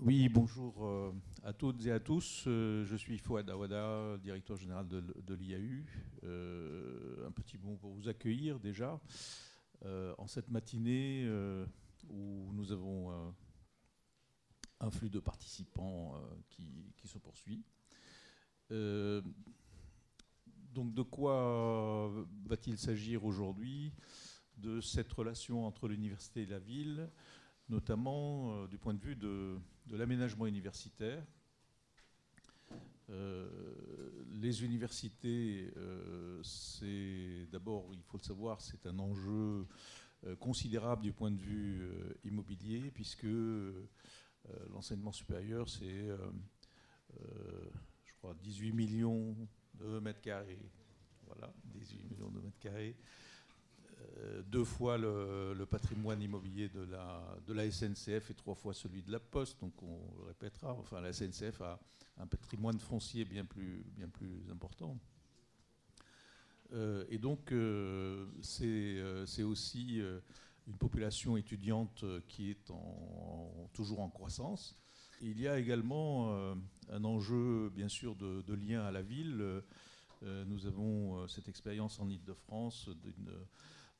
Oui, bonjour euh, à toutes et à tous. Euh, je suis Fouad Awada, directeur général de, l'IAU. Euh, un petit mot pour vous accueillir déjà en cette matinée où nous avons un flux de participants qui, qui, se poursuit. donc de quoi va-t-il s'agir aujourd'hui? De cette relation entre l'université et la ville notamment du point de vue de, l'aménagement universitaire. Euh, les universités, euh, c'est d'abord, il faut le savoir, c'est un enjeu considérable du point de vue immobilier, puisque l'enseignement supérieur, c'est, je crois, 18 millions de mètres carrés. Voilà, 18 millions de mètres carrés. Euh, deux fois le, patrimoine immobilier de la, SNCF et trois fois celui de la Poste. Donc on le répétera. Enfin, la SNCF a un patrimoine foncier bien plus, important. Euh, et donc, euh, c'est aussi une population étudiante qui est toujours en croissance. il y a également un enjeu, bien sûr, de, lien à la ville. nous avons cette expérience en Ile-de-France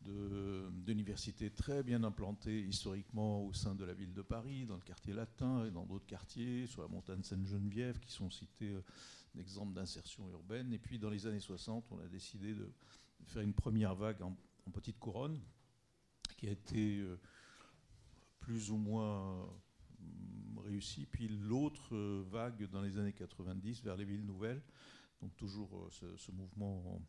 d'universités très bien implantées historiquement au sein de la ville de Paris, dans le quartier latin et dans d'autres quartiers, sur la montagne Sainte-Geneviève, qui sont cités euh, d'exemples d'insertion urbaine. Et puis dans les années 60, on a décidé de faire une première vague en, petite couronne, qui a été euh, plus ou moins euh, réussie. Puis l'autre vague dans les années 90 vers les villes nouvelles. Donc toujours ce, ce mouvement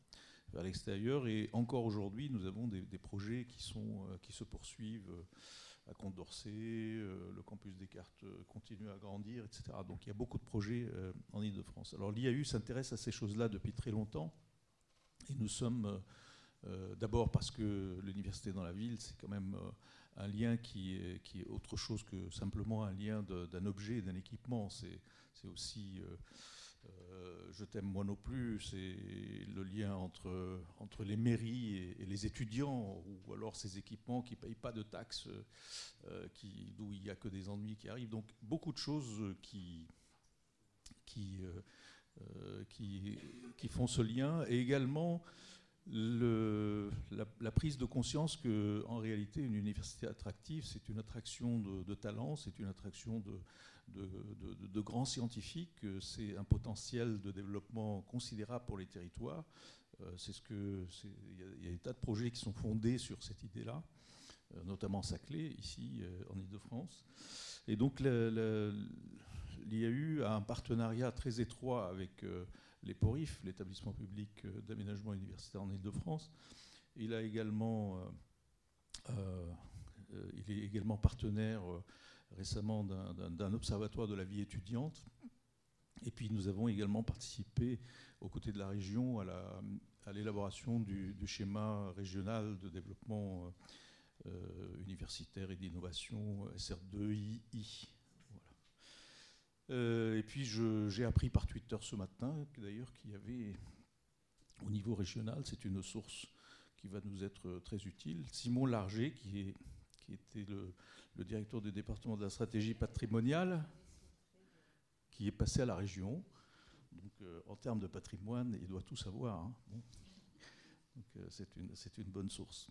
vers l'extérieur. Et encore aujourd'hui, nous avons des, projets qui, sont, euh, qui se poursuivent euh, à Condorcet, euh, le campus Descartes continue à grandir, etc. Donc il y a beaucoup de projets en Ile-de-France. Alors l'IAU s'intéresse à ces choses-là depuis très longtemps. Et nous sommes d'abord parce que l'université dans la ville, c'est quand même un lien qui est, autre chose que simplement un lien d'un objet, d'un équipement. C'est aussi je t'aime moi non plus, c'est le lien entre, entre les mairies et, les étudiants, ou alors ces équipements qui ne payent pas de taxes, euh, d'où il n'y a que des ennuis qui arrivent. Donc beaucoup de choses qui, qui, euh, qui, font ce lien, et également le, la, prise de conscience que, en réalité, une université attractive, c'est une attraction de, de talent, c'est une attraction de, de, grands scientifiques, c'est un potentiel de développement considérable pour les territoires. Euh, c'est ce que il y, a des tas de projets qui sont fondés sur cette idée-là, euh, notamment Saclay ici euh, en Ile-de-France. Et donc l'IAU a un partenariat très étroit avec les PORIF, l'établissement public d'aménagement universitaire en Ile-de-France. Il a également, il est également partenaire récemment d'un observatoire de la vie étudiante. Et puis nous avons également participé aux côtés de la région à l'élaboration du, schéma régional de développement euh, universitaire et d'innovation SR2II. Euh, et puis j'ai appris par Twitter ce matin d'ailleurs qu'il y avait au niveau régional, c'est une source qui va nous être très utile, Simon Larger qui est qui était le, directeur du département de la stratégie patrimoniale, qui est passé à la région. Donc, euh, en termes de patrimoine, il doit tout savoir. Hein. Euh, c'est une, bonne source.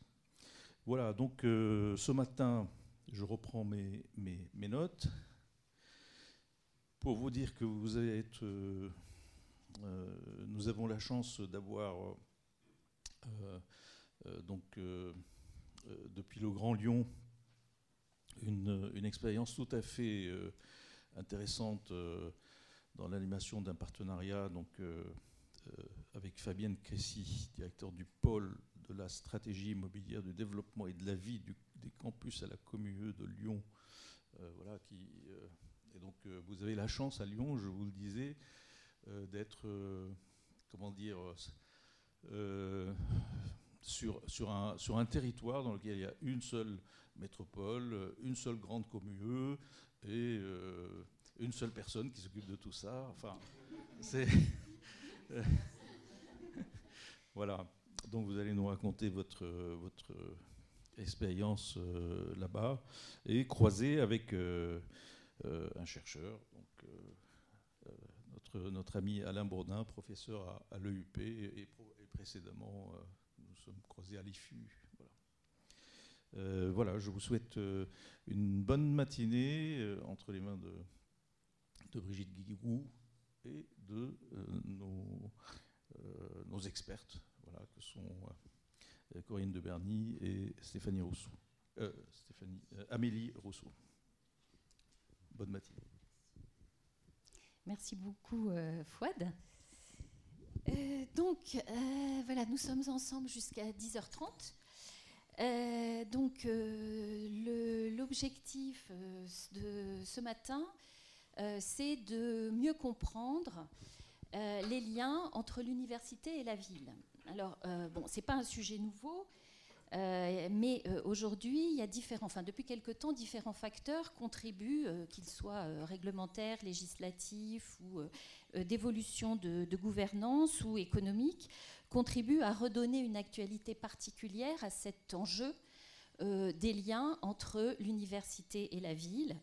Voilà, donc euh, ce matin, je reprends mes, mes, notes pour vous dire que vous être. nous avons la chance d'avoir donc depuis le Grand Lyon une, expérience tout à fait euh, intéressante euh, dans l'animation d'un partenariat donc, euh, avec Fabienne Cressy, directeur du pôle de la stratégie immobilière du développement et de la vie des campus à la Commune de Lyon. voilà, qui, et donc vous avez la chance à Lyon, je vous le disais, d'être, comment dire, sur, sur, un, sur un territoire dans lequel il y a une seule métropole, une seule grande commune et euh, une seule personne qui s'occupe de tout ça. Enfin, c'est. voilà. Donc vous allez nous raconter votre, votre expérience euh, là-bas et croiser avec, euh, un chercheur, donc, notre, notre ami Alain Bourdin, professeur à, l'EUP et, et, précédemment nous sommes croisés à l'IFU. Voilà. voilà. je vous souhaite une bonne matinée entre les mains de, Brigitte Guigou et de nos, expertes, voilà, que sont Corinne de Berny et Stéphanie Rousseau. Euh, euh, Amélie Rousseau. Bonne matinée. Merci beaucoup, euh, Fouad. donc, voilà, nous sommes ensemble jusqu'à 10h30. Donc, l'objectif de ce matin, c'est de mieux comprendre les liens entre l'université et la ville. Alors, euh, bon, ce n'est pas un sujet nouveau, euh, mais euh, aujourd'hui, il y a différents, enfin depuis quelque temps, différents facteurs contribuent, qu'ils soient réglementaires, législatifs ou d'évolution de, de, gouvernance ou économique, contribuent à redonner une actualité particulière à cet enjeu des liens entre l'université et la ville.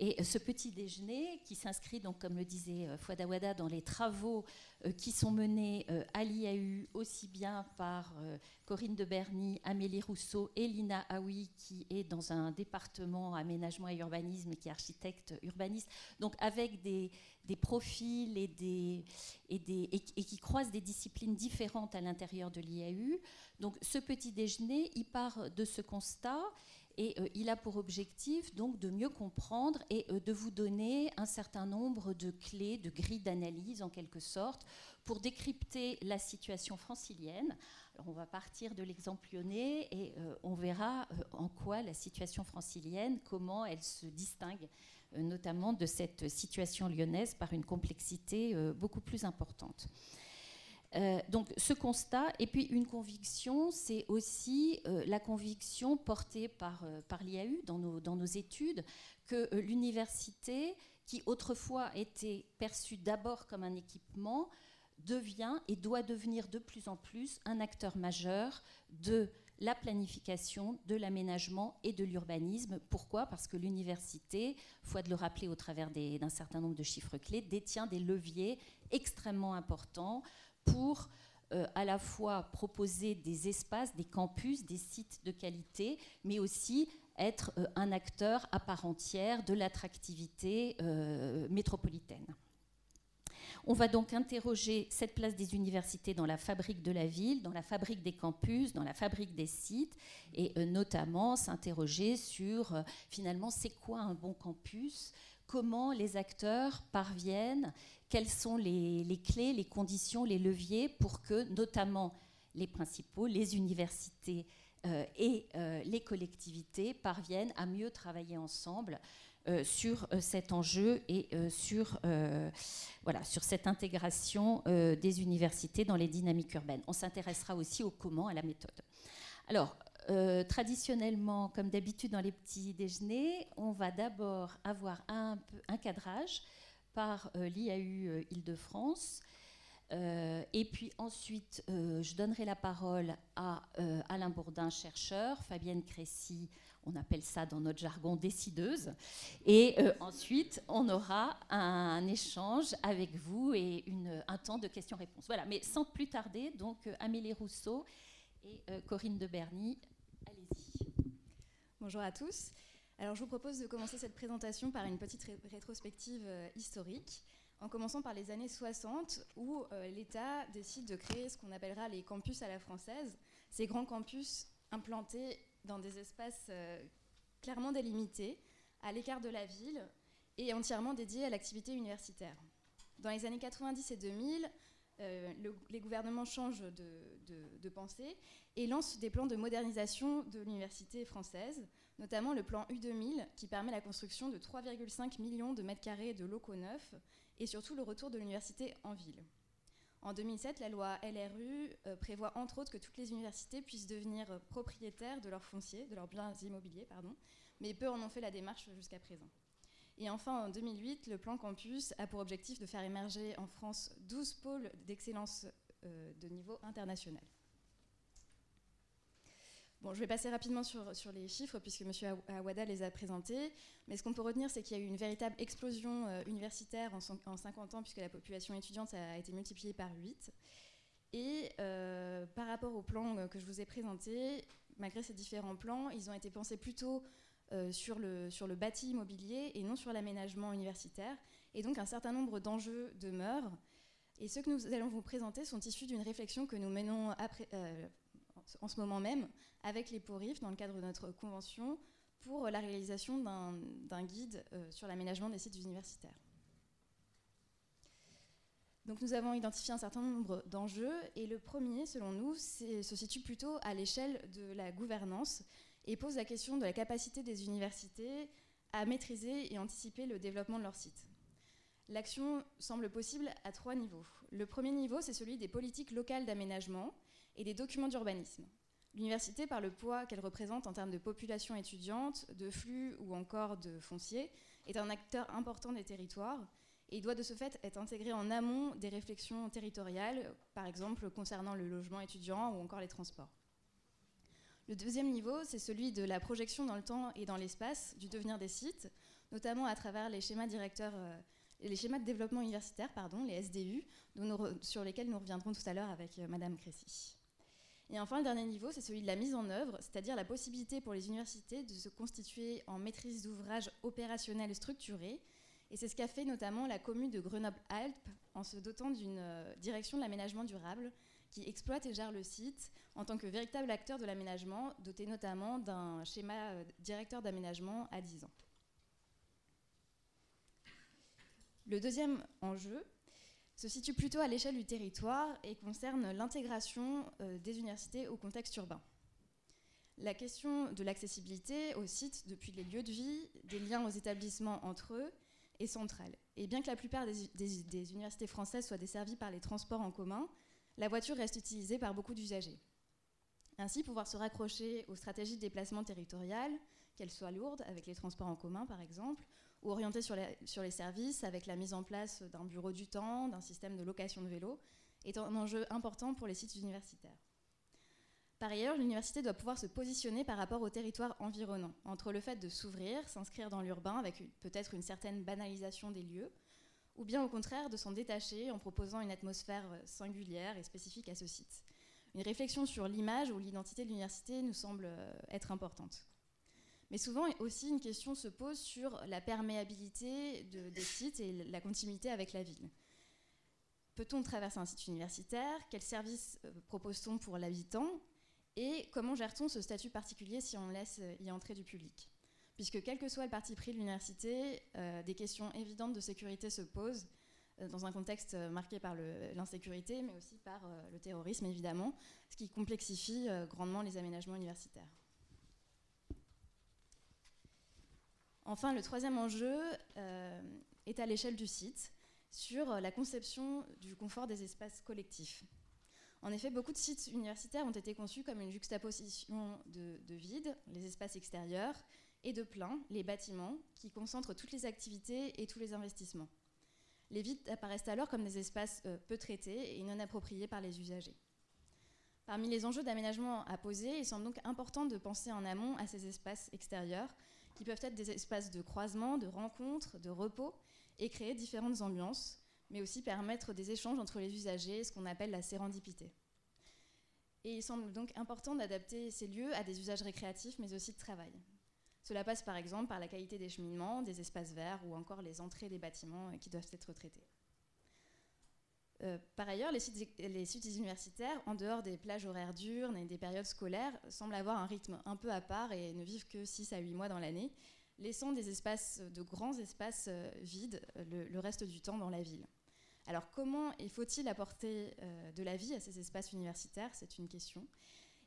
Et ce petit déjeuner, qui s'inscrit, donc, comme le disait Fouadawada, dans les travaux euh, qui sont menées euh, à l'IAU aussi bien par euh, Corinne de Berny, Amélie Rousseau et Lina Aoui, qui est dans un département aménagement et urbanisme, qui est architecte urbaniste, donc avec des, profils et, des, et, des, et, qui croisent des disciplines différentes à l'intérieur de l'IAU. Donc ce petit déjeuner, il part de ce constat et euh, il a pour objectif donc de mieux comprendre et euh, de vous donner un certain nombre de clés, de grilles d'analyse en quelque sorte, pour décrypter la situation francilienne. on va partir de l'exemple lyonnais et euh, on verra en quoi la situation francilienne, comment elle se distingue notamment de cette situation lyonnaise par une complexité beaucoup plus importante. Euh, donc ce constat, et puis une conviction, c'est aussi euh, la conviction portée par, euh, par l'IAU dans nos, dans nos études que l'université, qui autrefois était perçue d'abord comme un équipement, devient et doit devenir de plus en plus un acteur majeur de la planification, de l'aménagement et de l'urbanisme. Pourquoi? Parce que l'université, faut de le rappeler au travers d'un certain nombre de chiffres clés, détient des leviers extrêmement importants pour euh, à la fois proposer des espaces, des campus, des sites de qualité, mais aussi être euh, un acteur à part entière de l'attractivité euh, métropolitaine. On va donc interroger cette place des universités dans la fabrique de la ville, dans la fabrique des campus, dans la fabrique des sites, et notamment s'interroger sur finalement c'est quoi un bon campus, comment les acteurs parviennent quelles sont les, clés, les conditions, les leviers pour que notamment les principaux, les universités euh, et euh, les collectivités parviennent à mieux travailler ensemble euh, sur cet enjeu et sur, voilà, sur cette intégration des universités dans les dynamiques urbaines. On s'intéressera aussi au comment, à la méthode. Alors, traditionnellement, comme d'habitude dans les petits déjeuners, on va d'abord avoir un, un cadrage par euh, l'IAU euh, Île-de-France. Euh, et puis ensuite, je donnerai la parole à Alain Bourdin, chercheur, Fabienne Crécy, on appelle ça dans notre jargon décideuse. Et ensuite, on aura un, échange avec vous et un temps de questions-réponses. Voilà, mais sans plus tarder, donc Amélie Rousseau et Corinne de Berny, allez-y. Bonjour à tous. Alors je vous propose de commencer cette présentation par une petite rétrospective euh, historique, en commençant par les années 60, où euh, l'État décide de créer ce qu'on appellera les campus à la française, ces grands campus implantés dans des espaces euh, clairement délimités, à l'écart de la ville, et entièrement dédiés à l'activité universitaire. Dans les années 90 et 2000, les gouvernements changent de pensée et lancent des plans de modernisation de l'université française, notamment le plan U2000 qui permet la construction de 3,5 millions de mètres carrés de locaux neufs et surtout le retour de l'université en ville. En 2007, la loi LRU euh, prévoit entre autres que toutes les universités puissent devenir euh, propriétaires de leurs fonciers, de leurs biens immobiliers, pardon, mais peu en ont fait la démarche jusqu'à présent. Et enfin, en 2008, le plan campus a pour objectif de faire émerger en France 12 pôles d'excellence euh, de niveau international. Je vais passer rapidement sur, les chiffres puisque M. Awada les a présentés. Mais ce qu'on peut retenir, c'est qu'il y a eu une véritable explosion euh, universitaire en, en, 50 ans puisque la population étudiante a été multipliée par 8. Et euh, par rapport au plan que je vous ai présenté, malgré ces différents plans, ils ont été pensés plutôt euh, sur, le, sur le bâti immobilier et non sur l'aménagement universitaire. Et donc un certain nombre d'enjeux demeurent. Et ceux que nous allons vous présenter sont issus d'une réflexion que nous menons après, en ce moment même avec les PORIF dans le cadre de notre convention pour la réalisation d'un guide euh, sur l'aménagement des sites universitaires. Donc nous avons identifié un certain nombre d'enjeux et le premier, selon nous, se situe plutôt à l'échelle de la gouvernance et pose la question de la capacité des universités à maîtriser et anticiper le développement de leurs sites. L'action semble possible à trois niveaux. Le premier niveau, c'est celui des politiques locales d'aménagement et des documents d'urbanisme. L'université, par le poids qu'elle représente en termes de population étudiante, de flux ou encore de foncier, est un acteur important des territoires et doit de ce fait être intégré en amont des réflexions territoriales, par exemple concernant le logement étudiant ou encore les transports. Le deuxième niveau, c'est celui de la projection dans le temps et dans l'espace du devenir des sites, notamment à travers les schémas directeurs, euh, les schémas de développement universitaire, pardon, les SDU, sur lesquels nous reviendrons tout à l'heure avec euh, Madame Crécy. Et enfin, le dernier niveau, c'est celui de la mise en œuvre, c'est-à-dire la possibilité pour les universités de se constituer en maîtrise d'ouvrage opérationnel structuré. Et c'est ce qu'a fait notamment la commune de Grenoble-Alpes en se dotant d'une euh, direction de l'aménagement durable qui exploite et gère le site en tant que véritable acteur de l'aménagement, doté notamment d'un schéma euh, directeur d'aménagement à 10 ans. Le deuxième enjeu, se situe plutôt à l'échelle du territoire et concerne l'intégration euh, des universités au contexte urbain. La question de l'accessibilité aux sites depuis les lieux de vie, des liens aux établissements entre eux, est centrale. Et bien que la plupart des, universités françaises soient desservies par les transports en commun, la voiture reste utilisée par beaucoup d'usagers. Ainsi, pouvoir se raccrocher aux stratégies de déplacement territorial, qu'elles soient lourdes, avec les transports en commun par exemple, ou orienté sur, sur les services avec la mise en place d'un bureau du temps, d'un système de location de vélo, est un enjeu important pour les sites universitaires. Par ailleurs, l'université doit pouvoir se positionner par rapport au territoire environnant, entre le fait de s'ouvrir, s'inscrire dans l'urbain avec peut-être une certaine banalisation des lieux, ou bien au contraire de s'en détacher en proposant une atmosphère singulière et spécifique à ce site. Une réflexion sur l'image ou l'identité de l'université nous semble euh, être importante. Mais souvent aussi, une question se pose sur la perméabilité des sites et la continuité avec la ville. Peut-on traverser un site universitaire? Quels services euh, propose-t-on pour l'habitant? Et comment gère-t-on ce statut particulier si on laisse euh, y entrer du public? Puisque quel que soit le parti pris de l'université, euh, des questions évidentes de sécurité se posent dans un contexte marqué par l'insécurité, mais aussi par le terrorisme, évidemment, ce qui complexifie grandement les aménagements universitaires. Enfin, le troisième enjeu euh, est à l'échelle du site, sur la conception du confort des espaces collectifs. En effet, beaucoup de sites universitaires ont été conçus comme une juxtaposition de, de vide, les espaces extérieurs, et de plein, les bâtiments, qui concentrent toutes les activités et tous les investissements. Les vides apparaissent alors comme des espaces euh, peu traités et non appropriés par les usagers. Parmi les enjeux d'aménagement à poser, il semble donc important de penser en amont à ces espaces extérieurs qui peuvent être des espaces de croisement, de rencontres, de repos, et créer différentes ambiances, mais aussi permettre des échanges entre les usagers, ce qu'on appelle la sérendipité. Et il semble donc important d'adapter ces lieux à des usages récréatifs, mais aussi de travail. Cela passe par exemple par la qualité des cheminements, des espaces verts ou encore les entrées des bâtiments qui doivent être traités. Euh, par ailleurs, les sites, universitaires, en dehors des plages horaires diurnes et des périodes scolaires, semblent avoir un rythme un peu à part et ne vivent que 6 à 8 mois dans l'année, laissant des espaces, de grands espaces euh, vides le, reste du temps dans la ville. Alors comment et faut-il apporter euh, de la vie à ces espaces universitaires? C'est une question.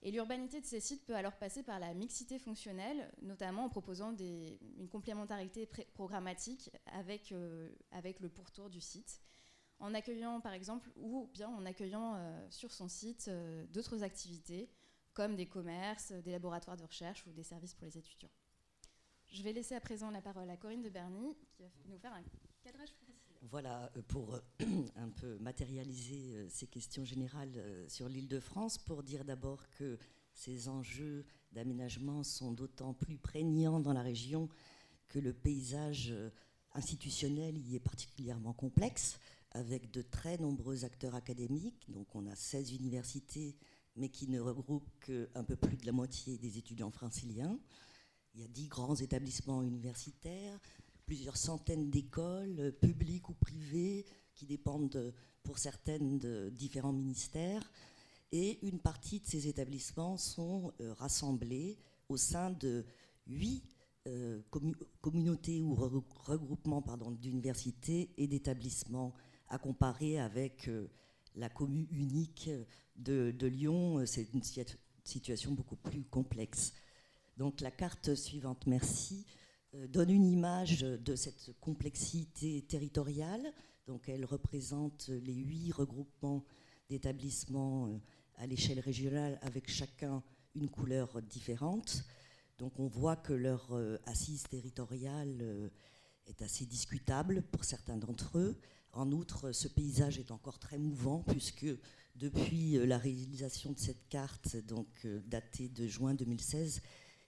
Et l'urbanité de ces sites peut alors passer par la mixité fonctionnelle, notamment en proposant une complémentarité programmatique avec le pourtour du site en accueillant par exemple, ou bien en accueillant euh, sur son site euh, d'autres activités comme des commerces, des laboratoires de recherche ou des services pour les étudiants. Je vais laisser à présent la parole à Corinne de Berny qui va nous faire un cadrage précis. Voilà, euh, pour un peu matérialiser ces questions générales sur l'île de France, pour dire d'abord que ces enjeux d'aménagement sont d'autant plus prégnants dans la région que le paysage institutionnel y est particulièrement complexe, avec de très nombreux acteurs académiques. Donc on a 16 universités, mais qui ne regroupent qu'un peu plus de la moitié des étudiants franciliens. Il y a 10 grands établissements universitaires, plusieurs centaines d'écoles, publiques ou privées, qui dépendent pour certaines de différents ministères. Et une partie de ces établissements sont euh, rassemblés au sein de huit euh, communautés ou regroupements d'universités et d'établissements à comparer avec euh, la commune unique de, Lyon. C'est une situation beaucoup plus complexe. Donc la carte suivante, merci, donne une image de cette complexité territoriale. Donc elle représente les huit regroupements d'établissements à l'échelle régionale avec chacun une couleur différente. Donc on voit que leur euh, assise territoriale euh, est assez discutable pour certains d'entre eux. En outre, ce paysage est encore très mouvant puisque depuis euh, la réalisation de cette carte, donc datée de juin 2016,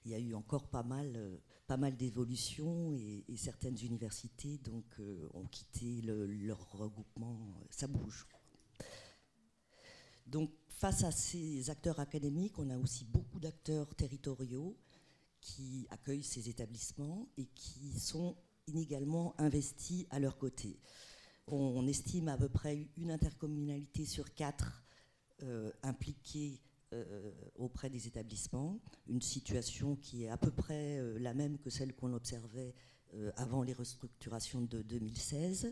il y a eu encore pas mal, pas mal d'évolutions et, certaines universités ont quitté leur regroupement. Ça bouge. Donc face à ces acteurs académiques, on a aussi beaucoup d'acteurs territoriaux qui accueillent ces établissements et qui sont inégalement investis à leur côté. On estime à peu près une intercommunalité sur quatre euh, impliquée euh, auprès des établissements, une situation qui est à peu près euh, la même que celle qu'on observait avant les restructurations de 2016.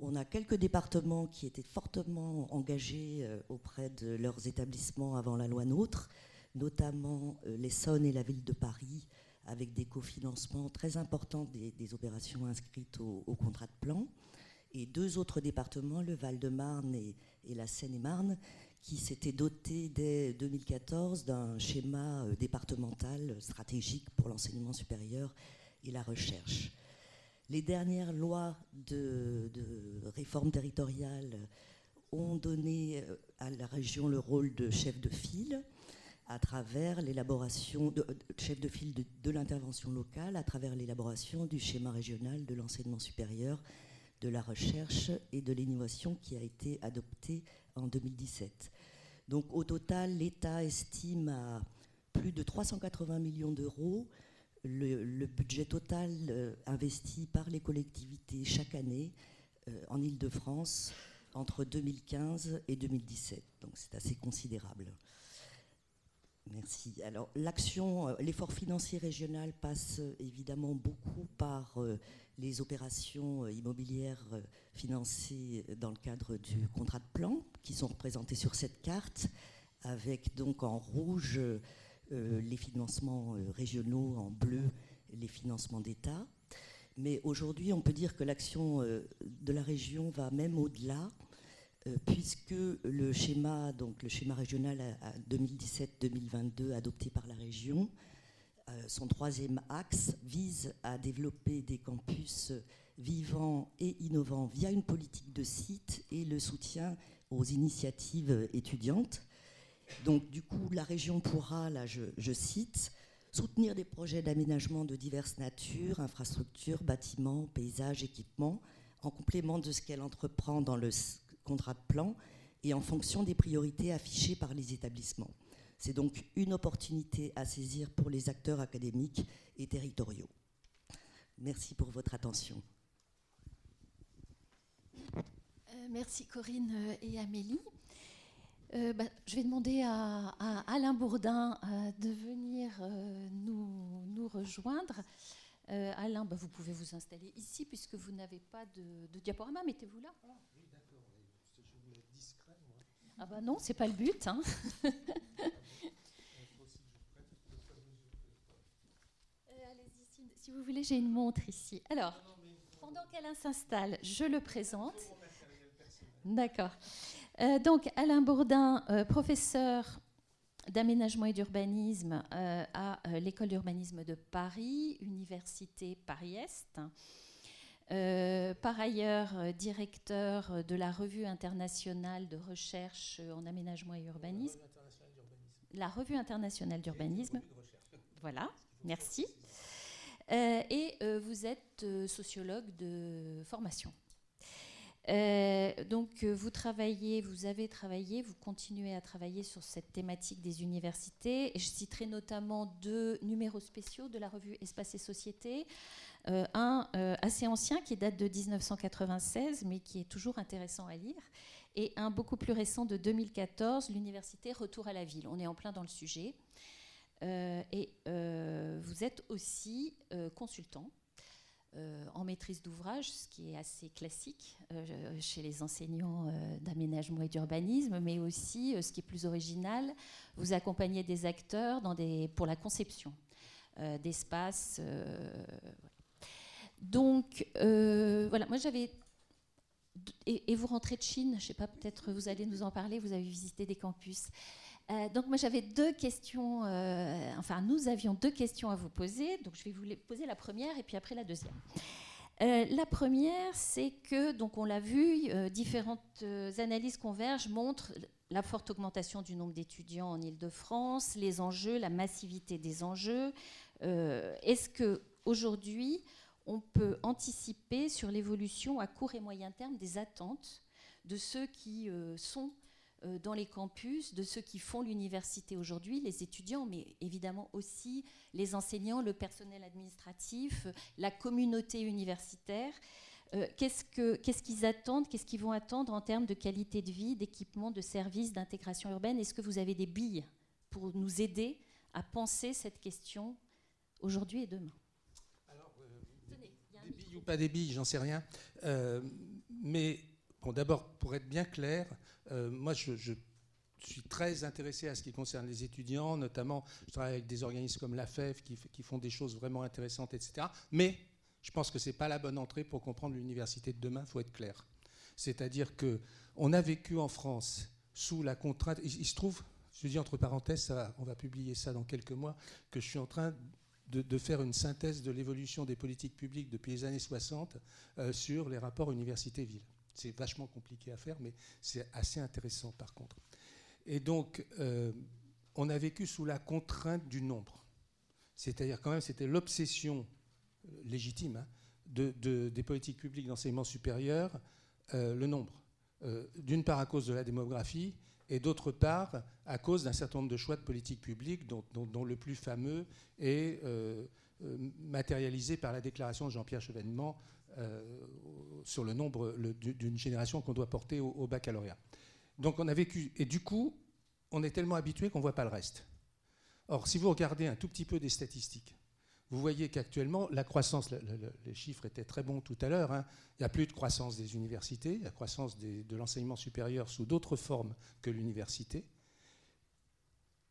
On a quelques départements qui étaient fortement engagés auprès de leurs établissements avant la loi NOTRe, notamment l'Essonne et la ville de Paris, avec des cofinancements très importants des, opérations inscrites au, contrat de plan, et deux autres départements, le Val-de-Marne et, la Seine-et-Marne, qui s'étaient dotés dès 2014 d'un schéma euh, départemental stratégique pour l'enseignement supérieur et la recherche. Les dernières lois de, réforme territoriale ont donné euh, à la région le rôle de chef de file à travers l'élaboration de, chef de file de, l'intervention locale, à travers l'élaboration du schéma régional de l'enseignement supérieur, de la recherche et de l'innovation qui a été adopté en 2017. Donc au total, l'État estime à plus de 380 millions d'euros le, budget total euh, investi par les collectivités chaque année euh, en Ile-de-France entre 2015 et 2017. Donc c'est assez considérable. Merci. Alors l'action, euh, l'effort financier régional passe évidemment beaucoup par les opérations immobilières financées dans le cadre du contrat de plan, qui sont représentées sur cette carte, avec donc en rouge euh, les financements euh, régionaux en bleu, les financements d'État. Mais aujourd'hui, on peut dire que l'action euh, de la région va même au-delà, puisque le schéma, régional 2017-2022 adopté par la région, son troisième axe vise à développer des campus vivants et innovants via une politique de site et le soutien aux initiatives étudiantes. Donc du coup, la région pourra, là je, cite, soutenir des projets d'aménagement de diverses natures, infrastructures, bâtiments, paysages, équipements, en complément de ce qu'elle entreprend dans le contrat de plan et en fonction des priorités affichées par les établissements. C'est donc une opportunité à saisir pour les acteurs académiques et territoriaux. Merci pour votre attention. Euh, merci Corinne et Amélie. Euh, bah, je vais demander à, Alain Bourdin euh, de venir euh, nous, rejoindre. Alain, bah, vous pouvez vous installer ici puisque vous n'avez pas de, diaporama. Mettez-vous là. Ah, oui, d'accord. Je voulais être discret, moi. Ah bah non, c'est pas le but. Hein. allez-y, si, vous voulez, j'ai une montre ici. Alors, pendant qu'Alain s'installe, je le présente. D'accord. Euh, donc Alain Bourdin, euh, professeur d'aménagement et d'urbanisme euh, à l'école d'urbanisme de Paris, Université Paris-Est. Par ailleurs, directeur de la revue internationale de recherche en aménagement et urbanisme. la Revue internationale d'urbanisme. Voilà, merci. Euh, et euh, vous êtes euh, sociologue de formation. donc vous travaillez, vous avez travaillé, vous continuez à travailler sur cette thématique des universités. Je citerai notamment deux numéros spéciaux de la revue Espace et Société. Un assez ancien qui date de 1996 mais qui est toujours intéressant à lire et un beaucoup plus récent de 2014, l'université Retour à la ville. On est en plein dans le sujet. Euh, et euh, vous êtes aussi euh, consultant en maîtrise d'ouvrage, ce qui est assez classique chez les enseignants d'aménagement et d'urbanisme, mais aussi, ce qui est plus original, vous accompagnez des acteurs pour la conception d'espaces. Donc, voilà, moi j'avais et, vous rentrez de Chine, je ne sais pas, peut-être vous allez nous en parler, vous avez visité des campus. Euh, donc moi j'avais deux questions, euh, enfin nous avions deux questions à vous poser, donc je vais vous les poser la première et puis après la deuxième. Euh, la première, c'est que, donc on l'a vu, différentes analyses convergent, montrent la forte augmentation du nombre d'étudiants en Ile-de-France, les enjeux, la massivité des enjeux. Est-ce que aujourd'hui on peut anticiper sur l'évolution à court et moyen terme des attentes de ceux qui euh, sont euh, dans les campus, de ceux qui font l'université aujourd'hui, les étudiants, mais évidemment aussi les enseignants, le personnel administratif, la communauté universitaire. Euh, qu'est-ce qu'ils attendent Qu'est-ce qu'ils vont attendre en termes de qualité de vie, d'équipement, de services, d'intégration urbaine? Est-ce que vous avez des billes pour nous aider à penser cette question aujourd'hui et demain? Ou pas des billes, j'en sais rien. Euh, mais bon, d'abord, pour être bien clair, euh, moi je, suis très intéressé à ce qui concerne les étudiants, notamment je travaille avec des organismes comme la FEF qui, qui font des choses vraiment intéressantes, etc. Mais je pense que ce n'est pas la bonne entrée pour comprendre l'université de demain, il faut être clair. C'est-à-dire qu'on a vécu en France sous la contrainte, il, se trouve, je dis entre parenthèses, on va publier ça dans quelques mois, que je suis en train de, faire une synthèse de l'évolution des politiques publiques depuis les années 60 euh, sur les rapports université-ville. C'est vachement compliqué à faire, mais c'est assez intéressant par contre. Et donc, euh, on a vécu sous la contrainte du nombre. C'est-à-dire quand même, c'était l'obsession euh, légitime hein, de, des politiques publiques d'enseignement supérieur, le nombre. D'une part à cause de la démographie, et d'autre part à cause d'un certain nombre de choix de politique publique dont, le plus fameux est euh, euh, matérialisé par la déclaration de Jean-Pierre Chevènement euh, sur le nombre d'une génération qu'on doit porter au, baccalauréat. Donc on a vécu, et du coup, on est tellement habitué qu'on ne voit pas le reste. Or, si vous regardez un tout petit peu des statistiques, vous voyez qu'actuellement, la croissance, les chiffres étaient très bons tout à l'heure, hein. il n'y a plus de croissance des universités, la croissance de l'enseignement supérieur sous d'autres formes que l'université.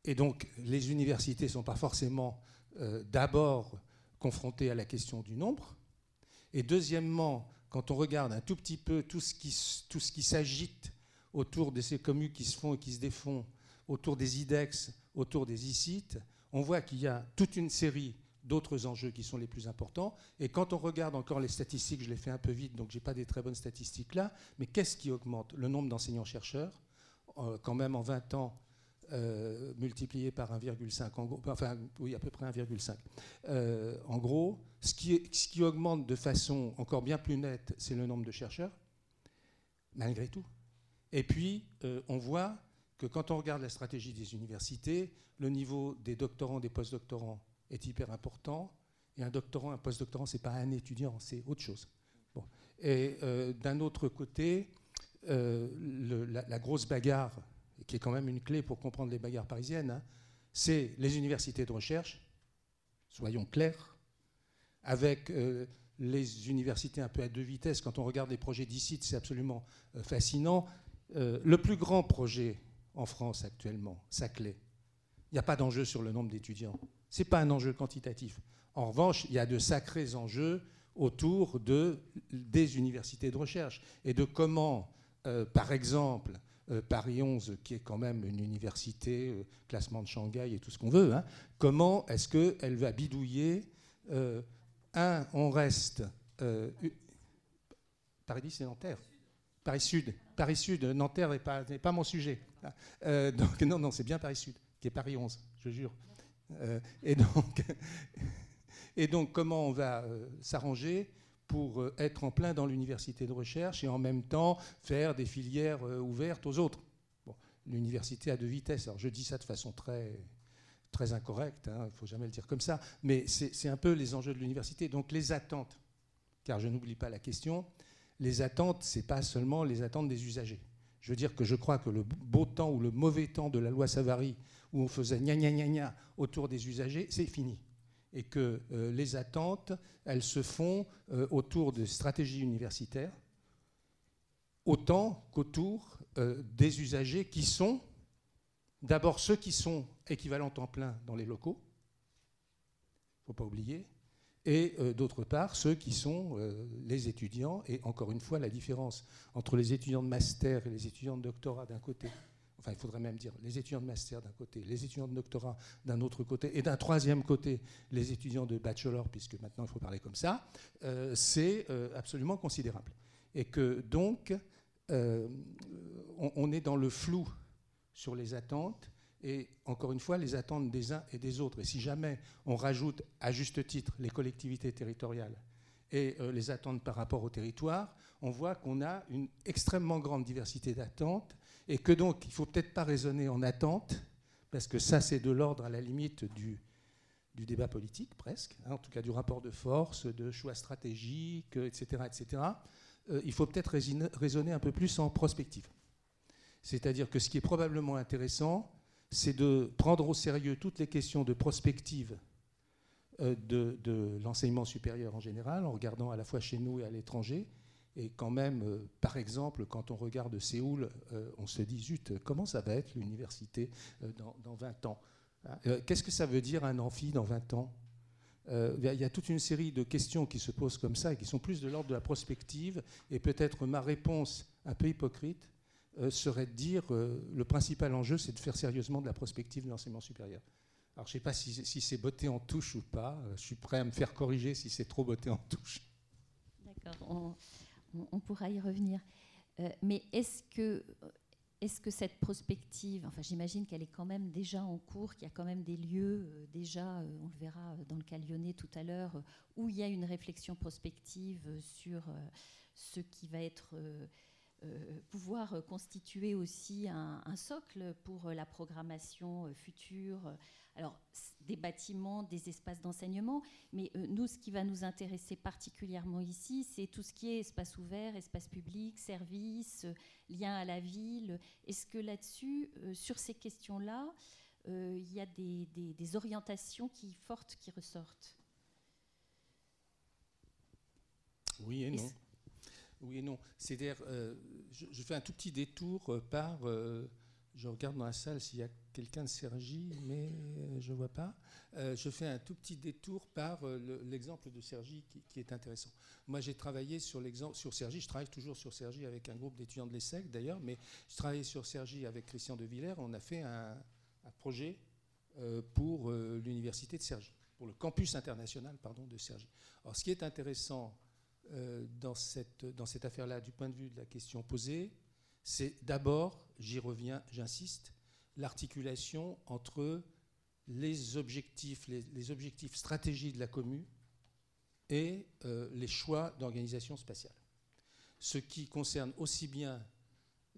Et donc, les universités ne sont pas forcément euh, d'abord confrontées à la question du nombre. Et deuxièmement, quand on regarde un tout petit peu tout ce qui, tout ce qui s'agite autour de ces communes qui se font et qui se défont, autour des IDEX, autour des ICIT, on voit qu'il y a toute une série d'autres enjeux qui sont les plus importants. Et quand on regarde encore les statistiques, je les fais un peu vite, donc je n'ai pas des très bonnes statistiques là, mais qu'est-ce qui augmente Le nombre d'enseignants-chercheurs, euh, quand même en 20 ans, euh, multiplié par 1,5, enfin oui, à peu près 1,5. Euh, en gros, ce qui augmente de façon encore bien plus nette, c'est le nombre de chercheurs, malgré tout. Et puis, on voit que quand on regarde la stratégie des universités, le niveau des doctorants, des postdoctorants est hyper important. Et un doctorant, un postdoctorant, ce n'est pas un étudiant, c'est autre chose. Bon. Et euh, d'un autre côté, euh, la, grosse bagarre, qui est quand même une clé pour comprendre les bagarres parisiennes, hein, c'est les universités de recherche, soyons clairs, avec euh, les universités un peu à deux vitesses. Quand on regarde les projets d'ici, c'est absolument fascinant. le plus grand projet en France actuellement, Saclay, il n'y a pas d'enjeu sur le nombre d'étudiants. Ce n'est pas un enjeu quantitatif. En revanche, il y a de sacrés enjeux autour de, des universités de recherche et de comment, euh, par exemple, euh, Paris 11, qui est quand même une université, euh, classement de Shanghai et tout ce qu'on veut, hein, comment est-ce qu'elle va bidouiller Un, on reste. Paris 10, c'est Nanterre. Paris Sud. Paris Sud. Nanterre n'est pas, pas, mon sujet. donc, non, non, c'est bien Paris Sud. qui est Paris 11, je jure. Et, donc, et donc, comment on va s'arranger pour être en plein dans l'université de recherche et en même temps faire des filières ouvertes aux autres? L'université a deux vitesses. Alors je dis ça de façon très, incorrecte, hein, il ne faut jamais le dire comme ça, mais c'est un peu les enjeux de l'université. Donc les attentes, car je n'oublie pas la question, les attentes, ce n'est pas seulement les attentes des usagers. Je veux dire que je crois que le beau temps ou le mauvais temps de la loi Savary, où on faisait gna gna gna gna autour des usagers, c'est fini. Et que euh, les attentes, elles se font euh, autour de stratégies universitaires, autant qu'autour euh, des usagers qui sont d'abord ceux qui sont équivalents temps plein dans les locaux, il ne faut pas oublier, et euh, d'autre part ceux qui sont euh, les étudiants, et encore une fois la différence entre les étudiants de master et les étudiants de doctorat d'un côté, enfin il faudrait même dire les étudiants de master d'un côté, les étudiants de doctorat d'un autre côté, et d'un troisième côté les étudiants de bachelor, puisque maintenant il faut parler comme ça, euh, c'est absolument considérable. Et que donc on, on est dans le flou sur les attentes et encore une fois, les attentes des uns et des autres. Et si jamais on rajoute à juste titre les collectivités territoriales et euh, les attentes par rapport au territoire, on voit qu'on a une extrêmement grande diversité d'attentes et que donc il ne faut peut-être pas raisonner en attente, parce que ça c'est de l'ordre à la limite du, du débat politique presque, hein, en tout cas du rapport de force, de choix stratégiques, etc. etc. Euh, il faut peut-être raisonner un peu plus en prospective. C'est-à-dire que ce qui est probablement intéressant, c'est de prendre au sérieux toutes les questions de prospective euh, de, l'enseignement supérieur en général, en regardant à la fois chez nous et à l'étranger. Et quand même, euh, par exemple, quand on regarde Séoul, euh, on se dit, zut, comment ça va être l'université dans, dans, 20 ans? Qu'est-ce que ça veut dire un amphi dans 20 ans? Il y a toute une série de questions qui se posent comme ça et qui sont plus de l'ordre de la prospective. Et peut-être ma réponse un peu hypocrite, serait de dire euh, le principal enjeu, c'est de faire sérieusement de la prospective de l'enseignement supérieur. Alors, je ne sais pas si, c'est botté en touche ou pas. Euh, je suis prêt à me faire corriger si c'est trop botté en touche. D'accord, on, pourra y revenir. mais est-ce que, est que cette prospective, enfin, j'imagine qu'elle est quand même déjà en cours, qu'il y a quand même des lieux, déjà, on le verra dans le cas lyonnais tout à l'heure, où il y a une réflexion prospective sur ce qui va être euh, pouvoir constituer aussi un, socle pour la programmation euh, future. Alors, des bâtiments, des espaces d'enseignement, mais euh, nous, ce qui va nous intéresser particulièrement ici, c'est tout ce qui est espace ouvert, espace public, services, lien à la ville. Est-ce que là-dessus, sur ces questions-là, il y a des, des, orientations qui, fortes qui ressortent? Oui et non. Oui et non. C'est-à-dire, euh, je, fais un tout petit détour euh, par. Euh, je regarde dans la salle s'il y a quelqu'un de Sergi, mais je ne vois pas. je fais un tout petit détour par l'exemple de Sergi qui, est intéressant. Moi, j'ai travaillé sur l'exemple sur Sergi. Je travaille toujours sur Sergi avec un groupe d'étudiants de l'ESSEC d'ailleurs, mais je travaillais sur Sergi avec Christian de Villers. On a fait un, projet pour l'université de Sergi, pour le campus international pardon, de Sergi. Alors, ce qui est intéressant dans cette, dans cette affaire-là, du point de vue de la question posée, c'est d'abord, j'y reviens, j'insiste, l'articulation entre les objectifs, les, objectifs stratégiques de la commune et euh, les choix d'organisation spatiale. Ce qui concerne aussi bien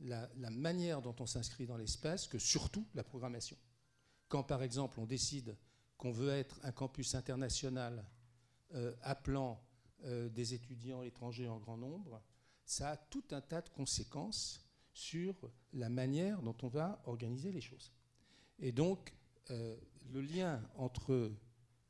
la, manière dont on s'inscrit dans l'espace que surtout la programmation. Quand par exemple on décide qu'on veut être un campus international euh, appelant euh, des étudiants étrangers en grand nombre, ça a tout un tas de conséquences sur la manière dont on va organiser les choses. Et donc, euh, le lien entre...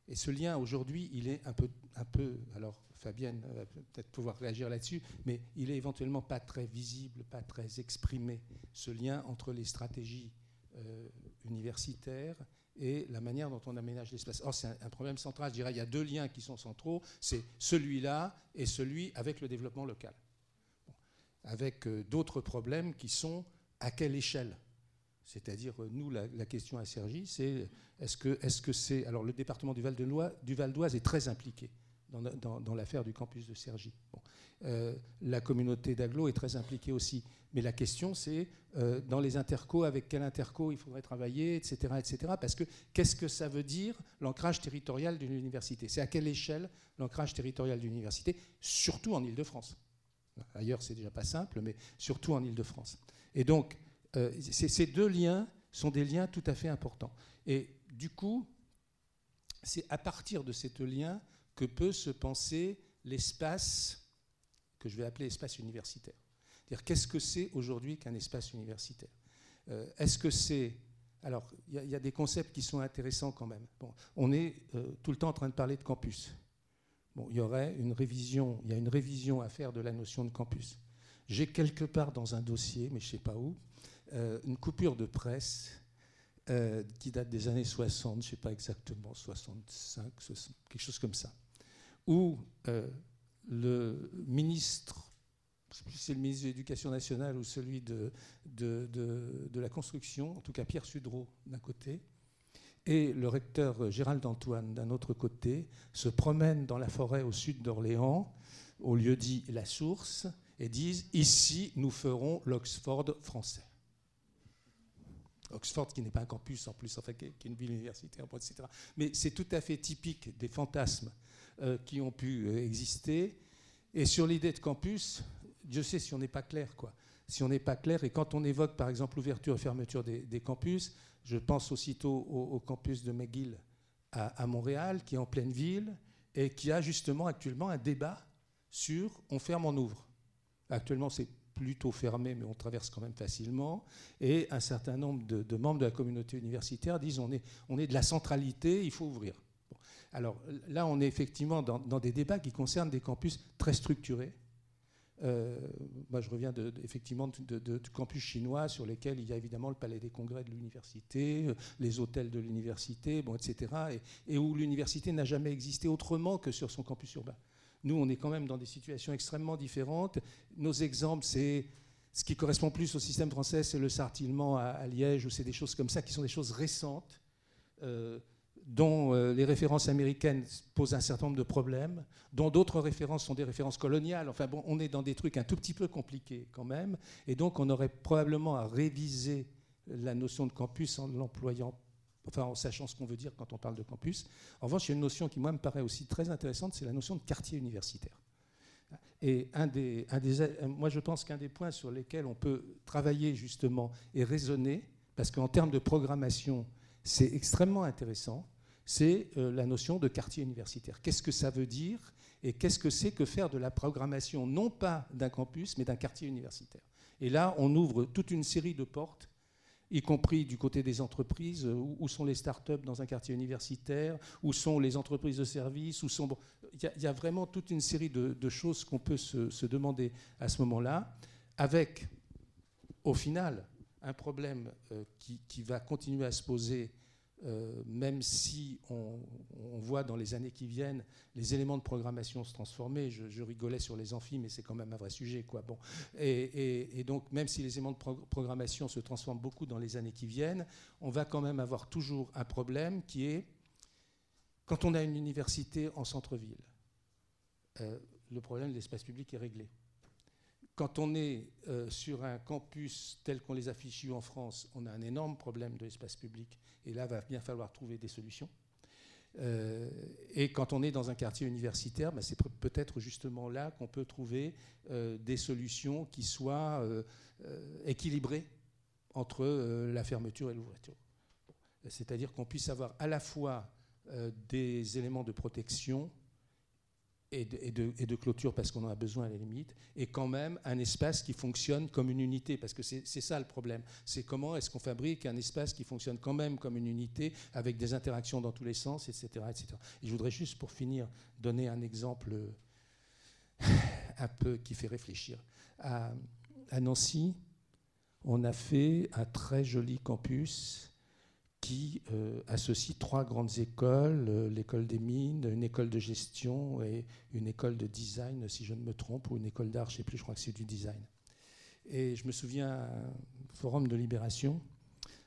Et ce lien, aujourd'hui, il est un peu, un peu... Alors, Fabienne va peut-être pouvoir réagir là-dessus, mais il est éventuellement pas très visible, pas très exprimé, ce lien entre les stratégies euh, universitaires et la manière dont on aménage l'espace. Or, c'est un, problème central. Je dirais il y a deux liens qui sont centraux. C'est celui-là et celui avec le développement local. Avec euh, d'autres problèmes qui sont à quelle échelle? C'est-à-dire, euh, nous, la, question à Sergi, c'est est-ce que c'est... -ce c'est alors, le département du Val-d'Oise Val est très impliqué dans, l'affaire du campus de Sergi. Euh, la communauté d'agglo est très impliquée aussi. Mais la question, c'est euh, dans les intercos, avec quel interco il faudrait travailler, etc. etc. parce que qu'est-ce que ça veut dire l'ancrage territorial d'une université? C'est à quelle échelle l'ancrage territorial d'une université, surtout en Ile-de-France Ailleurs, c'est déjà pas simple, mais surtout en Ile-de-France. Et donc, euh, ces deux liens sont des liens tout à fait importants. Et du coup, c'est à partir de ces deux liens que peut se penser l'espace que je vais appeler espace universitaire. Dire qu'est-ce que c'est aujourd'hui qu'un espace universitaire? Euh, Est-ce que c'est alors il y, a des concepts qui sont intéressants quand même. Bon, on est euh, tout le temps en train de parler de campus. Bon, il y aurait une révision, il y a une révision à faire de la notion de campus. J'ai quelque part dans un dossier, mais je ne sais pas où, euh, une coupure de presse qui date des années 60, je ne sais pas exactement, 65, quelque chose comme ça, où le ministre, c'est le ministre de l'Éducation nationale ou celui de, de, la construction, en tout cas Pierre Sudreau d'un côté, et le recteur Gérald Antoine d'un autre côté, se promènent dans la forêt au sud d'Orléans, au lieu dit La Source, et disent Ici, nous ferons l'Oxford français. Oxford, qui n'est pas un campus en plus, enfin, qui est une ville universitaire, etc. Mais c'est tout à fait typique des fantasmes euh, qui ont pu euh, exister. Et sur l'idée de campus, Dieu sait si on n'est pas clair, quoi. Si on n'est pas clair, et quand on évoque par exemple l'ouverture et fermeture des, campus, je pense aussitôt au, campus de McGill à, Montréal, qui est en pleine ville, et qui a justement actuellement un débat sur on ferme, on ouvre. Actuellement, c'est plutôt fermé, mais on traverse quand même facilement. Et un certain nombre de, membres de la communauté universitaire disent on est, on est de la centralité, il faut ouvrir. Alors là, on est effectivement dans, des débats qui concernent des campus très structurés. Euh, moi, je reviens de, effectivement de, campus chinois sur lesquels il y a évidemment le palais des congrès de l'université, euh, les hôtels de l'université, bon, etc., et, où l'université n'a jamais existé autrement que sur son campus urbain. Nous, on est quand même dans des situations extrêmement différentes. Nos exemples, c'est ce qui correspond plus au système français, c'est le sartillement à, Liège, ou c'est des choses comme ça qui sont des choses récentes. Euh, dont euh, les références américaines posent un certain nombre de problèmes, dont d'autres références sont des références coloniales. Enfin bon, on est dans des trucs un tout petit peu compliqués quand même, et donc on aurait probablement à réviser la notion de campus en l'employant, enfin en sachant ce qu'on veut dire quand on parle de campus. En revanche, il y a une notion qui moi me paraît aussi très intéressante, c'est la notion de quartier universitaire. Et un des, un des, moi je pense qu'un des points sur lesquels on peut travailler justement et raisonner, parce qu'en termes de programmation, c'est extrêmement intéressant, c'est euh, la notion de quartier universitaire. Qu'est-ce que ça veut dire et qu'est-ce que c'est que faire de la programmation, non pas d'un campus, mais d'un quartier universitaire? Et là, on ouvre toute une série de portes, y compris du côté des entreprises. Où sont les start-up dans un quartier universitaire Où sont les entreprises de services où sont... il, y a, vraiment toute une série de, choses qu'on peut se, demander à ce moment-là, avec, au final, un problème euh, qui, va continuer à se poser euh, même si on, voit dans les années qui viennent les éléments de programmation se transformer, je, rigolais sur les amphis, mais c'est quand même un vrai sujet. Quoi. Bon. Et, donc, même si les éléments de programmation se transforment beaucoup dans les années qui viennent, on va quand même avoir toujours un problème qui est, quand on a une université en centre-ville, euh, le problème de l'espace public est réglé. Quand on est euh, sur un campus tel qu'on les affiche en France, on a un énorme problème de l'espace public. Et là, va bien falloir trouver des solutions. Euh, et quand on est dans un quartier universitaire, ben, c'est peut-être justement là qu'on peut trouver euh, des solutions qui soient équilibrées entre la fermeture et l'ouverture. C'est-à-dire qu'on puisse avoir à la fois des éléments de protection et de, clôture parce qu'on en a besoin à la limite, et quand même un espace qui fonctionne comme une unité, parce que c'est ça le problème. C'est comment est-ce qu'on fabrique un espace qui fonctionne quand même comme une unité, avec des interactions dans tous les sens, etc. etc. Et je voudrais juste, pour finir, donner un exemple un peu qui fait réfléchir. À Nancy, on a fait un très joli campus qui euh, associe trois grandes écoles, euh, l'école des mines, une école de gestion et une école de design, si je ne me trompe, ou une école d'art, je ne sais plus, je crois que c'est du design. Et je me souviens, forum de libération,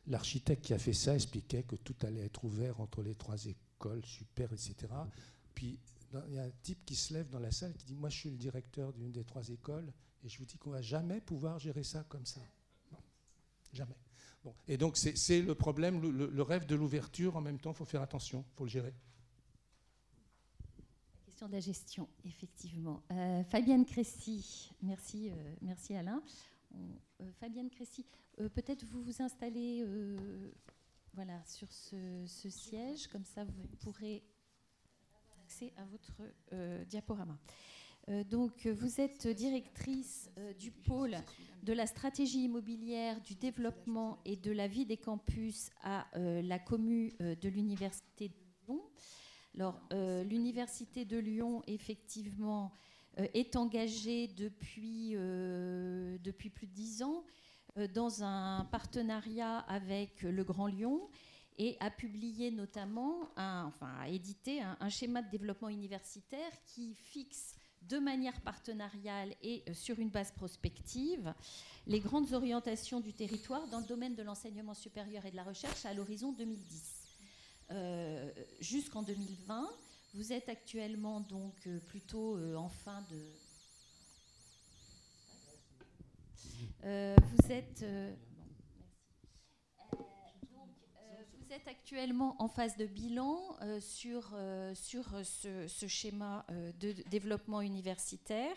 l'architecte qui a fait ça expliquait que tout allait être ouvert entre les trois écoles, super, etc. Puis il y a un type qui se lève dans la salle qui dit Moi, je suis le directeur d'une des trois écoles et je vous dis qu'on va jamais pouvoir gérer ça comme ça. jamais. Et donc, c'est le problème, le, rêve de l'ouverture, en même temps, il faut faire attention, il faut le gérer. La question de la gestion, effectivement. Euh, Fabienne Cressy, merci, euh, merci Alain. Euh, Fabienne Cressy, peut-être vous vous installez sur ce, ce, siège, comme ça vous pourrez accès à votre diaporama. Euh, donc, vous êtes directrice euh, du pôle de la stratégie immobilière, du développement et de la vie des campus à euh, la commune de l'Université de Lyon. Alors, l'Université de Lyon, effectivement, est engagée depuis, depuis plus de dix ans dans un partenariat avec le Grand Lyon et a publié notamment, enfin a édité un, schéma de développement universitaire qui fixe de manière partenariale et euh, sur une base prospective les grandes orientations du territoire dans le domaine de l'enseignement supérieur et de la recherche à l'horizon 2010. Euh, jusqu'en 2020, vous êtes actuellement donc euh, plutôt en fin de... vous êtes vous êtes actuellement en phase de bilan euh, sur, euh, sur ce, schéma euh, de développement universitaire.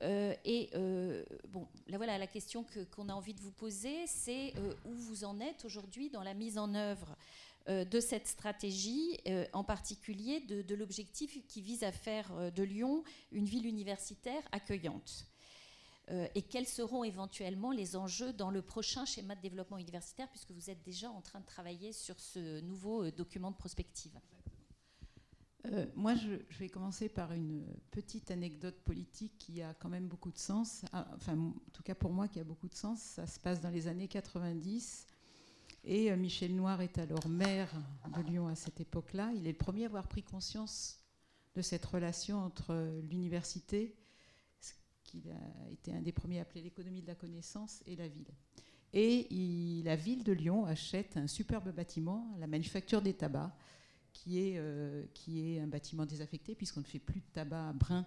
et bon, là voilà, la question qu'on a envie de vous poser, c'est où vous en êtes aujourd'hui dans la mise en œuvre de cette stratégie, en particulier de l'objectif qui vise à faire de Lyon une ville universitaire accueillante. Euh, et quels seront éventuellement les enjeux dans le prochain schéma de développement universitaire, puisque vous êtes déjà en train de travailler sur ce nouveau euh, document de prospective? Euh, moi, je, vais commencer par une petite anecdote politique qui a quand même beaucoup de sens. Ah, enfin, en tout cas pour moi, qui a beaucoup de sens. Ça se passe dans les années 90. Et Michel Noir est alors maire de Lyon à cette époque-là. Il est le premier à avoir pris conscience de cette relation entre l'université qui a été un des premiers à appeler l'économie de la connaissance, et la ville. Et la ville de Lyon achète un superbe bâtiment, la manufacture des tabacs, qui est, euh, qui est un bâtiment désaffecté, puisqu'on ne fait plus de tabac brun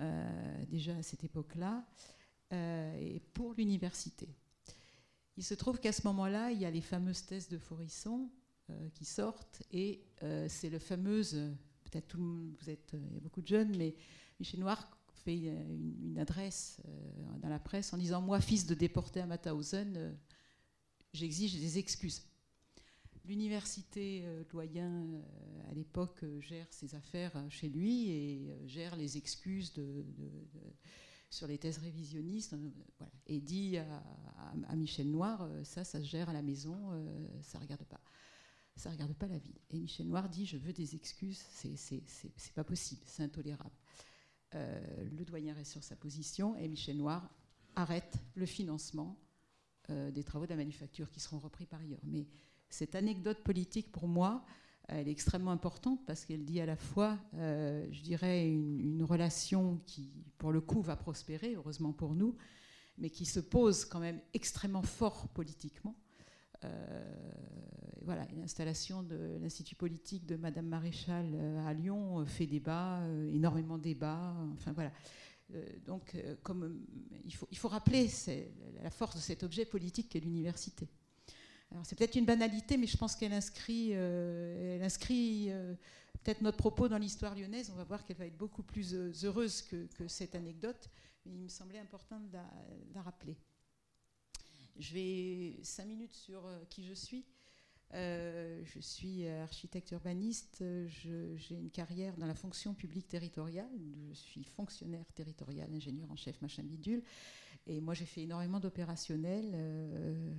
euh, déjà à cette époque-là, euh, et pour l'université. Il se trouve qu'à ce moment-là, il y a les fameuses thèses de Forisson qui sortent, et c'est le fameuse, peut-être vous êtes, beaucoup de jeunes, mais Michel Noir fait une, adresse euh, dans la presse en disant Moi, fils de déporté à Mauthausen, euh, j'exige des excuses. L'université euh, doyen, à l'époque, gère ses affaires chez lui et gère les excuses sur les thèses révisionnistes. Et dit à, Michel Noir Ça, ça se gère à la maison, ça ne regarde pas. Ça regarde pas la ville. Et Michel Noir dit Je veux des excuses, c'est pas possible, c'est intolérable. Euh, le doyen reste sur sa position et Michel Noir arrête le financement euh, des travaux de la manufacture qui seront repris par ailleurs. Mais cette anecdote politique, pour moi, elle est extrêmement importante parce qu'elle dit à la fois, euh, je dirais, une, relation qui, pour le coup, va prospérer, heureusement pour nous, mais qui se pose quand même extrêmement fort politiquement. Euh, voilà, l'installation de l'Institut politique de Madame Maréchal euh, à Lyon euh, fait débat, énormément de débats. Enfin voilà. donc, comme il faut, il faut rappeler la force de cet objet politique qu'est l'université. Alors, c'est peut-être une banalité, mais je pense qu'elle inscrit, elle inscrit peut-être notre propos dans l'histoire lyonnaise. On va voir qu'elle va être beaucoup plus heureuse que, cette anecdote, mais il me semblait important de la rappeler. Je vais cinq minutes sur qui je suis. Euh, je suis architecte urbaniste, j'ai une carrière dans la fonction publique territoriale, je suis fonctionnaire territorial, ingénieur en chef, machin bidule, et moi j'ai fait énormément d'opérationnels, euh,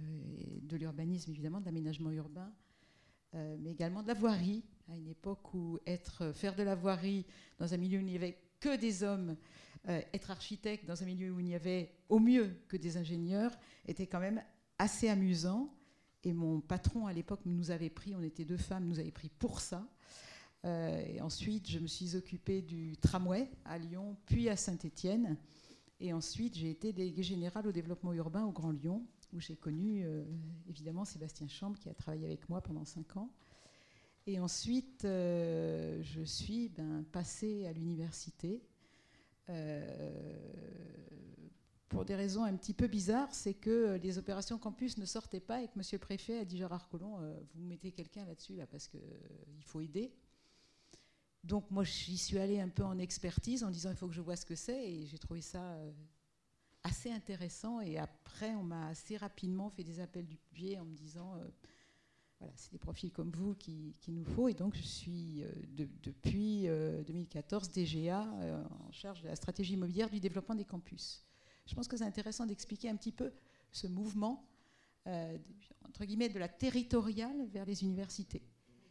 de l'urbanisme évidemment, de l'aménagement urbain, euh, mais également de la voirie, à une époque où être, faire de la voirie dans un milieu où il n'y avait que des hommes, être architecte dans un milieu où il n'y avait au mieux que des ingénieurs, était quand même assez amusant. Et mon patron à l'époque nous avait pris, on était deux femmes, nous avait pris pour ça. Euh, et ensuite, je me suis occupée du tramway à Lyon, puis à Saint-Étienne. Et ensuite, j'ai été déléguée générale au développement urbain au Grand Lyon, où j'ai connu euh, évidemment Sébastien Chambre, qui a travaillé avec moi pendant cinq ans. Et ensuite, euh, je suis ben, passée à l'université. Pour des raisons un petit peu bizarres, c'est que les opérations campus ne sortaient pas et que Monsieur le Préfet a dit Gérard Collomb, vous mettez quelqu'un là-dessus là, parce qu'il faut aider. Donc moi, j'y suis allée un peu en expertise en disant il faut que je vois ce que c'est et j'ai trouvé ça assez intéressant. Et après, on m'a assez rapidement fait des appels du pied en me disant euh, voilà, c'est des profils comme vous qu'il qui nous faut. Et donc, je suis euh, depuis 2014 euh, DGA en charge de la stratégie immobilière du développement des campus. Je pense que c'est intéressant d'expliquer un petit peu ce mouvement, entre guillemets, de la territoriale vers les universités.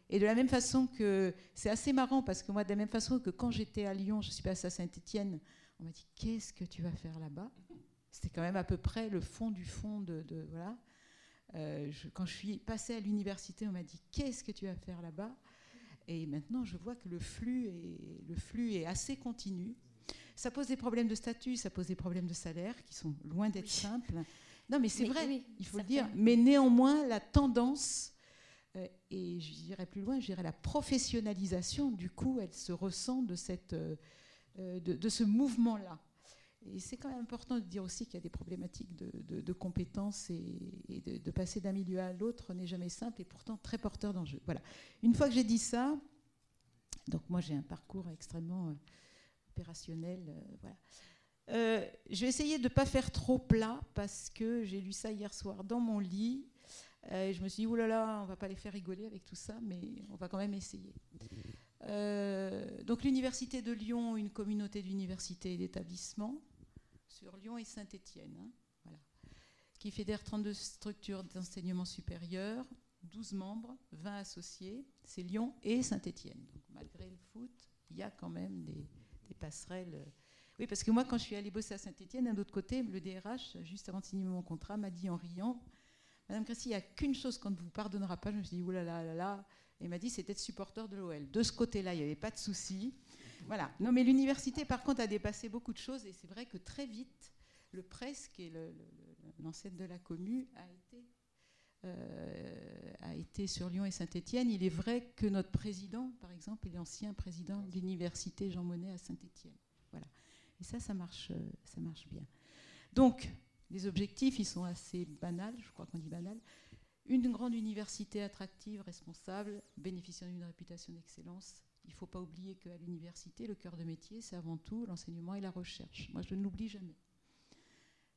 Et de la même façon que c'est assez marrant parce que moi, de la même façon que quand j'étais à Lyon, je suis passée à Saint-Étienne, on m'a dit qu'est-ce que tu vas faire là-bas? C'était quand même à peu près le fond du fond de. voilà. Euh, quand je suis passée à l'université, on m'a dit Qu'est-ce que tu vas faire là-bas? Et maintenant, je vois que le flux, est, le flux est assez continu. Ça pose des problèmes de statut, ça pose des problèmes de salaire qui sont loin d'être simples. Non, mais c'est vrai, il faut le dire. Mais néanmoins, la tendance, euh, et je dirais plus loin, je dirais la professionnalisation, du coup, elle se ressent de, cette, euh, de ce mouvement-là. Et c'est quand même important de dire aussi qu'il y a des problématiques de, compétences et, de, passer d'un milieu à l'autre n'est jamais simple et pourtant très porteur d'enjeux. Voilà. Une fois que j'ai dit ça, donc moi j'ai un parcours extrêmement euh, opérationnel. Euh, voilà. Euh, je vais essayer de ne pas faire trop plat parce que j'ai lu ça hier soir dans mon lit. et je me suis dit, oulala, là là, on va pas les faire rigoler avec tout ça, mais on va quand même essayer. donc l'Université de Lyon, une communauté d'universités et d'établissements sur Lyon et Saint-Étienne, hein, voilà, qui fédère 32 structures d'enseignement supérieur, 12 membres, 20 associés. C'est Lyon et Saint-Étienne. Malgré le foot, il y a quand même des, passerelles. Oui, parce que moi, quand je suis allée bosser à Saint-Étienne, d'un autre côté, le DRH, juste avant de signer mon contrat, m'a dit en riant Madame Crécy, il n'y a qu'une chose qu'on ne vous pardonnera pas. Je me suis dit Oulala, là là là. Et il m'a dit C'était de supporter de l'OL. De ce côté-là, il n'y avait pas de souci. Voilà. Non, mais l'université, par contre, a dépassé beaucoup de choses. Et c'est vrai que très vite, le PRES, qui est l'ancêtre de la été, euh, a été sur Lyon et Saint-Étienne. Il est vrai que notre président, par exemple, est l'ancien président de l'université Jean Monnet à Saint-Étienne. Voilà. Et ça, ça marche, euh, ça marche bien. Donc, les objectifs, ils sont assez banals, je crois qu'on dit banal. Une grande université attractive, responsable, bénéficiant d'une réputation d'excellence, il ne faut pas oublier qu'à l'université, le cœur de métier, c'est avant tout l'enseignement et la recherche. Moi, je ne l'oublie jamais.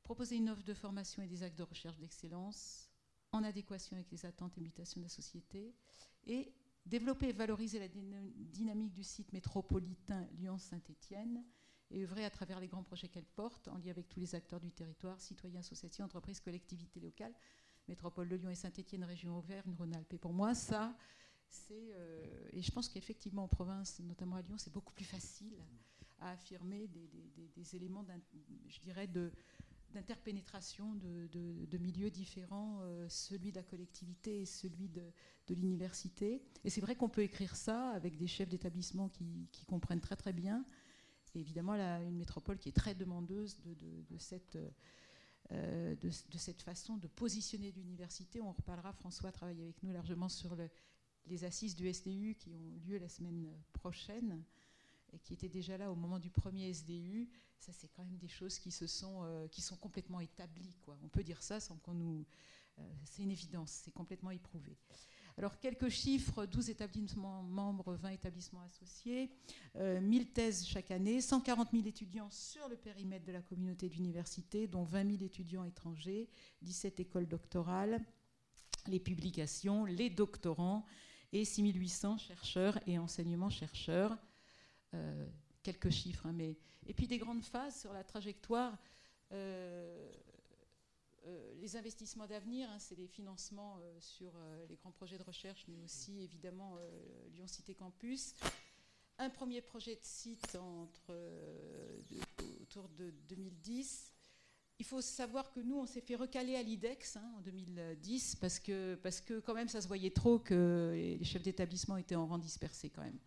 Proposer une offre de formation et des actes de recherche d'excellence en adéquation avec les attentes et mutations de la société et développer et valoriser la dynamique du site métropolitain Lyon-Saint-Étienne et œuvrer à travers les grands projets qu'elle porte en lien avec tous les acteurs du territoire, citoyens, associations, entreprises, collectivités locales, métropole de Lyon et Saint-Étienne, région Auvergne-Rhône-Alpes. Et pour moi, ça, euh, et je pense qu'effectivement en province, notamment à Lyon, c'est beaucoup plus facile à affirmer des, éléments, je dirais, d'interpénétration de, milieux différents, euh, celui de la collectivité et celui de, l'université. Et c'est vrai qu'on peut écrire ça avec des chefs d'établissement qui, comprennent très très bien. Évidemment, une métropole qui est très demandeuse de, cette... Euh, de, cette façon de positionner l'université. On reparlera, François travaille avec nous largement sur le, les assises du SDU qui ont lieu la semaine prochaine et qui étaient déjà là au moment du premier SDU, ça c'est quand même des choses qui se sont euh, qui sont complètement établies quoi. On peut dire ça sans qu'on nous euh, c'est une évidence, c'est complètement éprouvé. Alors quelques chiffres, 12 établissements membres, 20 établissements associés, 1000 euh, thèses chaque année, 140 000 étudiants sur le périmètre de la communauté d'université, dont 20 000 étudiants étrangers, 17 écoles doctorales, les publications, les doctorants, et 6800 chercheurs et enseignements-chercheurs. Euh, quelques chiffres, hein, mais... Et puis des grandes phases sur la trajectoire. Euh, euh, les investissements d'avenir, hein, c'est les financements sur les grands projets de recherche, mais aussi évidemment Lyon Cité Campus. Un premier projet de site autour de 2010 il faut savoir que nous, on s'est fait recaler à l'IDEX hein, en 2010 parce que, parce que quand même ça se voyait trop que les chefs d'établissement étaient en rang dispersé quand même.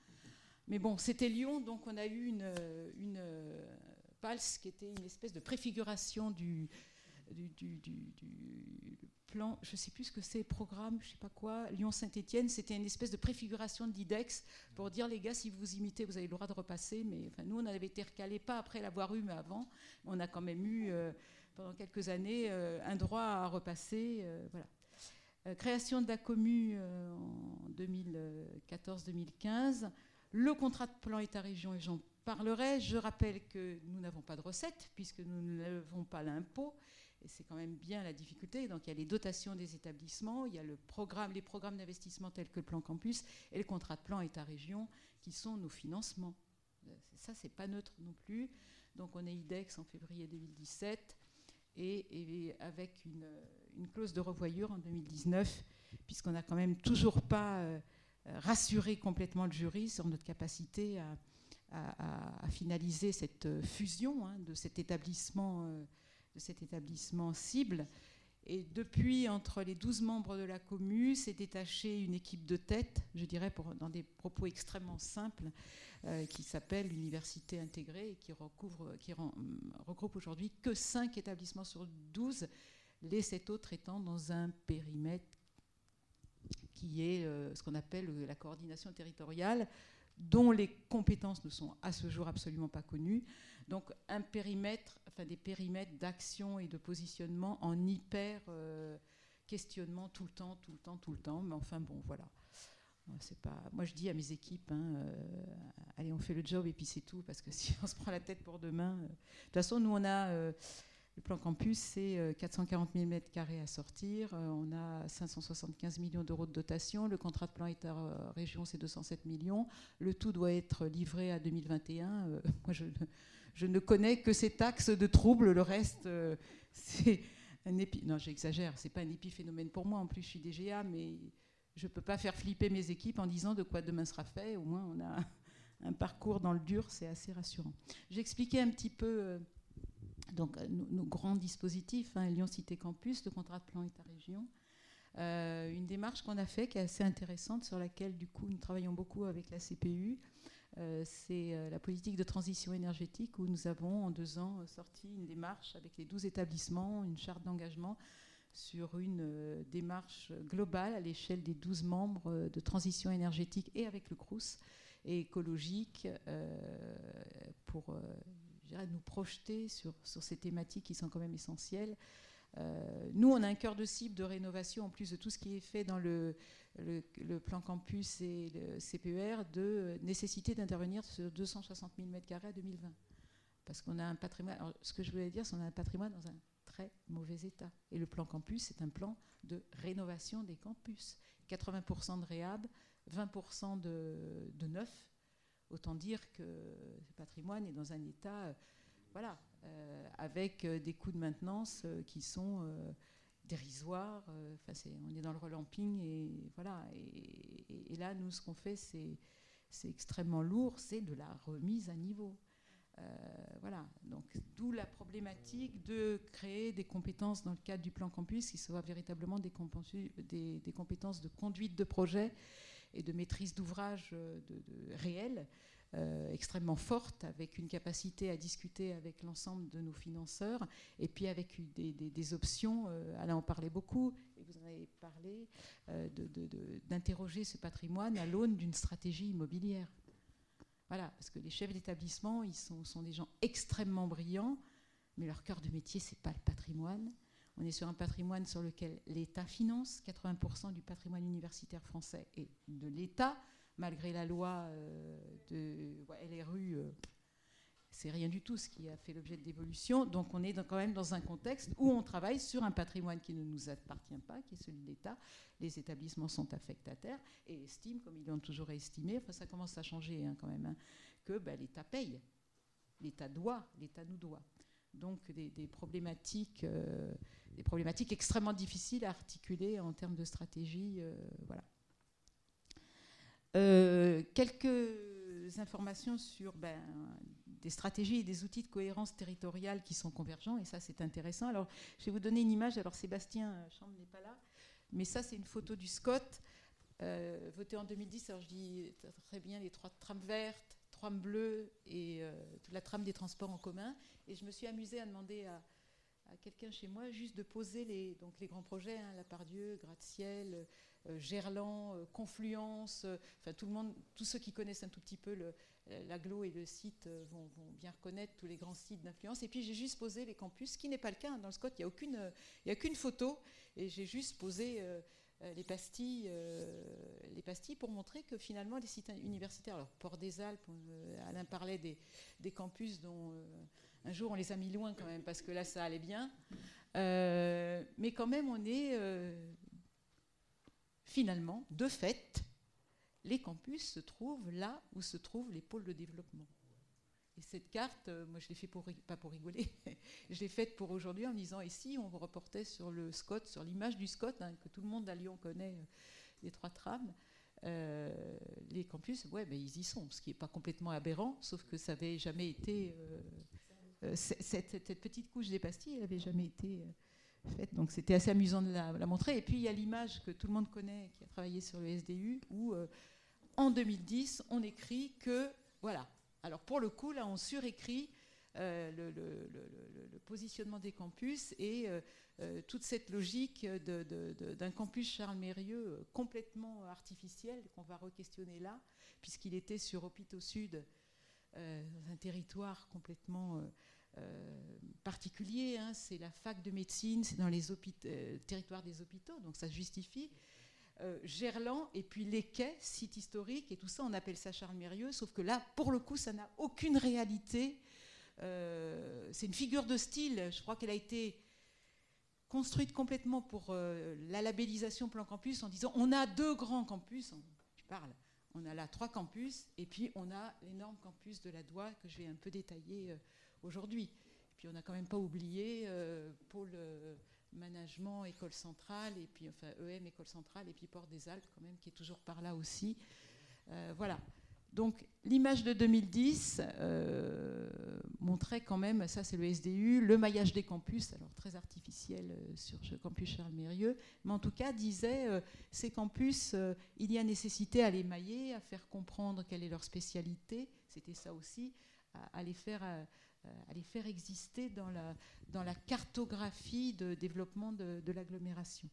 Mais bon, c'était Lyon, donc on a eu une, une PALS qui était une espèce de préfiguration du, du, plan, je ne sais plus ce que c'est, programme, je ne sais pas quoi, Lyon-Saint-Étienne, c'était une espèce de préfiguration de l'IDEX pour dire les gars, si vous imitez, vous avez le droit de repasser. Mais nous, on avait été recalés, pas après l'avoir eu, mais avant. On a quand même eu, euh, pendant quelques années, euh, un droit à repasser. Euh, voilà. création de la commu en 2014-2015. Le contrat de plan État-région, et j'en parlerai. Je rappelle que nous n'avons pas de recettes, puisque nous n'avons pas l'impôt et c'est quand même bien la difficulté. Donc il y a les dotations des établissements, il y a le programme, les programmes d'investissement tels que le plan campus et le contrat de plan État-région qui sont nos financements. Euh, ça, c'est pas neutre non plus. Donc on est IDEX en février 2017 et, avec une, clause de revoyure en 2019, puisqu'on n'a quand même toujours pas euh, rassuré complètement le jury sur notre capacité à, finaliser cette euh, fusion hein, de cet établissement de cet établissement cible. Et depuis, entre les 12 membres de la commune, s'est détachée une équipe de tête, je dirais dans des propos extrêmement simples, euh, qui s'appelle l'Université intégrée et qui, recouvre, qui regroupe aujourd'hui que 5 établissements sur 12, les 7 autres étant dans un périmètre qui est euh, ce qu'on appelle la coordination territoriale, dont les compétences ne sont à ce jour absolument pas connues. Donc un périmètre, enfin des périmètres d'action et de positionnement en hyper euh, questionnement tout le temps, tout le temps, tout le temps. Mais enfin bon, voilà. C'est pas. Moi, je dis à mes équipes, hein, euh, allez, on fait le job et puis c'est tout, parce que si on se prend la tête pour demain. Euh, de toute façon, nous, on a le plan campus, c'est 440 000 mètres carrés à sortir. on a 575 millions d'euros de dotation. Le contrat de plan État-région, c'est 207 millions. Le tout doit être livré à 2021. moi, je je ne connais que ces taxes de troubles. Le reste, euh, c'est un épi... Non, j'exagère. C'est pas un épiphénomène pour moi. En plus, je suis DGA, mais je peux pas faire flipper mes équipes en disant de quoi demain sera fait. Au moins, on a un parcours dans le dur. C'est assez rassurant. J'ai expliqué un petit peu. Euh, donc, euh, nos, grands dispositifs, hein, Lyon Cité Campus, le contrat de plan État-région, une démarche qu'on a fait qui est assez intéressante, sur laquelle du coup nous travaillons beaucoup avec la CPU, c'est euh, la politique de transition énergétique où nous avons en deux ans sorti une démarche avec les 12 établissements, une charte d'engagement sur une euh, démarche globale à l'échelle des 12 membres de transition énergétique et avec le CRUS et écologique pour nous projeter sur, ces thématiques qui sont quand même essentielles. Nous, on a un cœur de cible de rénovation en plus de tout ce qui est fait dans le, le, plan campus et le CPER de nécessité d'intervenir sur 260 000 m2 à 2020. Parce qu'on a un patrimoine. ce que je voulais dire, c'est qu'on a un patrimoine dans un très mauvais état. Et le plan campus, c'est un plan de rénovation des campus. 80% de réhab, 20% de, neuf. Autant dire que ce patrimoine est dans un état, euh, voilà, euh, avec euh, des coûts de maintenance qui sont dérisoire. Euh, enfin, on est dans le relamping et voilà. Et, là, nous, ce qu'on fait, c'est, extrêmement lourd, c'est de la remise à niveau. Euh, voilà, donc d'où la problématique de créer des compétences dans le cadre du plan campus qui soient véritablement des, compétences de conduite de projet et de maîtrise d'ouvrage de, euh, extrêmement forte, avec une capacité à discuter avec l'ensemble de nos financeurs, et puis avec des, options, euh, Alain en parlait beaucoup, et vous en avez parlé, euh, d'interroger ce patrimoine à l'aune d'une stratégie immobilière. Voilà, parce que les chefs d'établissement, ils sont, sont des gens extrêmement brillants, mais leur cœur de métier, c'est pas le patrimoine. On est sur un patrimoine sur lequel l'État finance. 80% du patrimoine universitaire français est de l'État malgré la loi euh, de LRU, euh, c'est rien du tout ce qui a fait l'objet de l'évolution. Donc on est quand même dans un contexte où on travaille sur un patrimoine qui ne nous appartient pas, qui est celui de l'État. Les établissements sont affectataires et estiment, comme ils l'ont toujours estimé, enfin ça commence à changer hein, quand même, hein, que ben, l'État paye. L'État doit, l'État nous doit. Donc des, problématiques, euh, des problématiques extrêmement difficiles à articuler en termes de stratégie. voilà. Euh, quelques informations sur ben, des stratégies et des outils de cohérence territoriale qui sont convergents, et ça c'est intéressant. Alors je vais vous donner une image, alors Sébastien euh, Chambre n'est pas là, mais ça c'est une photo du Scott, euh, voté en 2010, alors je dis très bien les trois trames vertes, trams bleues et toute la trame des transports en commun, et je me suis amusée à demander à, quelqu'un chez moi juste de poser les, donc les grands projets, hein, La Pardieu, Gratte-Ciel, euh, Gerland, euh, Confluence, euh, enfin tout le monde, tous ceux qui connaissent un tout petit peu l'aglo et le site vont, bien reconnaître tous les grands sites d'influence. Et puis j'ai juste posé les campus, ce qui n'est pas le cas. Hein. Dans le SCOT, il n'y a, aucune, il a photo, et j'ai juste posé les pastilles, les pastilles pour montrer que finalement les sites universitaires, alors Port des Alpes, Alain parlait des campus dont un jour on les a mis loin quand même parce que là ça allait bien, mais quand même on est finalement, de fait, les campus se trouvent là où se trouvent les pôles de développement. Et cette carte, euh, moi je l'ai fait pour, pas pour rigoler, je l'ai faite pour aujourd'hui en me disant, et si on reportait sur le SCOT, sur l'image du SCOT, hein, que tout le monde à Lyon connaît, euh, les trois trames, euh, les campus, ouais, ben, ils y sont, ce qui n'est pas complètement aberrant, sauf que ça n'avait jamais été... cette, cette, petite couche des pastilles, elle n'avait jamais été donc c'était assez amusant de la, montrer. Et puis il y a l'image que tout le monde connaît, qui a travaillé sur le SDU, où euh, en 2010, on écrit que, voilà, alors pour le coup, là, on surécrit euh, le, positionnement des campus et euh, toute cette logique d'un campus Charles Mérieux complètement artificiel qu'on va re-questionner là, puisqu'il était sur Hôpital Sud, dans un territoire complètement euh, particulier. Hein, c'est la fac de médecine, c'est dans les euh, territoires des hôpitaux, donc ça justifie. Euh, Gerland et puis les quais, site historique et tout ça, on appelle ça Charles Mérieux, sauf que là, pour le coup, ça n'a aucune réalité. c'est une figure de style. Je crois qu'elle a été construite complètement pour la labellisation plan campus en disant on a deux grands campus. Je parle. On a là trois campus et puis on a l'énorme campus de la Doua que je vais un peu détailler aujourd'hui. Puis on n'a quand même pas oublié euh, pôle euh, management, école centrale, et puis enfin EM, école centrale, et puis Port des Alpes quand même, qui est toujours par là aussi. Euh, voilà. Donc l'image de 2010 montrait quand même, ça c'est le SDU, le maillage des campus, alors très artificiel sur le campus Charles Mérieux, mais en tout cas disait ces campus, il y a nécessité à les mailler, à faire comprendre quelle est leur spécialité, c'était ça aussi, à, les faire à les faire exister dans la, cartographie de développement de, l'agglomération.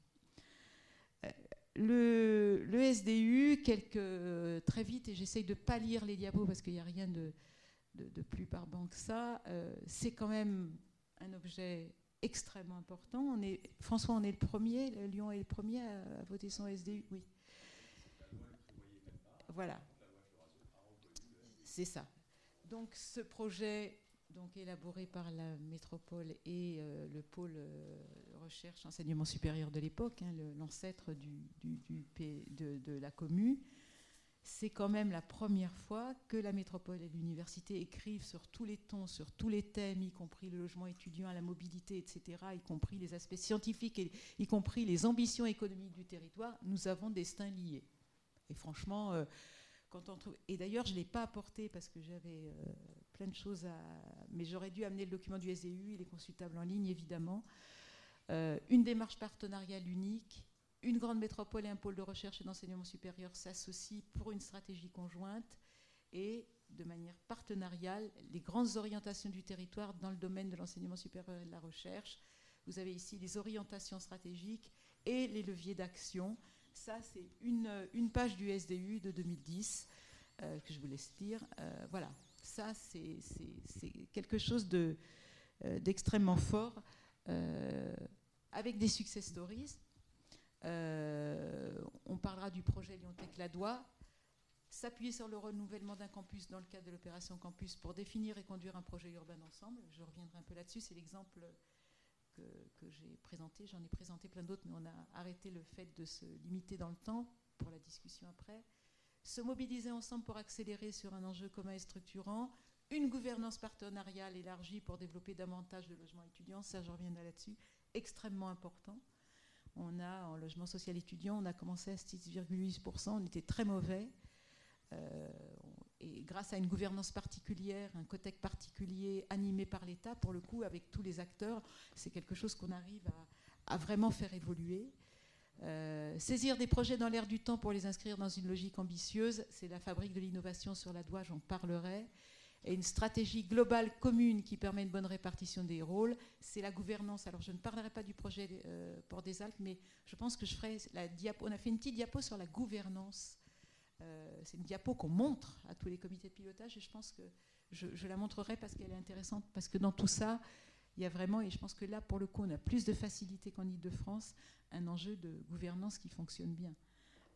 Euh, le, SDU, quelques, très vite, et j'essaye de ne pas lire les diapos parce qu'il n'y a rien de, plus barbant que ça, euh, c'est quand même un objet extrêmement important. François, on est le premier, Lyon est le premier à, voter son SDU. Voilà. C'est ça. Donc ce projet donc élaboré par la métropole et euh, le pôle euh, recherche enseignement supérieur de l'époque, hein, l'ancêtre du, de, la commune. C'est quand même la première fois que la métropole et l'université écrivent sur tous les tons, sur tous les thèmes, y compris le logement étudiant, la mobilité, etc., y compris les aspects scientifiques, et, y compris les ambitions économiques du territoire. Nous avons destins liés. Et franchement, euh, quand on trouve... Et d'ailleurs, je ne l'ai pas apporté parce que j'avais plein de choses à. Mais j'aurais dû amener le document du SDU, il est consultable en ligne évidemment. Euh, une démarche partenariale unique, une grande métropole et un pôle de recherche et d'enseignement supérieur s'associent pour une stratégie conjointe et de manière partenariale les grandes orientations du territoire dans le domaine de l'enseignement supérieur et de la recherche. Vous avez ici les orientations stratégiques et les leviers d'action. Ça, c'est une, page du SDU de 2010 euh, que je vous laisse lire. Euh, voilà, ça, c'est quelque chose euh, d'extrêmement fort, euh, avec des success stories. Euh, on parlera du projet Lyon-Tech-Ladois. S'appuyer sur le renouvellement d'un campus dans le cadre de l'opération Campus pour définir et conduire un projet urbain ensemble. Je reviendrai un peu là-dessus. C'est l'exemple que j'ai présenté. J'en ai présenté plein d'autres, mais on a arrêté le fait de se limiter dans le temps pour la discussion après se mobiliser ensemble pour accélérer sur un enjeu commun et structurant, une gouvernance partenariale élargie pour développer davantage de logements étudiants, ça je reviendrai là-dessus, extrêmement important. On a, en logement social étudiant, on a commencé à 6,8%, on était très mauvais. Euh, et grâce à une gouvernance particulière, un cotec particulier animé par l'État, pour le coup, avec tous les acteurs, c'est quelque chose qu'on arrive à, vraiment faire évoluer. Euh, saisir des projets dans l'air du temps pour les inscrire dans une logique ambitieuse, c'est la fabrique de l'innovation sur la doigt, j'en parlerai. et une stratégie globale commune qui permet une bonne répartition des rôles, c'est la gouvernance. Alors je ne parlerai pas du projet euh, Port des Alpes, mais je pense que je ferai la diapo. On a fait une petite diapo sur la gouvernance. Euh, c'est une diapo qu'on montre à tous les comités de pilotage et je pense que je, la montrerai parce qu'elle est intéressante, parce que dans tout ça, il y a vraiment, et je pense que là, pour le coup, on a plus de facilité qu'en Ile-de-France, un enjeu de gouvernance qui fonctionne bien.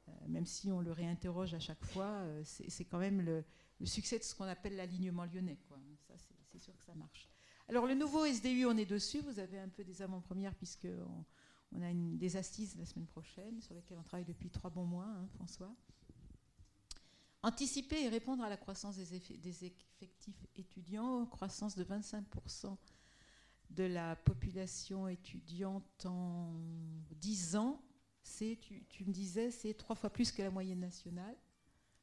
Euh, même si on le réinterroge à chaque fois, c'est quand même le, succès de ce qu'on appelle l'alignement lyonnais. Ça, c'est sûr que ça marche. Alors, le nouveau SDU, on est dessus. Vous avez un peu des avant-premières, puisqu'on on a une, des assises la semaine prochaine, sur lesquelles on travaille depuis trois bons mois, hein, François. Anticiper et répondre à la croissance des effectifs étudiants, croissance de 25% de la population étudiante en 10 ans, c'est, tu, tu me disais, c'est trois fois plus que la moyenne nationale.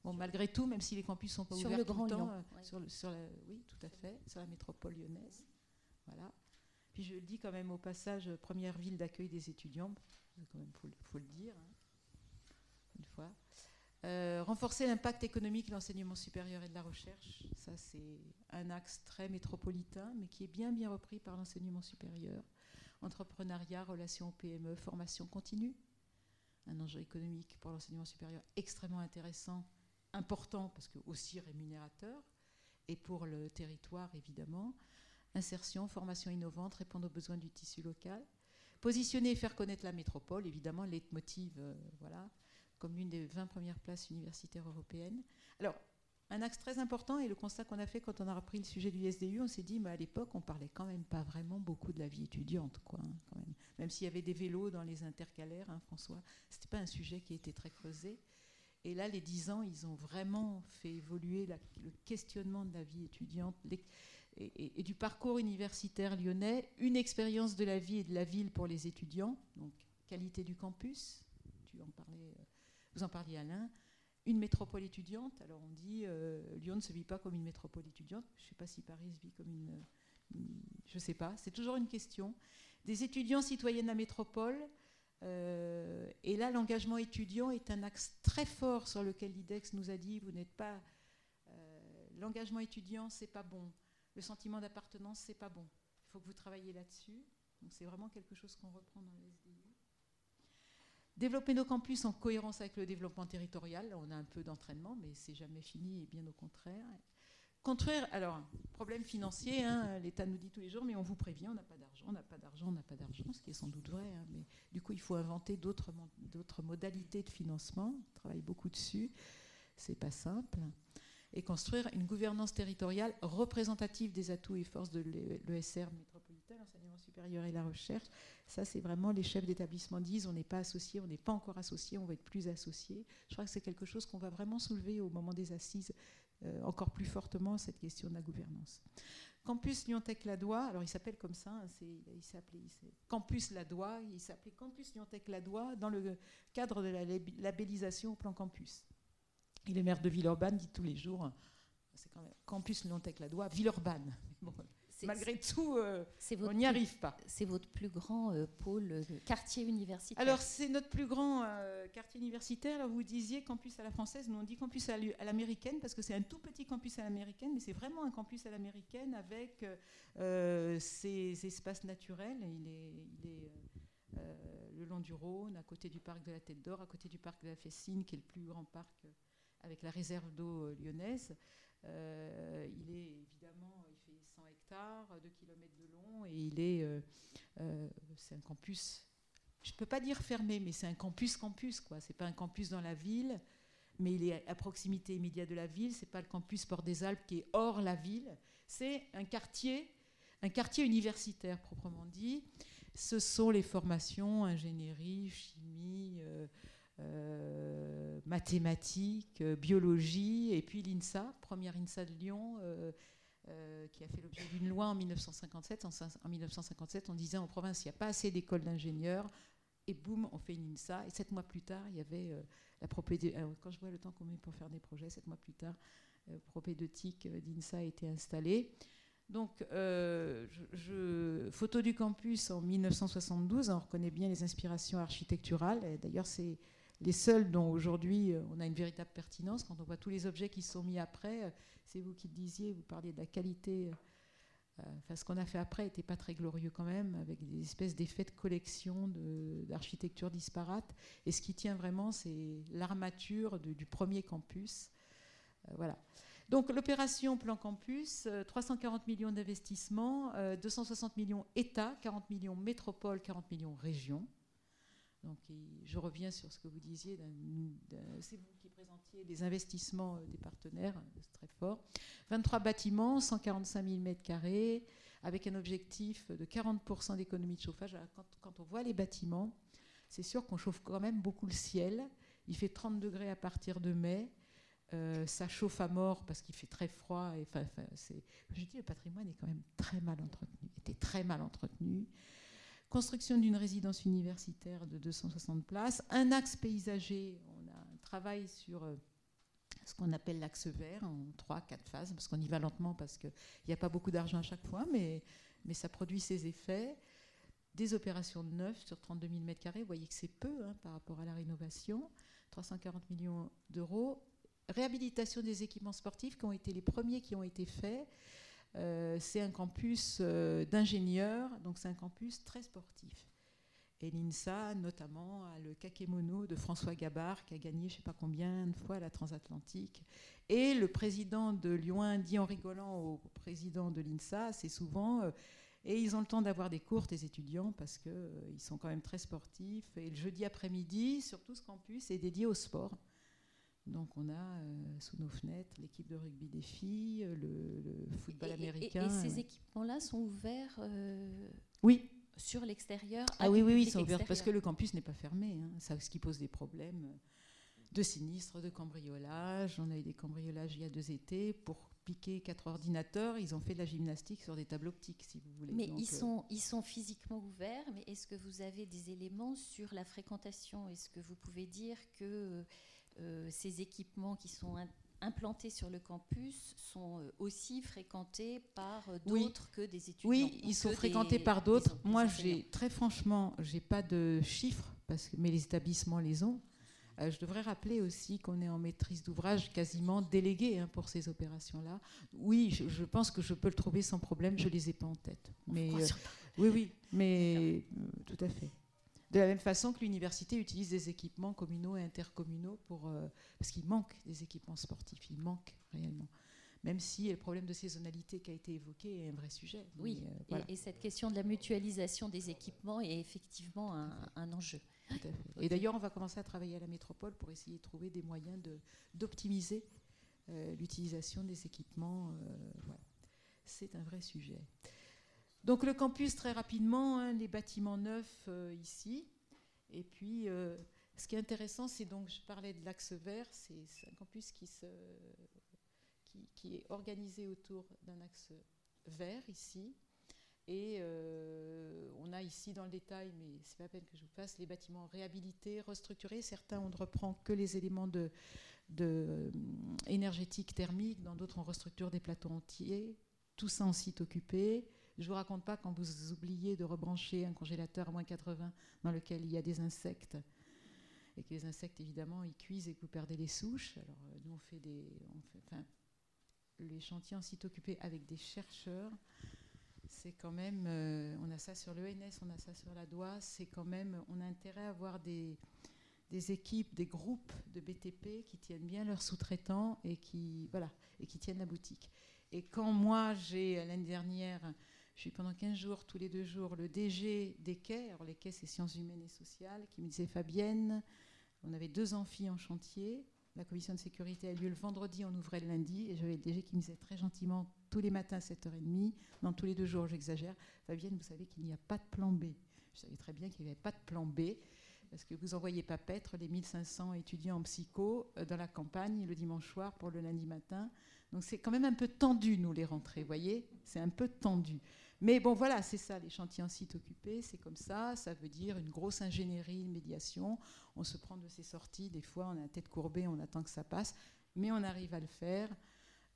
Bon, malgré tout, même si les campus sont pas sur ouverts le tout Grand le temps, Lyon, euh, sur, le, sur la, oui, tout à fait, sur la métropole lyonnaise. Voilà. Puis je le dis quand même au passage, euh, première ville d'accueil des étudiants, quand même faut, faut le dire, hein, une fois. Euh, renforcer l'impact économique de l'enseignement supérieur et de la recherche, ça c'est un axe très métropolitain, mais qui est bien bien repris par l'enseignement supérieur. Entrepreneuriat, relations PME, formation continue, un enjeu économique pour l'enseignement supérieur extrêmement intéressant important parce que aussi rémunérateur, et pour le territoire évidemment. Insertion, formation innovante, répondre aux besoins du tissu local. Positionner et faire connaître la métropole, évidemment, leitmotiv, euh, voilà, comme l'une des 20 premières places universitaires européennes. Alors, un axe très important, et le constat qu'on a fait quand on a repris le sujet du SDU, on s'est dit, mais à l'époque, on parlait quand même pas vraiment beaucoup de la vie étudiante, quoi, hein, quand même. Même s'il y avait des vélos dans les intercalaires, hein, François, c'était pas un sujet qui était très creusé. Et là, les dix ans, ils ont vraiment fait évoluer le questionnement de la vie étudiante et, du parcours universitaire lyonnais, une expérience de la vie et de la ville pour les étudiants, donc qualité du campus, tu en parlais, euh, vous en parliez Alain, une métropole étudiante. Alors on dit euh, Lyon ne se vit pas comme une métropole étudiante. Je ne sais pas si Paris se vit comme une, je ne sais pas. C'est toujours une question. Des étudiants citoyens de la métropole euh, et là, l'engagement étudiant est un axe très fort sur lequel l'IDEX nous a dit vous n'êtes pas. Euh, l'engagement étudiant, c'est pas bon. Le sentiment d'appartenance, c'est pas bon. Il faut que vous travailliez là-dessus. Donc, c'est vraiment quelque chose qu'on reprend dans le SDU. Développer nos campus en cohérence avec le développement territorial. On a un peu d'entraînement, mais c'est jamais fini et bien au contraire. Contraire, alors, problème financier, hein, l'État nous dit tous les jours, mais on vous prévient, on n'a pas d'argent, on n'a pas d'argent, on n'a pas d'argent, ce qui est sans doute vrai, hein, mais du coup, il faut inventer d'autres modalités de financement, on travaille beaucoup dessus, c'est pas simple, et construire une gouvernance territoriale représentative des atouts et forces de l'ESR l'enseignement supérieur et la recherche. Ça, c'est vraiment les chefs d'établissement disent, on n'est pas associés, on n'est pas encore associés, on va être plus associés. Je crois que c'est quelque chose qu'on va vraiment soulever au moment des assises euh, encore plus fortement cette question de la gouvernance. Campus Lyon-Tech Ladois, alors il s'appelle comme ça, hein, il s'appelait Campus Ladois, il s'appelait Campus Lyon-Tech Ladois dans le cadre de la labellisation au plan campus. Et le maire de Villeurbanne dit tous les jours, c'est quand même Campus Lyon-Tech Ladois, Villeurbanne. malgré tout, euh, on n'y arrive pas. C'est votre plus grand euh, pôle euh, quartier universitaire. Alors, c'est notre plus grand quartier universitaire. Alors, vous disiez campus à la française, nous on dit campus à l'américaine parce que c'est un tout petit campus à l'américaine, mais c'est vraiment un campus à l'américaine avec ses espaces naturels. Il est, il est le long du Rhône, à côté du parc de la Tête d'Or, à côté du parc de la Fessine, qui est le plus grand parc avec la réserve d'eau lyonnaise. il est évidemment 100 hectares, 2 km de long, et il est, euh, euh, c'est un campus, je ne peux pas dire fermé, mais c'est un campus-campus, quoi. C'est pas un campus dans la ville, mais il est à proximité immédiate de la ville. C'est pas le campus Port des Alpes qui est hors la ville. C'est un quartier, un quartier universitaire proprement dit. Ce sont les formations ingénierie, chimie. Euh, mathématiques, biologie, et puis l'INSA, première INSA de Lyon, qui a fait l'objet d'une loi en 1957. En, 1957, on disait en province, il n'y a pas assez d'écoles d'ingénieurs. Et boum, on fait une INSA. Et sept mois plus tard, il y avait euh, la propédeutique. quand je vois le temps qu'on met pour faire des projets, sept mois plus tard, euh, propédeutique d'INSA a été installée. Donc, photo du campus en 1972, on reconnaît bien les inspirations architecturales. D'ailleurs, c'est les seuls dont aujourd'hui on a une véritable pertinence. Quand on voit tous les objets qui sont mis après, c'est vous qui le disiez, vous parliez de la qualité. Enfin, ce qu'on a fait après n'était pas très glorieux quand même, avec des espèces d'effets de collection d'architecture disparate. Et ce qui tient vraiment, c'est l'armature du premier campus. voilà. Donc l'opération Plan Campus, 340 millions d'investissements, 260 millions État, 40 millions métropole, 40 millions régions. Donc, je reviens sur ce que vous disiez, présentiez les investissements euh, des partenaires, c'est très fort. 23 bâtiments, 145 000 m2, avec un objectif de 40% d'économie de chauffage. quand, on voit les bâtiments, c'est sûr qu'on chauffe quand même beaucoup le ciel. Il fait 30 degrés à partir de mai. Euh, ça chauffe à mort parce qu'il fait très froid. Et, enfin, je dis, le patrimoine est quand même très mal entretenu, était très mal entretenu construction d'une résidence universitaire de 260 places, un axe paysager, on a un travail sur euh, ce qu'on appelle l'axe vert en 3-4 phases, parce qu'on y va lentement parce qu'il n'y a pas beaucoup d'argent à chaque fois, mais, mais ça produit ses effets. Des opérations de neuf sur 32 000 m2, vous voyez que c'est peu hein, par rapport à la rénovation, 340 millions d'euros. Réhabilitation des équipements sportifs qui ont été les premiers qui ont été faits. Euh, c'est un campus euh, d'ingénieurs, donc c'est un campus très sportif. Et l'INSA, notamment, a le kakémono de François Gabard, qui a gagné je ne sais pas combien de fois la transatlantique. Et le président de Lyon dit en rigolant au président de l'INSA, c'est souvent. Euh, et ils ont le temps d'avoir des cours, des étudiants, parce qu'ils sont quand même très sportifs. Et le jeudi après-midi, sur tout ce campus, est dédié au sport. Donc on a euh, sous nos fenêtres l'équipe de rugby des filles, le, football américain. Et, ces équipements-là sont ouverts euh, Oui. Sur l'extérieur Ah oui, oui, oui, ouverts parce que le campus n'est pas fermé. Hein. Ça, ce qui pose des problèmes de sinistres, de cambriolage. On a eu des cambriolages il y a deux étés pour piquer quatre ordinateurs. Ils ont fait de la gymnastique sur des tables optiques, si vous voulez. Mais ils, euh, sont, ils sont physiquement ouverts. Mais est-ce que vous avez des éléments sur la fréquentation? Est-ce que vous pouvez dire que euh, ces équipements qui sont implantés sur le campus sont euh, aussi fréquentés par euh, d'autres que des étudiants Oui, ils sont fréquentés par d'autres. Moi, j'ai très franchement, j'ai pas de chiffres parce que mais les établissements les ont. je devrais rappeler aussi qu'on est en maîtrise d'ouvrage quasiment délégué hein, pour ces opérations-là. Oui, je, pense que je peux le trouver sans problème. Je les ai pas en tête. Mais oui, oui, mais tout à fait. De la même façon que l'université utilise des équipements communaux et intercommunaux pour, euh, parce qu'il manque des équipements sportifs, il manque réellement. Même si le problème de saisonnalité qui a été évoqué est un vrai sujet. Oui, euh, et, cette question de la mutualisation des équipements est effectivement un, enjeu. Et d'ailleurs, on va commencer à travailler à la métropole pour essayer de trouver des moyens d'optimiser euh, l'utilisation des équipements. C'est un vrai sujet. Donc le campus, très rapidement, hein, les bâtiments neufs euh, ici. Et puis, euh, ce qui est intéressant, c'est donc, je parlais de l'axe vert, c'est un campus qui, se, qui, est organisé autour d'un axe vert ici. Et euh, on a ici dans le détail, mais c'est pas peine que je vous fasse, les bâtiments réhabilités, restructurés. Certains, on ne reprend que les éléments de, de thermique, dans d'autres, on restructure des plateaux entiers. Tout ça en site occupé. Je vous raconte pas quand vous oubliez de rebrancher un congélateur à moins 80 dans lequel il y a des insectes et que les insectes, évidemment, ils cuisent et que vous perdez les souches. Alors, euh, nous, on fait des. enfin, les chantiers en site occupé avec des chercheurs, c'est quand même. Euh, on a ça sur l'ENS, on a ça sur la DOA, c'est quand même. On a intérêt à avoir des, des équipes, des groupes de BTP qui tiennent bien leurs sous-traitants et qui, voilà, et qui tiennent la boutique. Et quand moi, j'ai, l'année dernière, je suis pendant 15 jours, tous les deux jours, le DG des quais, alors les quais c'est sciences humaines et sociales, qui me disait Fabienne, on avait deux amphis en chantier, la commission de sécurité a lieu le vendredi, on ouvrait le lundi, et j'avais le DG qui me disait très gentiment, tous les matins à 7h30, dans tous les deux jours, j'exagère, Fabienne, vous savez qu'il n'y a pas de plan B. Je savais très bien qu'il n'y avait pas de plan B, parce que vous envoyez pas paître les 1500 étudiants en psycho euh, dans la campagne le dimanche soir pour le lundi matin. Donc c'est quand même un peu tendu, nous, les rentrées, vous voyez. C'est un peu tendu. Mais bon, voilà, c'est ça, les chantiers en site occupé, c'est comme ça. Ça veut dire une grosse ingénierie, une médiation. On se prend de ces sorties, des fois, on a la tête courbée, on attend que ça passe, mais on arrive à le faire.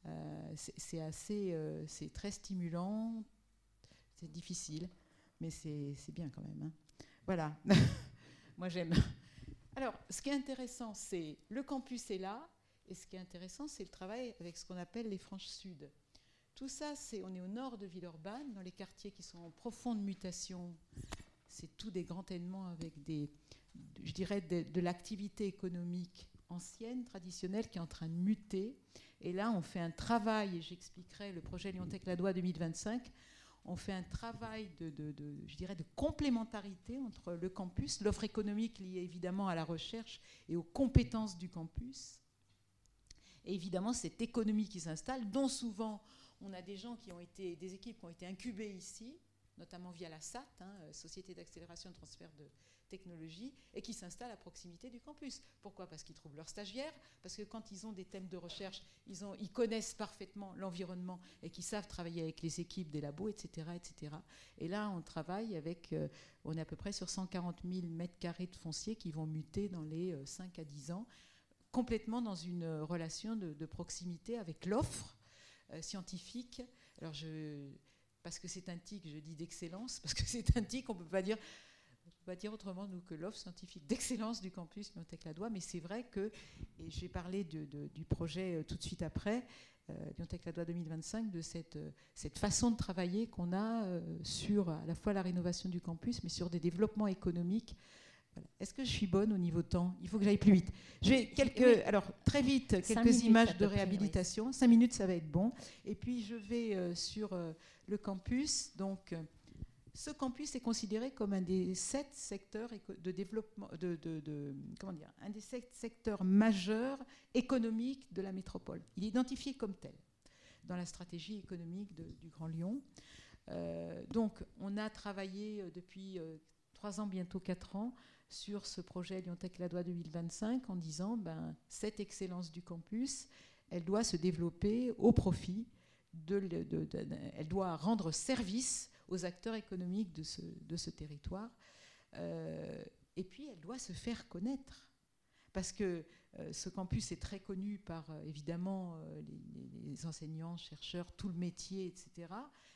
Euh, c'est assez, euh, c'est très stimulant, c'est difficile, mais c'est bien quand même. Hein. Voilà, moi j'aime. Alors, ce qui est intéressant, c'est le campus est là, Et ce qui est intéressant, c'est le travail avec ce qu'on appelle les franges sud. Tout ça, c'est on est au nord de Villeurbanne, dans les quartiers qui sont en profonde mutation. C'est tout des grands événements avec des, je dirais, de, l'activité économique ancienne, traditionnelle, qui est en train de muter. Et là, on fait un travail, et j'expliquerai le projet Lyon-Tech-Ladois 2025, on fait un travail de, je dirais, de complémentarité entre le campus, l'offre économique liée évidemment à la recherche et aux compétences du campus, et évidemment cette économie qui s'installe, dont souvent on a des gens qui ont été, des équipes qui ont été incubées ici, notamment via la SAT, hein, Société d'accélération de transfert de technologie, et qui s'installent à proximité du campus. Pourquoi? Parce qu'ils trouvent leurs stagiaires, parce que quand ils ont des thèmes de recherche, ils, connaissent parfaitement l'environnement et qu'ils savent travailler avec les équipes des labos, etc. etc. Et là, on travaille avec, euh, on est à peu près sur 140 000 mètres carrés de foncier qui vont muter dans les 5 euh, à 10 ans, complètement dans une relation de, proximité avec l'offre euh, scientifique. Alors, je, parce que c'est un TIC, je dis d'excellence, parce que c'est un TIC, on ne peut pas dire on dire autrement nous que l'offre scientifique d'excellence du campus Lyon-Tech-Ladois, mais c'est vrai que, et je vais parler du projet euh, tout de suite après, euh, Lyon-Tech-Ladois 2025, de cette, euh, cette façon de travailler qu'on a sur à la fois la rénovation du campus, mais sur des développements économiques. Est-ce que je suis bonne au niveau temps? Il faut que j'aille plus vite. Je vais quelques, alors très vite, quelques images de réhabilitation. Cinq minutes, ça va être bon. Et puis je vais sur le campus. Donc ce campus est considéré comme un des sept secteurs de développement, de, comment dire, un des sept secteurs majeurs économiques de la métropole. Il est identifié comme tel dans la stratégie économique du Grand Lyon. Euh, donc, on a travaillé euh, depuis euh, trois ans, bientôt quatre ans, sur ce projet Lyon-Tech-Ladois 2025 en disant ben, cette excellence du campus, elle doit se développer au profit de, elle doit rendre service aux acteurs économiques de ce, ce territoire. Euh, et puis, elle doit se faire connaître. Parce que euh, ce campus est très connu par, euh, évidemment, les, enseignants, chercheurs, tout le métier, etc.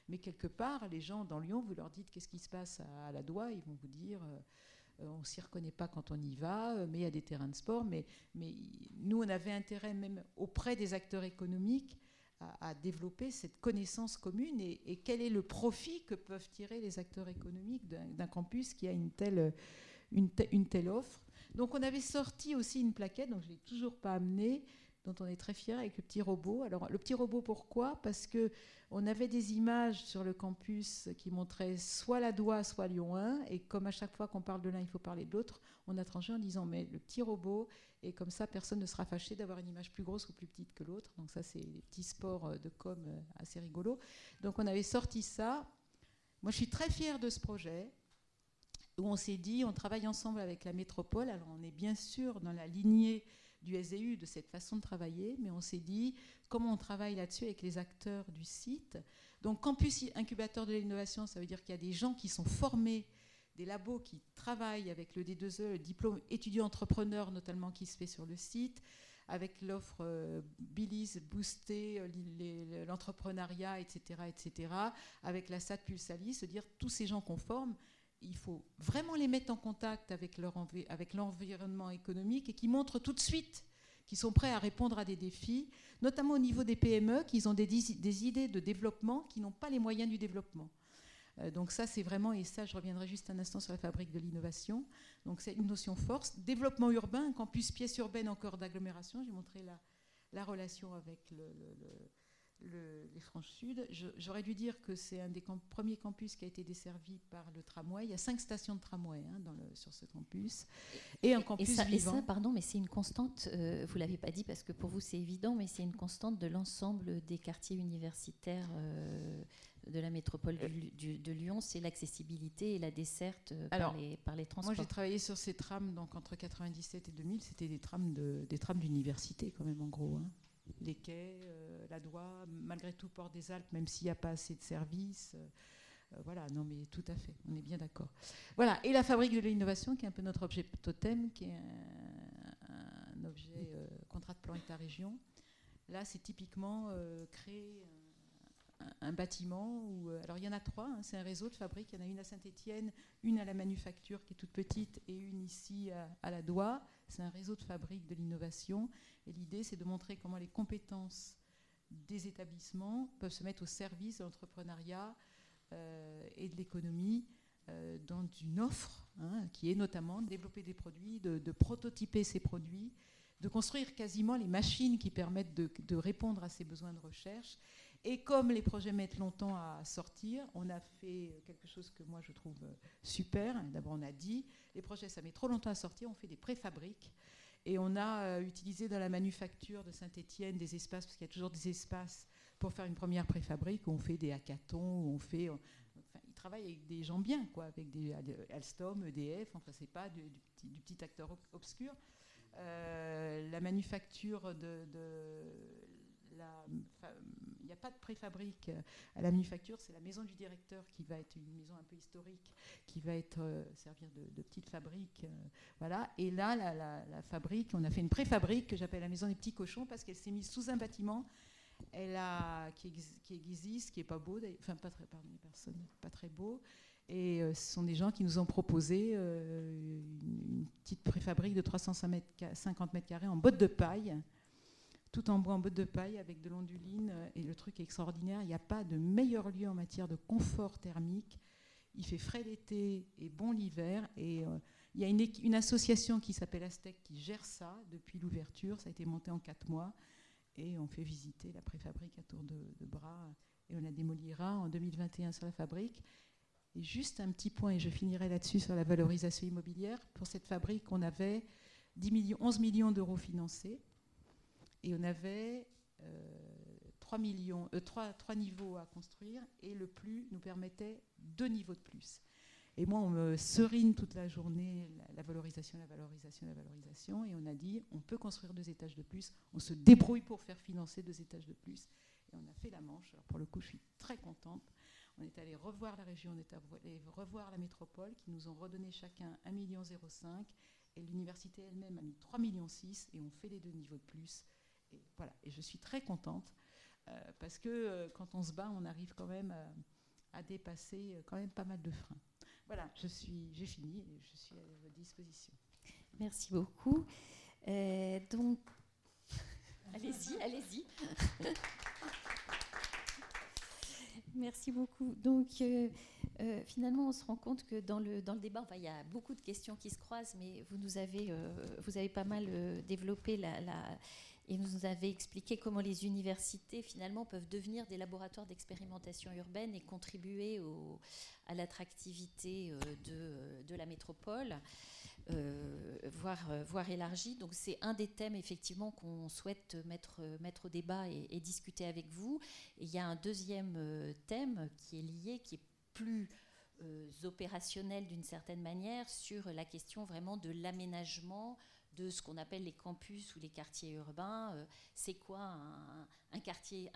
Mais quelque part, les gens dans Lyon, vous leur dites qu'est-ce qui se passe à, la Doigt, ils vont vous dire on ne s'y reconnaît pas quand on y va, mais il y a des terrains de sport. Mais, mais nous, on avait intérêt même auprès des acteurs économiques à, développer cette connaissance commune et, quel est le profit que peuvent tirer les acteurs économiques d'un campus qui a une telle, une, une, telle offre. Donc on avait sorti aussi une plaquette, donc je ne l'ai toujours pas amenée, dont on est très fier avec le petit robot. Alors le petit robot pourquoi? Parce que on avait des images sur le campus qui montraient soit la Doigt, soit Lyon 1, et comme à chaque fois qu'on parle de l'un, il faut parler de l'autre, on a tranché en disant mais le petit robot, et comme ça personne ne sera fâché d'avoir une image plus grosse ou plus petite que l'autre. Donc ça c'est des petits sports euh, de com euh, assez rigolos. Donc on avait sorti ça. Moi je suis très fière de ce projet où on s'est dit on travaille ensemble avec la métropole. Alors on est bien sûr dans la lignée du SDU, de cette façon de travailler, mais on s'est dit comment on travaille là-dessus avec les acteurs du site. Donc campus incubateur de l'innovation, ça veut dire qu'il y a des gens qui sont formés, des labos qui travaillent avec le D2E, le diplôme étudiant-entrepreneur notamment qui se fait sur le site, avec l'offre euh, Billy's Booster, euh, l'entrepreneuriat, etc., etc., avec la SAT Pulsali, se dire tous ces gens qu'on forme, il faut vraiment les mettre en contact avec leur avec l'environnement économique et qui montrent tout de suite qu'ils sont prêts à répondre à des défis, notamment au niveau des PME, qui ont des, des idées de développement qui n'ont pas les moyens du développement. Euh, donc ça, c'est vraiment, et ça, je reviendrai juste un instant sur la fabrique de l'innovation. Donc c'est une notion force. Développement urbain, campus pièce urbaine encore d'agglomération. J'ai montré la, la relation avec le les Franches Sud. J'aurais dû dire que c'est un des premiers campus qui a été desservi par le tramway. Il y a cinq stations de tramway hein, dans le, sur ce campus. Et un campus et ça, vivant. Et ça, pardon, mais c'est une constante, euh, vous ne l'avez pas dit parce que pour vous c'est évident, mais c'est une constante de l'ensemble des quartiers universitaires euh, de la métropole de Lyon, c'est l'accessibilité et la desserte euh, par, les, par les transports. Moi j'ai travaillé sur ces trams donc, entre 97 et 2000, c'était des trams d'université de, quand même en gros. Hein les quais, euh, la Doigt, malgré tout Port des Alpes, même s'il n'y a pas assez de services. Euh, euh, voilà, non mais tout à fait, on est bien d'accord. Voilà, et la fabrique de l'innovation, qui est un peu notre objet totem, qui est un, objet contrat de plan État-région. Là, c'est typiquement créer un, bâtiment. Où, alors il y en a trois, hein, c'est un réseau de fabriques. Il y en a une à Saint-Étienne, une à la manufacture qui est toute petite et une ici à, la Doigt. C'est un réseau de fabriques de l'innovation. Et l'idée, c'est de montrer comment les compétences des établissements peuvent se mettre au service de l'entrepreneuriat et de l'économie dans une offre hein, qui est notamment de développer des produits, de prototyper ces produits, de construire quasiment les machines qui permettent de, répondre à ces besoins de recherche. Et comme les projets mettent longtemps à sortir, on a fait quelque chose que moi je trouve super. D'abord, on a dit, les projets, ça met trop longtemps à sortir, on fait des préfabriques. Et on a euh, utilisé dans la manufacture de Saint-Étienne des espaces, parce qu'il y a toujours des espaces pour faire une première préfabrique, où on fait des hackathons, où on fait... Enfin, ils travaillent avec des gens bien, quoi, avec des Alstom, EDF, enfin, c'est pas du, petit, acteur obscur. Euh, la manufacture de, pas de préfabrique à la manufacture, c'est la maison du directeur qui va être une maison un peu historique, qui va être euh, servir de, petite fabrique, euh, voilà. Et là, la, fabrique, on a fait une préfabrique que j'appelle la maison des petits cochons parce qu'elle s'est mise sous un bâtiment, elle a qui, qui existe, qui est pas beau, enfin pas très, pardon, personne, pas très beau, et euh, ce sont des gens qui nous ont proposé euh, une, petite préfabrique de 350 mètres carrés en bottes de paille, tout en bois en bottes de paille avec de l'onduline. Et le truc est extraordinaire, il n'y a pas de meilleur lieu en matière de confort thermique. Il fait frais l'été et bon l'hiver. Et euh, il y a une, association qui s'appelle Aztec qui gère ça depuis l'ouverture. Ça a été monté en quatre mois. Et on fait visiter la préfabrique à tour de, bras. Et on la démolira en 2021 sur la fabrique. Et juste un petit point, et je finirai là-dessus sur la valorisation immobilière. Pour cette fabrique, on avait 10 millions, 11 millions d'euros financés et on avait 3, euh, millions, 3, euh, niveaux à construire et le plus nous permettait deux niveaux de plus. Et moi, on me serine toute la journée la, valorisation, la valorisation, la valorisation. Et on a dit, on peut construire deux étages de plus. On se débrouille pour faire financer deux étages de plus. Et on a fait la manche. Alors pour le coup, je suis très contente on est allé revoir la région, on est allé revoir la métropole qui nous ont redonné chacun 1,05 million et l'université elle-même a mis 3,6 millions et on fait les deux niveaux de plus. Et voilà, et je suis très contente euh, parce que euh, quand on se bat, on arrive quand même euh, à dépasser quand même pas mal de freins. Voilà, je suis, j'ai fini et je suis à votre disposition. Merci beaucoup. donc, allez-y, allez-y. Merci beaucoup. Donc, euh, euh, finalement, on se rend compte que dans le, dans le débat, il y a beaucoup de questions qui se croisent, mais vous nous avez, euh, vous avez pas mal développé la, la, et nous avez expliqué comment les universités, finalement, peuvent devenir des laboratoires d'expérimentation urbaine et contribuer à l'attractivité de, de, la métropole. Euh, voire, euh, voire élargie. Donc c'est un des thèmes effectivement qu'on souhaite mettre, mettre au débat et, discuter avec vous. Et il y a un deuxième euh, thème qui est lié, qui est plus opérationnel d'une certaine manière sur la question vraiment de l'aménagement de ce qu'on appelle les campus ou les quartiers urbains. c'est quoi un, quartier,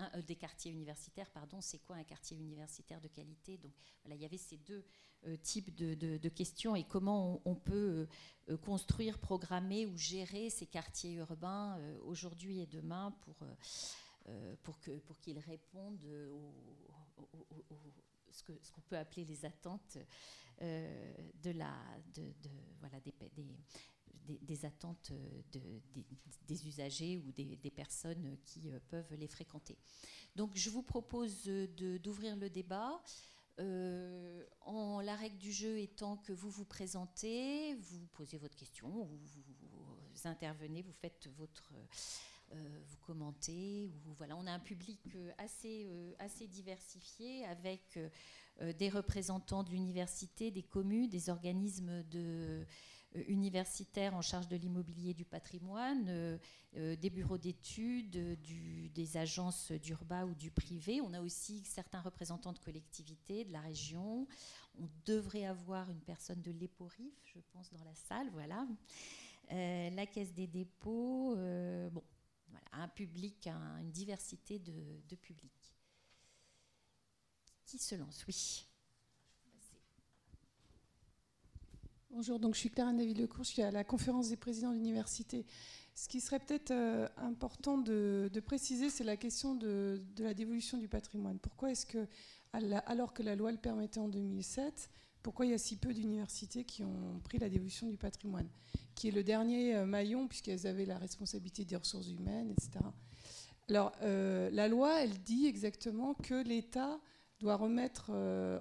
universitaires, pardon, c'est quoi un quartier universitaire de qualité? Donc voilà, il y avait ces deux euh, type de, questions et comment on, peut euh, construire, programmer ou gérer ces quartiers urbains euh, aujourd'hui et demain pour, pour, que, qu'ils répondent aux, ce qu'on peut appeler les attentes de la, de, des, des, attentes de, des, usagers ou des, personnes qui peuvent les fréquenter. Donc je vous propose d'ouvrir le débat. Euh, en, la règle du jeu étant que vous vous présentez, vous posez votre question, vous, intervenez, vous faites votre, euh, vous commentez. Voilà, on a un public euh, assez, assez diversifié avec des représentants de l'université, des communes, des organismes de euh, universitaires en charge de l'immobilier du patrimoine, euh, euh, des bureaux d'études, des agences d'urba ou du privé. On a aussi certains représentants de collectivités, de la région. On devrait avoir une personne de l'EPORIF, je pense, dans la salle. Voilà. la Caisse des dépôts. un public, une diversité de, de publics. Qui se lance Oui. Bonjour, donc je suis Clara David Lecourt, je suis à la conférence des présidents d'université. Ce qui serait peut-être euh, important de, préciser, c'est la question de, la dévolution du patrimoine. Pourquoi est-ce que, alors que la loi le permettait en 2007, pourquoi il y a si peu d'universités qui ont pris la dévolution du patrimoine, qui est le dernier euh, maillon, puisqu'elles avaient la responsabilité des ressources humaines, etc. Alors, euh, la loi, elle dit exactement que l'État doit remettre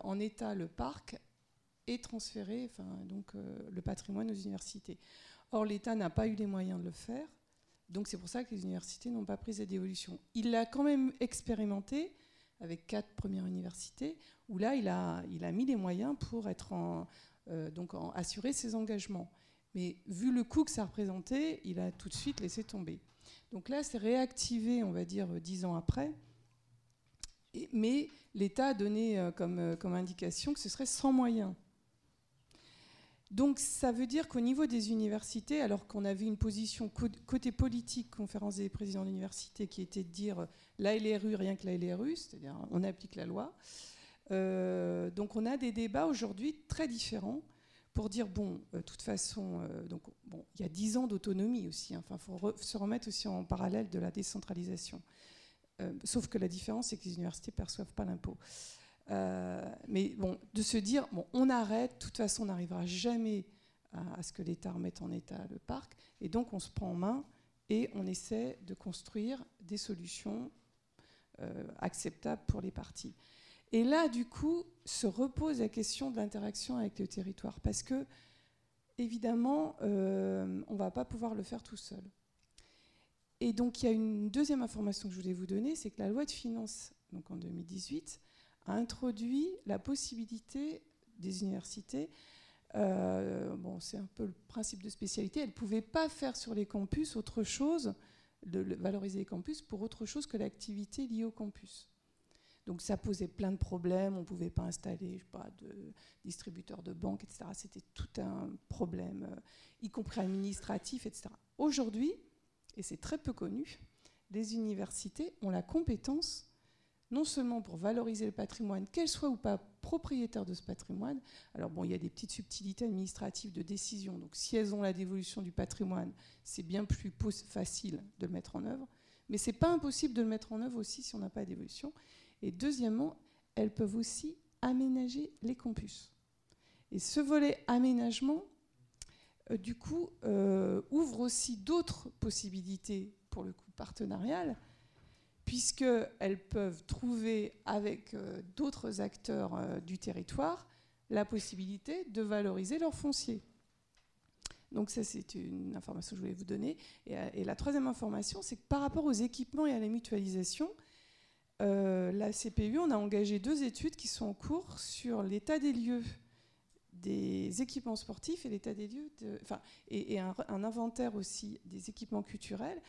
en état le parc et transférer donc, le patrimoine aux universités. Or, l'État n'a pas eu les moyens de le faire. Donc c'est pour ça que les universités n'ont pas pris cette évolution. Il l'a quand même expérimenté avec quatre premières universités, où là, il a, mis les moyens pour être euh, donc assurer ses engagements. Mais vu le coût que ça représentait, il a tout de suite laissé tomber. Donc là, c'est réactivé, on va dire, dix ans après. mais l'État a donné euh, euh, comme indication que ce serait sans moyens. Donc ça veut dire qu'au niveau des universités, alors qu'on avait une position côté politique, conférence des présidents d'université, qui était de dire la LRU, rien que la LRU, c'est-à-dire on applique la loi. Euh, donc on a des débats aujourd'hui très différents pour dire bon, de euh, toute façon, euh, donc bon, il y a dix ans d'autonomie aussi. Hein. Enfin, il faut se remettre aussi en parallèle de la décentralisation. sauf que la différence, c'est que les universités ne perçoivent pas l'impôt. Euh, mais bon, de se dire, bon, on arrête, de toute façon, on n'arrivera jamais à, ce que l'État remette en état le parc, et donc on se prend en main et on essaie de construire des solutions euh, acceptables pour les parties. Et là, du coup, se repose la question de l'interaction avec le territoire, parce que, évidemment, euh, on ne va pas pouvoir le faire tout seul. Et donc, il y a une deuxième information que je voulais vous donner, c'est que la loi de finances, donc en 2018, a introduit la possibilité des universités, euh, bon, c'est un peu le principe de spécialité, elles ne pouvaient pas faire sur les campus autre chose, de valoriser les campus pour autre chose que l'activité liée au campus. Donc ça posait plein de problèmes, on ne pouvait pas installer pas, de distributeurs de banques, etc. C'était tout un problème, euh, y compris administratif, etc. Aujourd'hui, et c'est très peu connu, les universités ont la compétence non seulement pour valoriser le patrimoine, qu'elles soient ou pas propriétaires de ce patrimoine. Alors bon, il y a des petites subtilités administratives de décision. Donc si elles ont la dévolution du patrimoine, c'est bien plus facile de le mettre en œuvre. Mais ce n'est pas impossible de le mettre en œuvre aussi si on n'a pas d'évolution. Et deuxièmement, elles peuvent aussi aménager les campus. Et ce volet aménagement, euh, du coup, euh, ouvre aussi d'autres possibilités pour le coup partenarial puisqu'elles peuvent trouver avec euh, d'autres acteurs euh, du territoire la possibilité de valoriser leur foncier. Donc ça, c'est une information que je voulais vous donner. Et, euh, la troisième information, c'est que par rapport aux équipements et à la mutualisation, la CPU, on a engagé deux études qui sont en cours sur l'état des lieux des équipements sportifs et l'état des lieux, et, un, inventaire aussi des équipements culturels.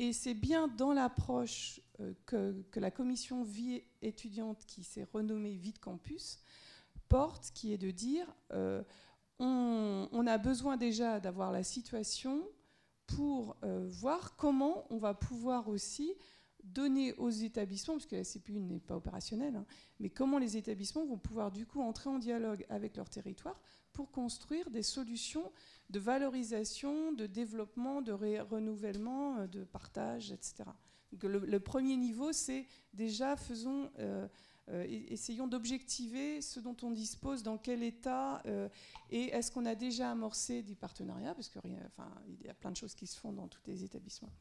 Et c'est bien dans l'approche euh, que, la commission vie étudiante qui s'est renommée Vie de Campus porte, qui est de dire euh, on, a besoin déjà d'avoir la situation pour euh, voir comment on va pouvoir aussi donner aux établissements, parce que la CPU n'est pas opérationnelle, hein, mais comment les établissements vont pouvoir du coup entrer en dialogue avec leur territoire pour construire des solutions de valorisation, de développement, de renouvellement, euh, de partage, etc. le, premier niveau, c'est déjà faisons, euh, euh, essayons d'objectiver ce dont on dispose, dans quel état, et est-ce qu'on a déjà amorcé des partenariats, parce qu'il y a plein de choses qui se font dans tous les établissements.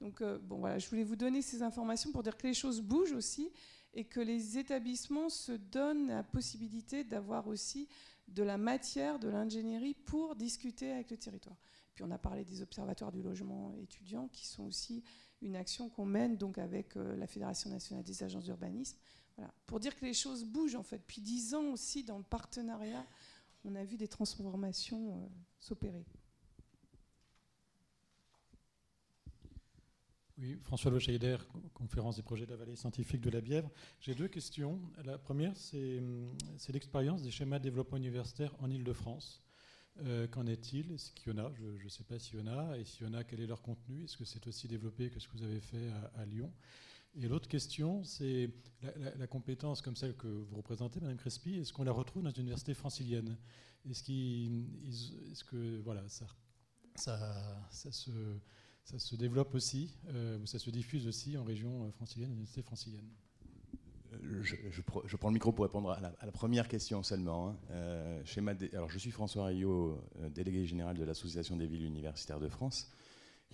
Donc bon, voilà, je voulais vous donner ces informations pour dire que les choses bougent aussi et que les établissements se donnent la possibilité d'avoir aussi de la matière, de l'ingénierie pour discuter avec le territoire. Puis on a parlé des observatoires du logement étudiant qui sont aussi une action qu'on mène donc avec euh, la Fédération nationale des agences d'urbanisme. Voilà. Pour dire que les choses bougent en fait. Puis dix ans aussi dans le partenariat, on a vu des transformations euh, s'opérer. Oui, François Lochaider, conférence des projets de la vallée scientifique de la Bièvre. J'ai deux questions. La première, c'est l'expérience des schémas de développement universitaire en Ile-de-France. Euh, qu'en est-il? Est-ce qu'il y en a? Je ne sais pas s'il y en a. Et s'il y en a, quel est leur contenu? Est-ce que c'est aussi développé que ce que vous avez fait à, Lyon? Et l'autre question, c'est la, compétence comme celle que vous représentez, Madame Crespi, est-ce qu'on la retrouve dans une université francilienne? Est-ce est que voilà, ça, ça, se, ça se développe aussi, ou ça se diffuse aussi en région francilienne, université francilienne je, prends le micro pour répondre à la, première question seulement. Hein. Euh, alors, je suis François Rayot, euh, délégué général de l'Association des villes universitaires de France.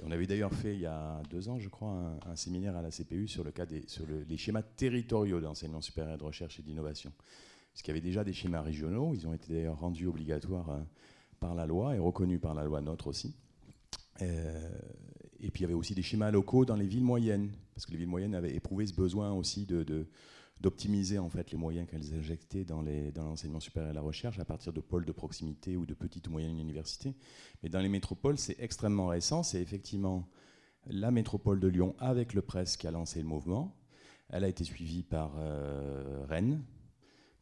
On avait d'ailleurs fait il y a deux ans, je crois, un, séminaire à la CPU sur, le cas des, les schémas territoriaux d'enseignement supérieur de recherche et d'innovation. Parce y avait déjà des schémas régionaux, ils ont été d'ailleurs rendus obligatoires euh, par la loi et reconnus par la loi NOTRe aussi. Et puis il y avait aussi des schémas locaux dans les villes moyennes, parce que les villes moyennes avaient éprouvé ce besoin aussi d'optimiser en fait les moyens qu'elles injectaient dans, l'enseignement supérieur et la recherche à partir de pôles de proximité ou de petites ou moyennes universités. Mais dans les métropoles, c'est extrêmement récent. C'est effectivement la métropole de Lyon avec le presse qui a lancé le mouvement. Elle a été suivie par euh, Rennes,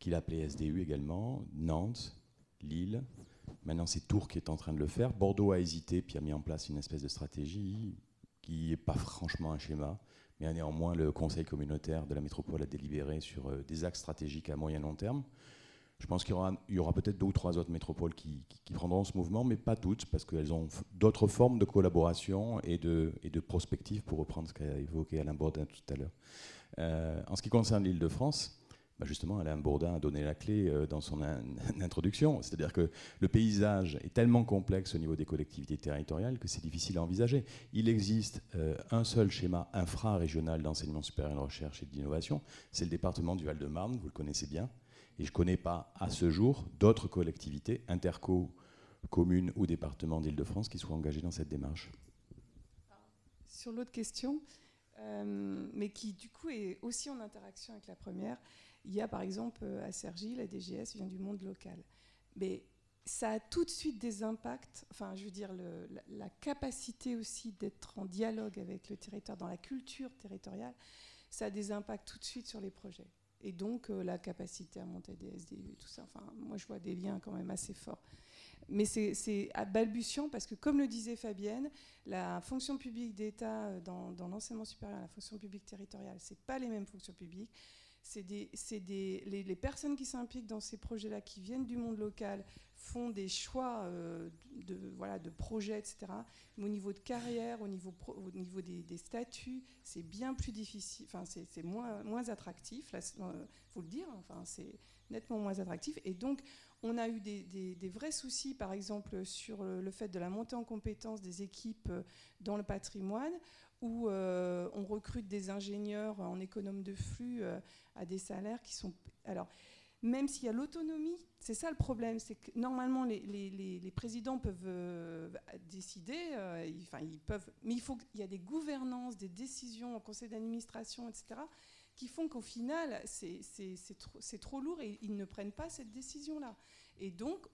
qui l'appelait SDU également, Nantes, Lille. Maintenant, c'est Tours qui est en train de le faire. Bordeaux a hésité puis a mis en place une espèce de stratégie qui n'est pas franchement un schéma mais néanmoins, le Conseil communautaire de la métropole a délibéré sur euh, des axes stratégiques à moyen et long terme. Je pense qu'il y aura, peut-être deux ou trois autres métropoles qui, prendront ce mouvement, mais pas toutes, parce qu'elles ont d'autres formes de collaboration et de, et prospective, pour reprendre ce qu'a évoqué Alain Bourdin tout à l'heure. Euh, en ce qui concerne l'île de France, bah, justement, Alain Bourdin a donné la clé euh, dans son introduction. C'est-à-dire que le paysage est tellement complexe au niveau des collectivités territoriales que c'est difficile à envisager. Il existe euh, un seul schéma infra-régional d'enseignement supérieur de recherche et d'innovation. C'est le département du Val-de-Marne, vous le connaissez bien. Et je ne connais pas à ce jour d'autres collectivités, interco, communes ou départements d'Île-de-France qui soient engagées dans cette démarche. Sur l'autre question, euh, mais qui du coup est aussi en interaction avec la première, il y a par exemple euh, à Sergi, la DGS vient du monde local. Mais ça a tout de suite des impacts, enfin je veux dire la, capacité aussi d'être en dialogue avec le territoire, dans la culture territoriale, ça a des impacts tout de suite sur les projets. Et donc euh, la capacité à monter des SDU, tout ça, enfin moi je vois des liens quand même assez forts. Mais c'est à balbutiant parce que, comme le disait Fabienne, la fonction publique d'État euh, dans, dans l'enseignement supérieur, la fonction publique territoriale, ce pas les mêmes fonctions publiques c'est des, des les, personnes qui s'impliquent dans ces projets-là, qui viennent du monde local, font des choix euh, de, voilà, de projets, etc. Mais au niveau de carrière, au niveau, au niveau des, statuts, c'est bien plus difficile, enfin, c'est moins, moins attractif, il euh, faut le dire, enfin, c'est nettement moins attractif. Et donc, on a eu des, des, vrais soucis, par exemple, sur le, fait de la montée en compétence des équipes euh, dans le patrimoine, où on recrute des ingénieurs en économe de flux à des salaires qui sont... Alors, même s'il y a l'autonomie, c'est ça le problème, c'est que normalement les, présidents peuvent euh, décider, euh, enfin ils peuvent, mais il faut qu'il y a des gouvernances, des décisions au conseil d'administration, etc., qui font qu'au final c'est trop, lourd et ils ne prennent pas cette décision-là. Et donc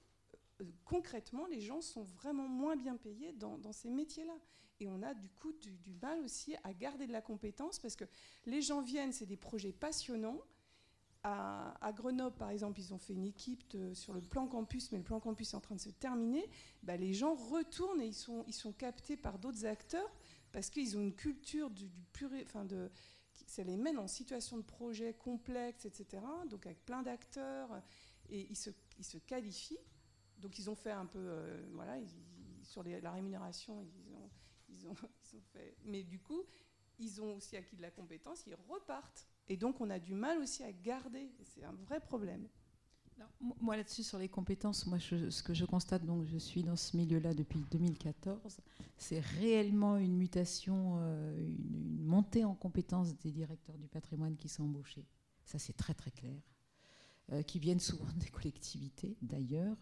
euh, concrètement, les gens sont vraiment moins bien payés dans ces métiers-là. Et on a du coup du, mal aussi à garder de la compétence parce que les gens viennent, c'est des projets passionnants. À, Grenoble, par exemple, ils ont fait une équipe sur le plan campus, mais le plan campus est en train de se terminer. Bah, les gens retournent et ils sont, ils sont captés par d'autres acteurs parce qu'ils ont une culture du, du enfin de, ça les mène en situation de projet complexe, etc. Donc avec plein d'acteurs et ils se, ils se, qualifient. Donc ils ont fait un peu, euh, voilà, sur la rémunération, ils ont, Mais du coup, ils ont aussi acquis de la compétence, ils repartent. Et donc, on a du mal aussi à garder. C'est un vrai problème. moi, là-dessus, sur les compétences, moi, ce que je constate, donc, je suis dans ce milieu-là depuis 2014, c'est réellement une mutation, euh, une, montée en compétences des directeurs du patrimoine qui sont embauchés. Ça, c'est très, très clair. Euh, qui viennent souvent des collectivités, d'ailleurs.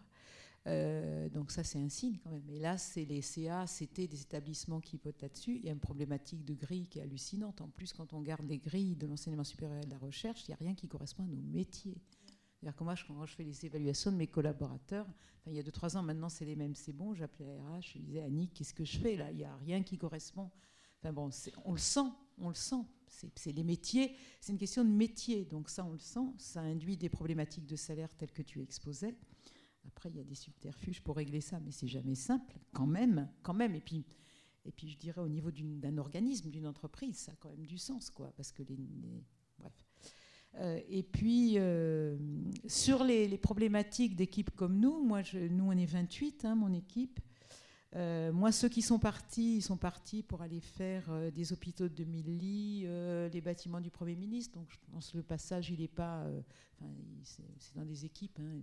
Euh, donc ça, c'est un signe quand même. Et là, c'est les CA, c'était des établissements qui potent là-dessus. Il y a une problématique de grille qui est hallucinante. En plus, quand on regarde les grilles de l'enseignement supérieur et de la recherche, il n'y a rien qui correspond à nos métiers. C'est-à-dire que moi, quand je fais les évaluations de mes collaborateurs, il y a 2-3 ans, maintenant, c'est les mêmes, c'est bon. J'appelais RH, je disais, Annick, qu'est-ce que je fais là? Il n'y a rien qui correspond. Enfin bon, on le sent, on le sent. C'est les métiers, c'est une question de métier. Donc ça, on le sent. Ça induit des problématiques de salaire telles que tu exposais. Après, il y a des subterfuges pour régler ça, mais c'est jamais simple, quand même, quand même. Et puis, et puis je dirais au niveau d'un organisme, d'une entreprise, ça a quand même du sens, quoi, parce que les, bref. Euh, et puis, euh, sur les, problématiques d'équipes comme nous, moi, nous, on est 28, hein, mon équipe. Euh, moi, ceux qui sont partis, ils sont partis pour aller faire des hôpitaux de 2000 lits, les bâtiments du Premier ministre. Donc, je pense que le passage, il n'est pas. c'est dans des équipes. Hein,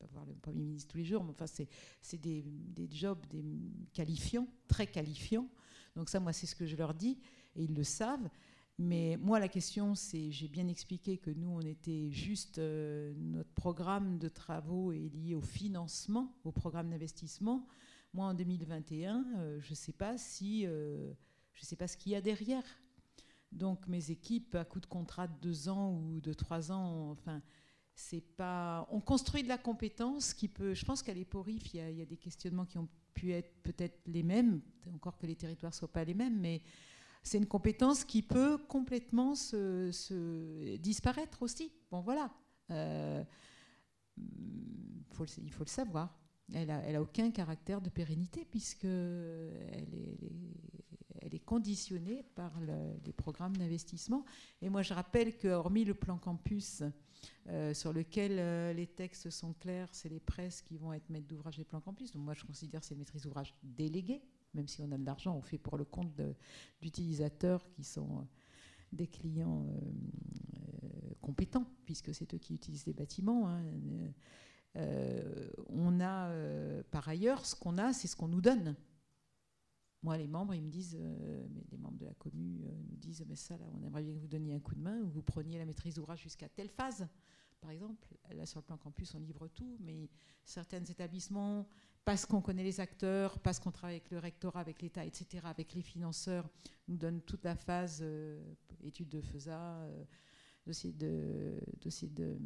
pas voir le Premier ministre tous les jours, mais enfin, c'est des, des, jobs des qualifiants, très qualifiants. Donc, ça, moi, c'est ce que je leur dis, et ils le savent. Mais moi, la question, c'est, j'ai bien expliqué que nous, on était juste, euh, notre programme de travaux est lié au financement, au programme d'investissement. Moi, en 2021, euh, je ne sais pas si, euh, je sais pas ce qu'il y a derrière. Donc, mes équipes, à coup de contrat de deux ans ou de trois ans, enfin, c'est pas. On construit de la compétence qui peut. Je pense qu'à l'EPORIF, il, y, a des questionnements qui ont pu être peut-être les mêmes, encore que les territoires soient pas les mêmes, mais c'est une compétence qui peut complètement se, disparaître aussi. Bon, voilà. Euh, il faut le savoir. Elle n'a a aucun caractère de pérennité puisque elle est, elle est conditionnée par les programmes d'investissement. Et moi, je rappelle que, hormis le plan campus, euh, sur lequel euh, les textes sont clairs, c'est les presses qui vont être maîtres d'ouvrage des plans campus. Donc moi, je considère que c'est une maîtrise d'ouvrage déléguée, même si on a de l'argent, on fait pour le compte d'utilisateurs qui sont euh, des clients compétents, puisque c'est eux qui utilisent les bâtiments. Hein. on a, par ailleurs, ce qu'on a, c'est ce qu'on nous donne. Moi, les membres, ils me disent, mais les membres de la commune nous disent, mais ça, là, on aimerait bien que vous donniez un coup de main, ou vous preniez la maîtrise d'ouvrage jusqu'à telle phase. Par exemple, là, sur le plan campus, on livre tout, mais certains établissements parce qu'on connaît les acteurs, parce qu'on travaille avec le rectorat, avec l'État, etc., avec les financeurs, nous donne toute la phase euh, étude de FESA, euh, dossier de dossier de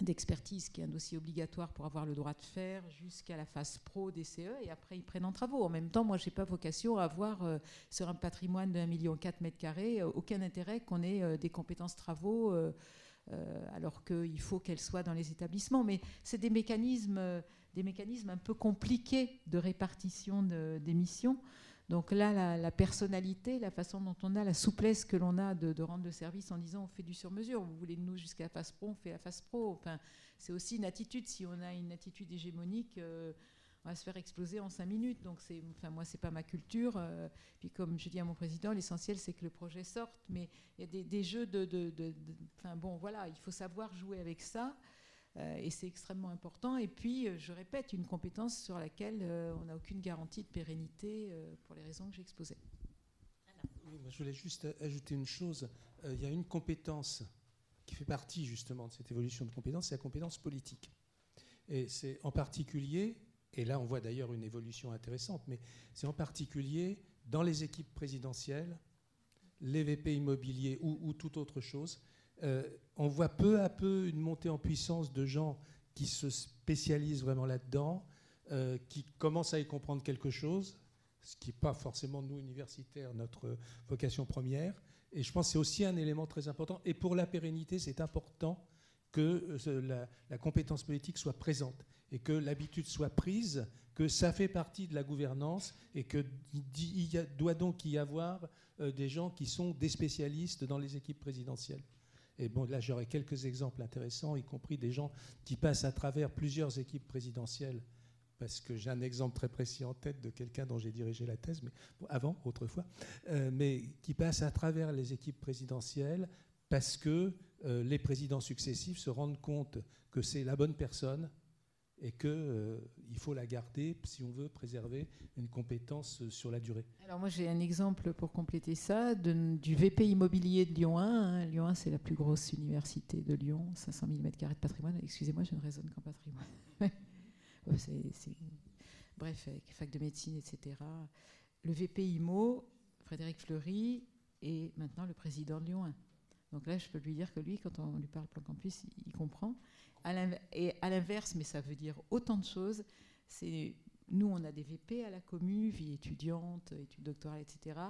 d'expertise qui est un dossier obligatoire pour avoir le droit de faire jusqu'à la phase pro des CE et après ils prennent en travaux. En même temps, moi j'ai pas vocation à avoir euh, sur un patrimoine de 1,4 million mètres carrés aucun intérêt qu'on ait des compétences travaux alors qu'il faut qu'elles soient dans les établissements. Mais c'est des mécanismes des mécanismes un peu compliqués de répartition des missions. Donc là, la, personnalité, la façon dont on a, la souplesse que l'on a de, rendre le service en disant on fait du sur-mesure, vous voulez de nous jusqu'à la phase pro, on fait la phase pro. Enfin, c'est aussi une attitude. Si on a une attitude hégémonique, euh, on va se faire exploser en cinq minutes. Donc, c'est, enfin, moi, c'est pas ma culture. Euh, puis, comme je dis à mon président, l'essentiel, c'est que le projet sorte. Mais il y a des, jeux de, de, Enfin, bon, voilà, il faut savoir jouer avec ça. Euh, et c'est extrêmement important. Et puis, euh, je répète, une compétence sur laquelle euh, on n'a aucune garantie de pérennité pour les raisons que j'ai exposées. je voulais juste ajouter une chose. Il y a une compétence qui fait partie justement de cette évolution de compétence, c'est la compétence politique. Et c'est en particulier, et là on voit d'ailleurs une évolution intéressante, mais c'est en particulier dans les équipes présidentielles, les VP immobiliers ou, ou toute autre chose, euh, on voit peu à peu une montée en puissance de gens qui se spécialisent vraiment là-dedans, euh, qui commencent à y comprendre quelque chose, ce qui n'est pas forcément, nous, universitaires, notre vocation première. Et je pense que c'est aussi un élément très important. Et pour la pérennité, c'est important que euh, la, compétence politique soit présente et que l'habitude soit prise, que ça fait partie de la gouvernance et qu'il doit donc y avoir des gens qui sont des spécialistes dans les équipes présidentielles. Et bon, là, j'aurais quelques exemples intéressants, y compris des gens qui passent à travers plusieurs équipes présidentielles, parce que j'ai un exemple très précis en tête de quelqu'un dont j'ai dirigé la thèse, mais avant, autrefois, euh, mais qui passent à travers les équipes présidentielles parce que euh, les présidents successifs se rendent compte que c'est la bonne personne et qu'il euh, faut la garder si on veut préserver une compétence euh, sur la durée. Alors moi j'ai un exemple pour compléter ça du VP immobilier de Lyon 1. Hein. Lyon 1 c'est la plus grosse université de Lyon, 500 000 m2 de patrimoine. Excusez-moi, je ne raisonne qu'en patrimoine. Bref, avec fac de médecine, etc. Le VP IMO, Frédéric Fleury, est maintenant le président de Lyon 1. Donc là, je peux lui dire que lui, quand on lui parle plan campus, il comprend et à l'inverse, mais ça veut dire autant de choses, nous, on a des VP à la commu, vie étudiante, études doctorales, etc.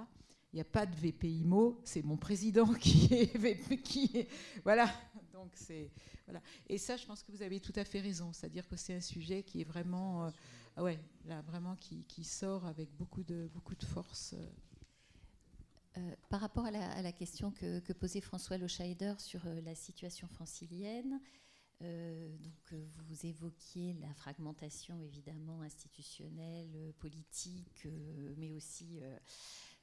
Il n'y a pas de VP IMO, c'est mon président qui est VP, qui voilà. Donc c'est voilà. Et ça, je pense que vous avez tout à fait raison, c'est-à-dire que c'est un sujet qui est vraiment, euh, ouais, là vraiment vraiment qui, sort avec beaucoup de, beaucoup de force. par rapport à la, question que, posait François Loscheider sur la situation francilienne, donc, vous évoquiez la fragmentation évidemment institutionnelle, politique, mais aussi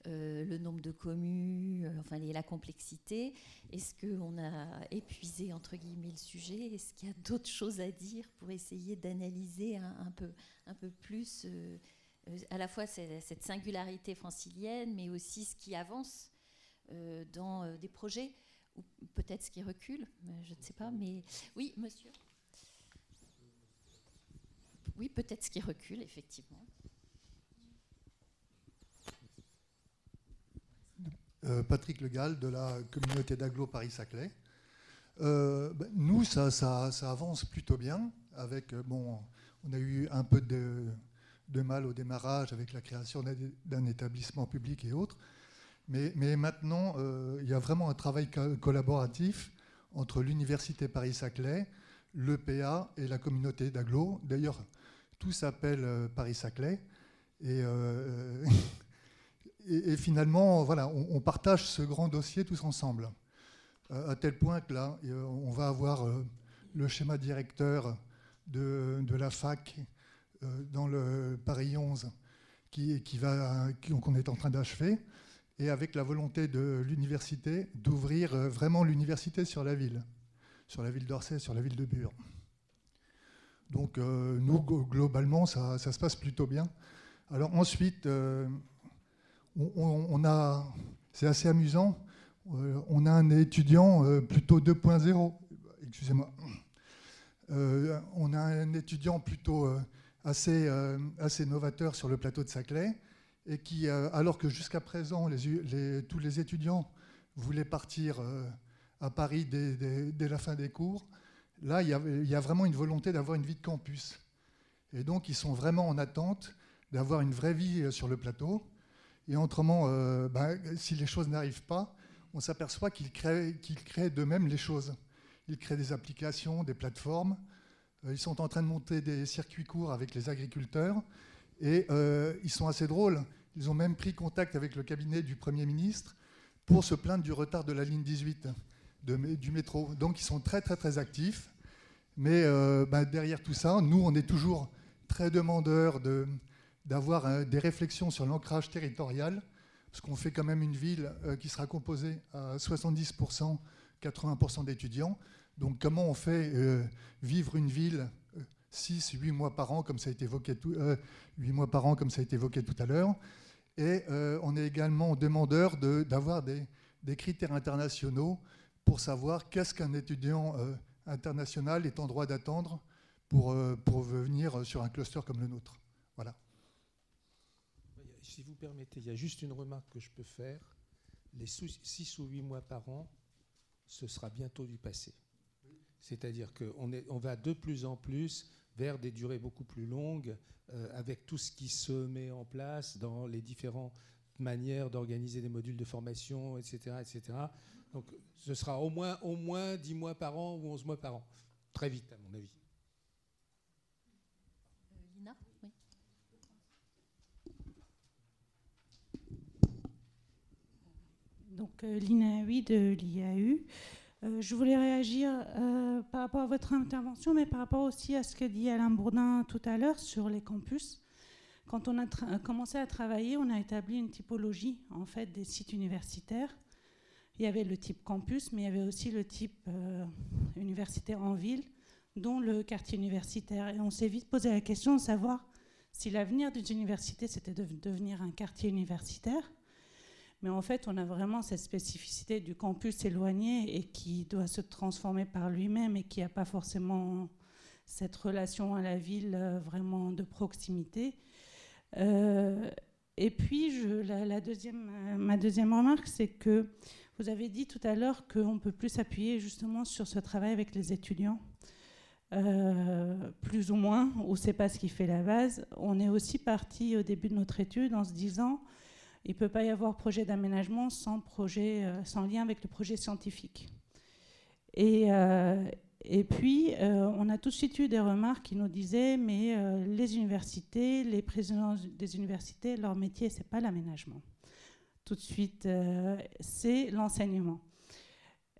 euh, le nombre de communes, euh, enfin la complexité. Est-ce qu'on a épuisé entre guillemets le sujet? Est-ce qu'il y a d'autres choses à dire pour essayer d'analyser un, peu, un peu plus euh, à la fois cette singularité francilienne, mais aussi ce qui avance dans des projets? Peut-être ce qui recule, je ne sais pas. Mais oui, monsieur. Oui, peut-être ce qui recule, effectivement. Euh, Patrick Legal de la communauté d'Aglo Paris-Saclay. Euh, ben, nous, ça, ça, avance plutôt bien. Avec, euh, bon, on a eu un peu de, de mal au démarrage avec la création d'un établissement public et autres. Mais, maintenant, il y a vraiment un travail collaboratif entre l'Université Paris-Saclay, l'EPA et la communauté d'Aglo. D'ailleurs, tout s'appelle Paris-Saclay. Et et, finalement, voilà, on, partage ce grand dossier tous ensemble. Euh, à tel point que là, euh, on va avoir euh, le schéma directeur de, la fac dans le Paris 11 qui, qui va, qu'on est en train d'achever, et avec la volonté de l'université d'ouvrir vraiment l'université sur la ville, sur la ville d'Orsay, sur la ville de Bure. Donc nous, globalement, ça, se passe plutôt bien. Alors ensuite, on, a, c'est assez amusant, euh, on a un étudiant euh, plutôt 2.0, excusez-moi, euh, on a un étudiant plutôt assez, assez novateur sur le plateau de Saclay, et qui, alors que jusqu'à présent, tous les étudiants voulaient partir à Paris dès, la fin des cours, là, il y, a, vraiment une volonté d'avoir une vie de campus. Et donc, ils sont vraiment en attente d'avoir une vraie vie sur le plateau. Et autrement, euh, ben, si les choses n'arrivent pas, on s'aperçoit qu'ils créent, créent d'eux-mêmes les choses. Ils créent des applications, des plateformes. Euh, ils sont en train de monter des circuits courts avec les agriculteurs. Et euh, ils sont assez drôles. Ils ont même pris contact avec le cabinet du Premier ministre pour se plaindre du retard de la ligne 18 du métro. Donc ils sont très très très actifs. Mais ben, derrière tout ça, nous, on est toujours très demandeurs de, d'avoir euh, des réflexions sur l'ancrage territorial, parce qu'on fait quand même une ville euh, qui sera composée à 70%, 80% d'étudiants. Donc comment on fait euh, vivre une ville 6, 8 mois par an, comme ça a été évoqué tout, 8 mois par an, comme ça a été évoqué tout à l'heure. Et on est également demandeur d'avoir des, des, critères internationaux pour savoir qu'est-ce qu'un étudiant international est en droit d'attendre pour, pour venir sur un cluster comme le nôtre. Voilà si vous permettez, il y a juste une remarque que je peux faire. Les 6 ou 8 mois par an, ce sera bientôt du passé. C'est-à-dire qu'on on va de plus en plus vers des durées beaucoup plus longues, euh, avec tout ce qui se met en place dans les différentes manières d'organiser des modules de formation, etc., etc. Donc ce sera au moins, au moins 10 mois par an ou 11 mois par an. Très vite, à mon avis. donc euh, Lina oui de l'IAU. Euh, je voulais réagir euh, par rapport à votre intervention, mais par rapport aussi à ce que dit Alain Bourdin tout à l'heure sur les campus. Quand on a commencé à travailler, on a établi une typologie en fait des sites universitaires. Il y avait le type campus, mais il y avait aussi le type universitaire en ville, dont le quartier universitaire. Et on s'est vite posé la question de savoir si l'avenir d'une université, c'était de devenir un quartier universitaire mais en fait, on a vraiment cette spécificité du campus éloigné et qui doit se transformer par lui-même et qui n'a pas forcément cette relation à la ville euh, vraiment de proximité. Euh, et puis, la, deuxième, euh, ma deuxième remarque, c'est que vous avez dit tout à l'heure qu'on peut plus s'appuyer justement sur ce travail avec les étudiants. plus ou moins, ou c'est pas ce qui fait la base. On est aussi parti au début de notre étude en se disant il ne peut pas y avoir projet d'aménagement sans, projet, euh, sans lien avec le projet scientifique. Et, euh, Et puis, on a tout de suite eu des remarques qui nous disaient, mais les universités, les présidents des universités, leur métier, c'est pas l'aménagement. Tout de suite, c'est l'enseignement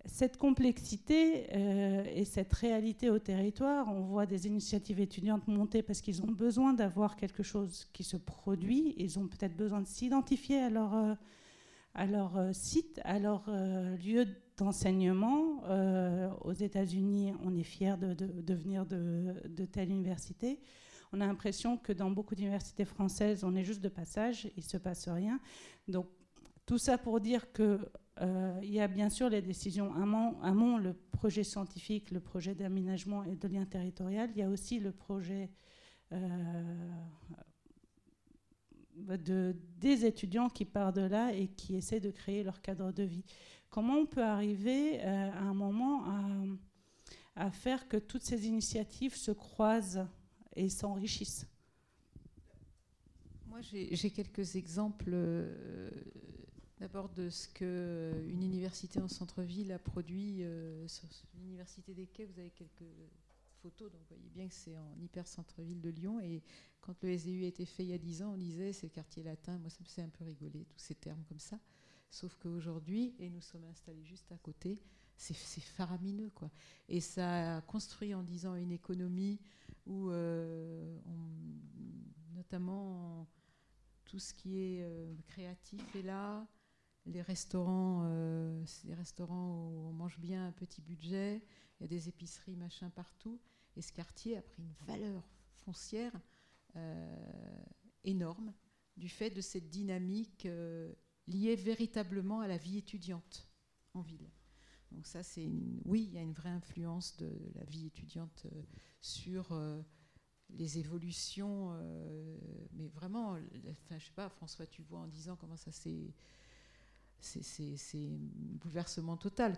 cette complexité euh, et cette réalité au territoire, on voit des initiatives étudiantes monter parce qu'ils ont besoin d'avoir quelque chose qui se produit, ils ont peut-être besoin de s'identifier à leur, euh, à leur euh, site, à leur lieu d'enseignement. aux États-Unis, on est fier de, de, venir de, de, telle université. On a l'impression que dans beaucoup d'universités françaises, on est juste de passage, il ne se passe rien. Donc tout ça pour dire que euh, il y a bien sûr les décisions amont, le projet scientifique, le projet d'aménagement et de lien territorial. Il y a aussi le projet euh, de, des étudiants qui partent de là et qui essaient de créer leur cadre de vie. Comment on peut arriver euh, à un moment à, faire que toutes ces initiatives se croisent et s'enrichissent? Moi, j'ai quelques exemples D'abord de ce qu'une université en centre-ville a produit euh, sur l'université des Quais. Vous avez quelques photos, donc vous voyez bien que c'est en hyper centre-ville de Lyon. Et quand le SDU a été fait il y a 10 ans, on disait c'est le quartier latin. Moi, ça me faisait un peu rigoler, tous ces termes comme ça. Sauf qu'aujourd'hui, et nous sommes installés juste à côté, c'est faramineux. Quoi. Et ça a construit en 10 ans une économie où, euh, notamment, tout ce qui est euh, créatif est là les restaurants, euh, des restaurants où on mange bien un petit budget, il y a des épiceries, machin partout. Et ce quartier a pris une valeur foncière euh, énorme du fait de cette dynamique euh, liée véritablement à la vie étudiante en ville. Donc ça, c'est oui, il y a une vraie influence de la vie étudiante sur les évolutions, mais vraiment, enfin, je sais pas, François, tu vois en disant comment ça s'est c'est un bouleversement total.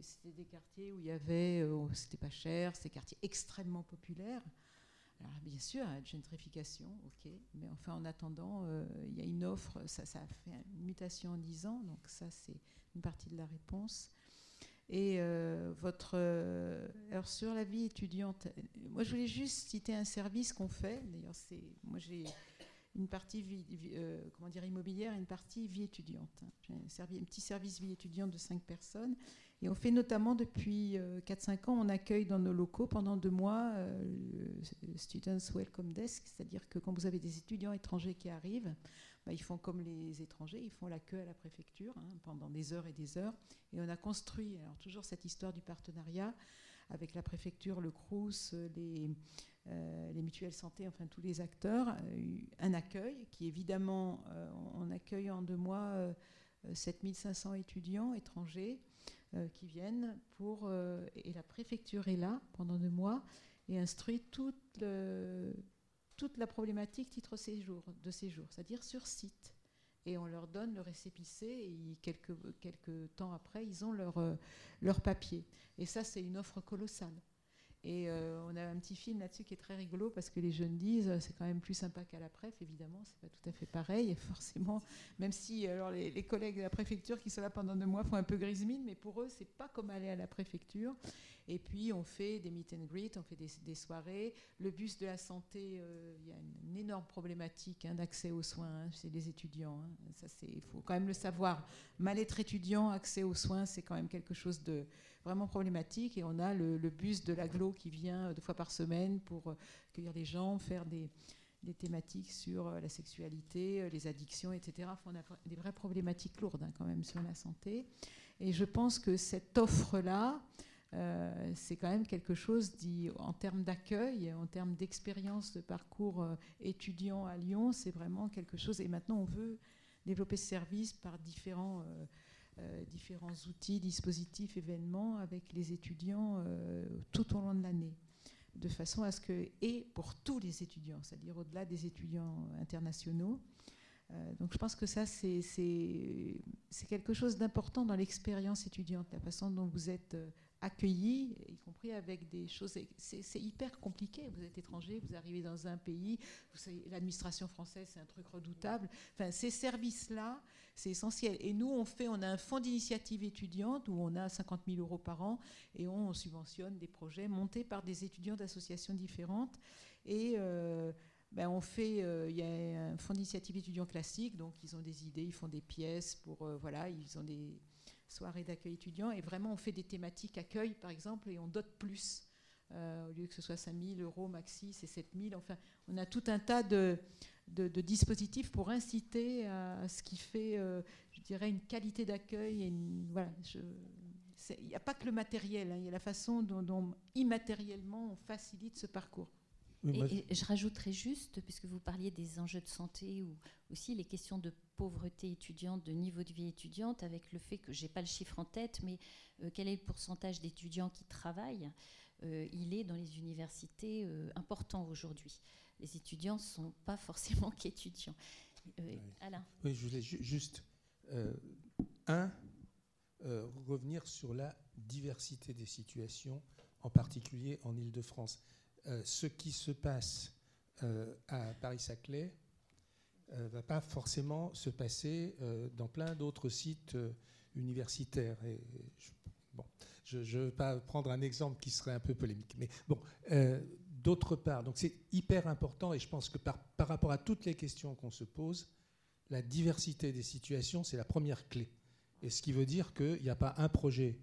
C'était des quartiers où il y avait, euh, c'était pas cher, c'était des quartiers extrêmement populaires. Alors bien sûr, gentrification, ok, mais enfin en attendant, euh, il y a une offre, ça, ça, a fait une mutation en 10 ans, donc ça c'est une partie de la réponse. Et euh, votre, alors sur la vie étudiante, moi je voulais juste citer un service qu'on fait. D'ailleurs, c'est, moi j'ai une partie euh, comment dire, immobilière et une partie vie étudiante. J'ai un, un, petit service vie étudiante de 5 personnes. Et on fait notamment depuis 4-5 euh, ans, on accueille dans nos locaux pendant deux mois euh, le Students Welcome Desk, c'est-à-dire que quand vous avez des étudiants étrangers qui arrivent, bah, ils font comme les étrangers, ils font la queue à la préfecture hein, pendant des heures et des heures. Et on a construit, alors toujours cette histoire du partenariat avec la préfecture, le CRUS, les, euh, les mutuelles santé, enfin tous les acteurs, euh, un accueil qui évidemment, euh, on accueille en deux mois 7500 étudiants étrangers qui viennent pour... et la préfecture est là pendant deux mois et instruit toute, toute la problématique titre séjour, de séjour, c'est-à-dire sur site. Et on leur donne le récépissé et quelques, temps après, ils ont leur, leur papier. Et ça, c'est une offre colossale. Et euh, on a un petit film là-dessus qui est très rigolo parce que les jeunes disent c'est quand même plus sympa qu'à la préf, évidemment, c'est pas tout à fait pareil, forcément, même si alors les, collègues de la préfecture qui sont là pendant deux mois font un peu grise mine, mais pour eux, c'est pas comme aller à la préfecture. Et puis on fait des meet and greet, on fait des, soirées. Le bus de la santé, euh, il y a une, énorme problématique hein, d'accès aux soins hein, chez les étudiants. Hein. Ça, c'est, il faut quand même le savoir. Mal-être étudiant, accès aux soins, c'est quand même quelque chose de vraiment problématique. Et on a le, bus de l'aglo qui vient deux fois par semaine pour accueillir les gens, faire des, thématiques sur la sexualité, les addictions, etc. on a des vraies problématiques lourdes hein, quand même sur la santé. Et je pense que cette offre-là, euh, c'est quand même quelque chose dit, en termes d'accueil, en termes d'expérience de parcours euh, étudiant à Lyon, c'est vraiment quelque chose. Et maintenant, on veut développer ce service par différents euh, euh, différents outils, dispositifs, événements avec les étudiants tout au long de l'année de façon à ce que, et pour tous les étudiants, c'est-à-dire au-delà des étudiants internationaux. Donc je pense que ça, c'est quelque chose d'important dans l'expérience étudiante, la façon dont vous êtes accueillis, y compris avec des choses. C'est hyper compliqué. Vous êtes étranger, vous arrivez dans un pays, l'administration française, c'est un truc redoutable. Enfin, ces services-là, c'est essentiel. Et nous, on fait, on a un fonds d'initiative étudiante où on a 50 000 euros par an et on subventionne des projets montés par des étudiants d'associations différentes. Et euh, ben on fait, euh, il y a un fonds d'initiative étudiant classique, donc ils ont des idées, ils font des pièces pour, euh, voilà, ils ont des soirée d'accueil étudiant. Et vraiment, on fait des thématiques accueil, par exemple, et on dote plus. Euh, au lieu que ce soit 5 000 euros maxi, c'est 7 000. Enfin, on a tout un tas de, dispositifs pour inciter à ce qui fait, euh, je dirais, une qualité d'accueil. Voilà, il n'y a pas que le matériel, hein, il y a la façon dont, immatériellement on facilite ce parcours. Et, je rajouterais juste, puisque vous parliez des enjeux de santé ou aussi les questions de pauvreté étudiante, de niveau de vie étudiante, avec le fait que j'ai pas le chiffre en tête, mais euh, quel est le pourcentage d'étudiants qui travaillent euh, Il est dans les universités euh, important aujourd'hui. Les étudiants ne sont pas forcément qu'étudiants. Alain Oui, je voulais juste, un, revenir sur la diversité des situations, en particulier en Ile-de-France. ce qui se passe à Paris-Saclay, ne euh, va pas forcément se passer euh, dans plein d'autres sites euh, universitaires. Et, je, bon, ne veux pas prendre un exemple qui serait un peu polémique, mais bon. D'autre part, c'est hyper important et je pense que par, par rapport à toutes les questions qu'on se pose, la diversité des situations, c'est la première clé. Et ce qui veut dire qu'il n'y a pas un projet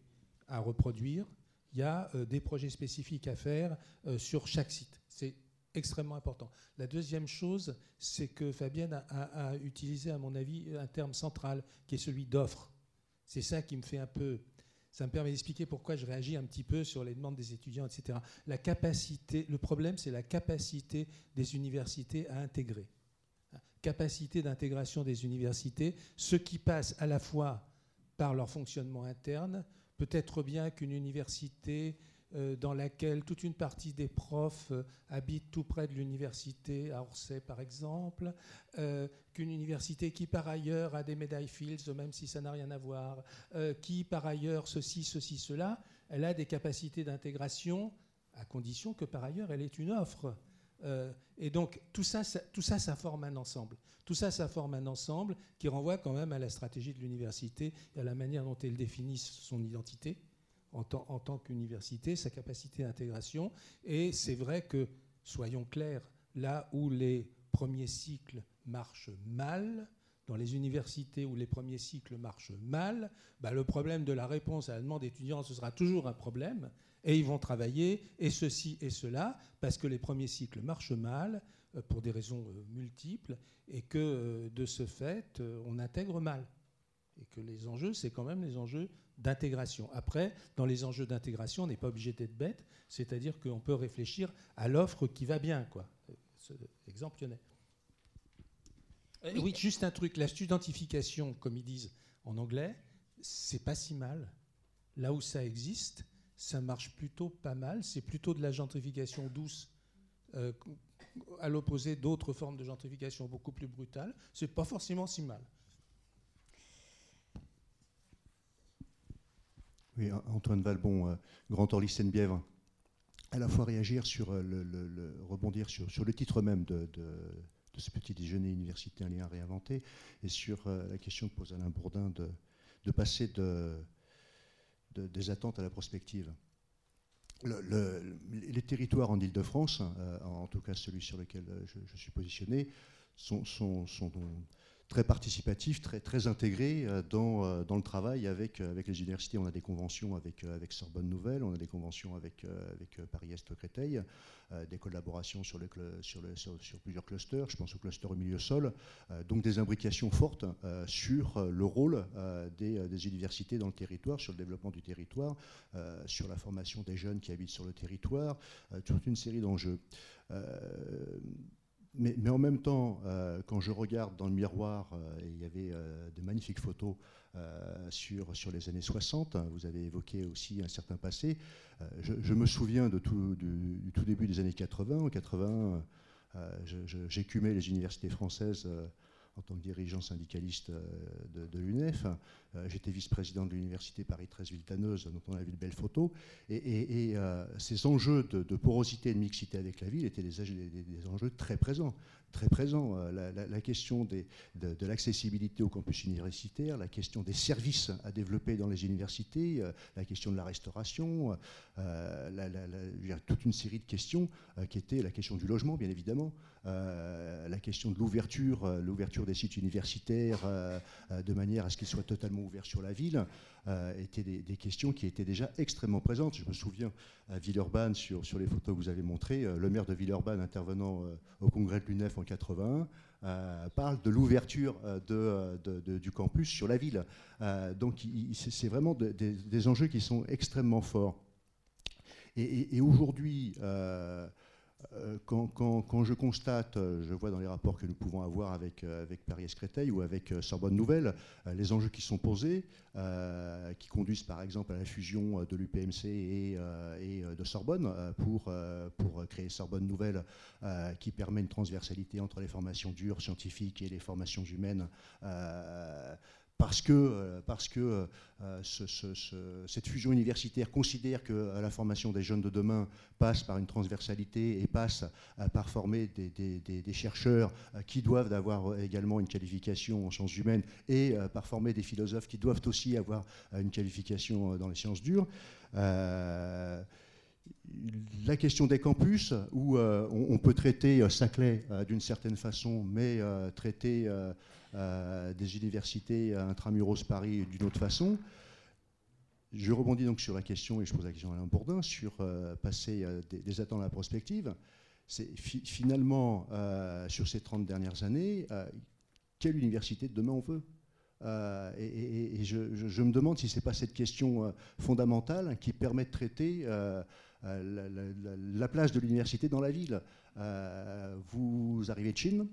à reproduire, il y a des projets spécifiques à faire sur chaque site. C'est extrêmement important. La deuxième chose, c'est que Fabienne a, utilisé, à mon avis, un terme central, qui est celui d'offre. C'est ça qui me fait un peu... Ça me permet d'expliquer pourquoi je réagis un petit peu sur les demandes des étudiants, etc. La capacité, le problème, c'est la capacité des universités à intégrer. Capacité d'intégration des universités, ce qui passe à la fois par leur fonctionnement interne, peut-être bien qu'une université euh, dans laquelle toute une partie des profs euh, habitent tout près de l'université, à Orsay par exemple, euh, qu'une université qui par ailleurs a des médailles Fields, même si ça n'a rien à voir, qui par ailleurs ceci, ceci, cela, elle a des capacités d'intégration à condition que par ailleurs elle ait une offre. Et donc tout ça, ça, tout ça, ça forme un ensemble. Tout ça, ça forme un ensemble qui renvoie quand même à la stratégie de l'université et à la manière dont elle définit son identité en, tant qu'université, sa capacité d'intégration. Et c'est vrai que, soyons clairs, là où les premiers cycles marchent mal, dans les universités où les premiers cycles marchent mal, bah, le problème de la réponse à la demande étudiante, ce sera toujours un problème. Et ils vont travailler, et ceci et cela, parce que les premiers cycles marchent mal, euh, pour des raisons euh, multiples, et que euh, de ce fait, on intègre mal. Et que les enjeux, c'est quand même les enjeux d'intégration. Après, dans les enjeux d'intégration, on n'est pas obligé d'être bête, c'est-à-dire qu'on peut réfléchir à l'offre qui va bien. Quoi. exemple lyonnais. Oui. juste un truc, la studentification, comme ils disent en anglais, c'est pas si mal. Là où ça existe, ça marche plutôt pas mal. C'est plutôt de la gentrification douce, euh, à l'opposé d'autres formes de gentrification beaucoup plus brutales. C'est pas forcément si mal. Oui, Antoine Valbon, euh, Grand Orly Seine-Bièvre. À la fois réagir sur euh, le, rebondir sur, le titre même de, ce petit déjeuner universitaire lien réinventé et sur euh, la question que pose Alain Bourdin de, passer des attentes à la prospective. les territoires en Ile-de-France, en tout cas celui sur lequel je, suis positionné, sont très participatif, très, intégré euh, dans, euh, dans le travail avec, euh, avec les universités. On a des conventions avec, Sorbonne Nouvelle, on a des conventions avec, Paris-Est-Créteil, des collaborations sur, plusieurs clusters, je pense au cluster au milieu sol, donc des imbrications fortes sur le rôle des, universités dans le territoire, sur le développement du territoire, sur la formation des jeunes qui habitent sur le territoire, toute une série d'enjeux mais, en même temps, euh, quand je regarde dans le miroir, euh, il y avait euh, de magnifiques photos sur, sur les années 60, vous avez évoqué aussi un certain passé. Je, me souviens de tout, du, tout début des années 80. En 80, j'écumais les universités françaises en tant que dirigeant syndicaliste de l'UNEF. J'étais vice-président de l'université Paris 13 Villetaneuse, dont on a vu de belles photos. Et, ces enjeux de, porosité et de mixité avec la ville étaient des, enjeux très présents très présent. Euh, la, question de, l'accessibilité au campus universitaire, la question des services à développer dans les universités, euh, la question de la restauration, euh, toute une série de questions qui étaient la question du logement, bien évidemment, la question de l'ouverture, l'ouverture des sites universitaires de manière à ce qu'ils soient totalement ouverts sur la ville, étaient des, questions qui étaient déjà extrêmement présentes. Je me souviens à Villeurbanne, sur, sur les photos que vous avez montrées, le maire de Villeurbanne intervenant au congrès de l'UNEF en 81 euh, parle de l'ouverture euh, du campus sur la ville. Euh, donc c'est vraiment des enjeux qui sont extrêmement forts. Et, aujourd'hui, euh, quand, je constate, euh, je vois dans les rapports que nous pouvons avoir avec, euh, avec Paris-Escréteil ou avec Sorbonne Nouvelle, les enjeux qui sont posés, qui conduisent par exemple à la fusion de l'UPMC et, de Sorbonne pour créer Sorbonne Nouvelle, qui permet une transversalité entre les formations dures, scientifiques et les formations humaines parce que, euh, parce que euh, cette fusion universitaire considère que euh, la formation des jeunes de demain passe par une transversalité et passe par former des, chercheurs qui doivent avoir également une qualification en sciences humaines et par former des philosophes qui doivent aussi avoir une qualification dans les sciences dures. la question des campus, où on, peut traiter Saclay d'une certaine façon, mais traiter euh, des universités intramuros Paris d'une autre façon. Je rebondis donc sur la question, et je pose la question à Alain Bourdin, sur euh, passer euh, des, attentes à la prospective. C'est finalement, sur ces 30 dernières années, quelle université de demain on veut? Et, je, me demande si ce n'est pas cette question fondamentale qui permet de traiter la, place de l'université dans la ville. vous arrivez de Chine,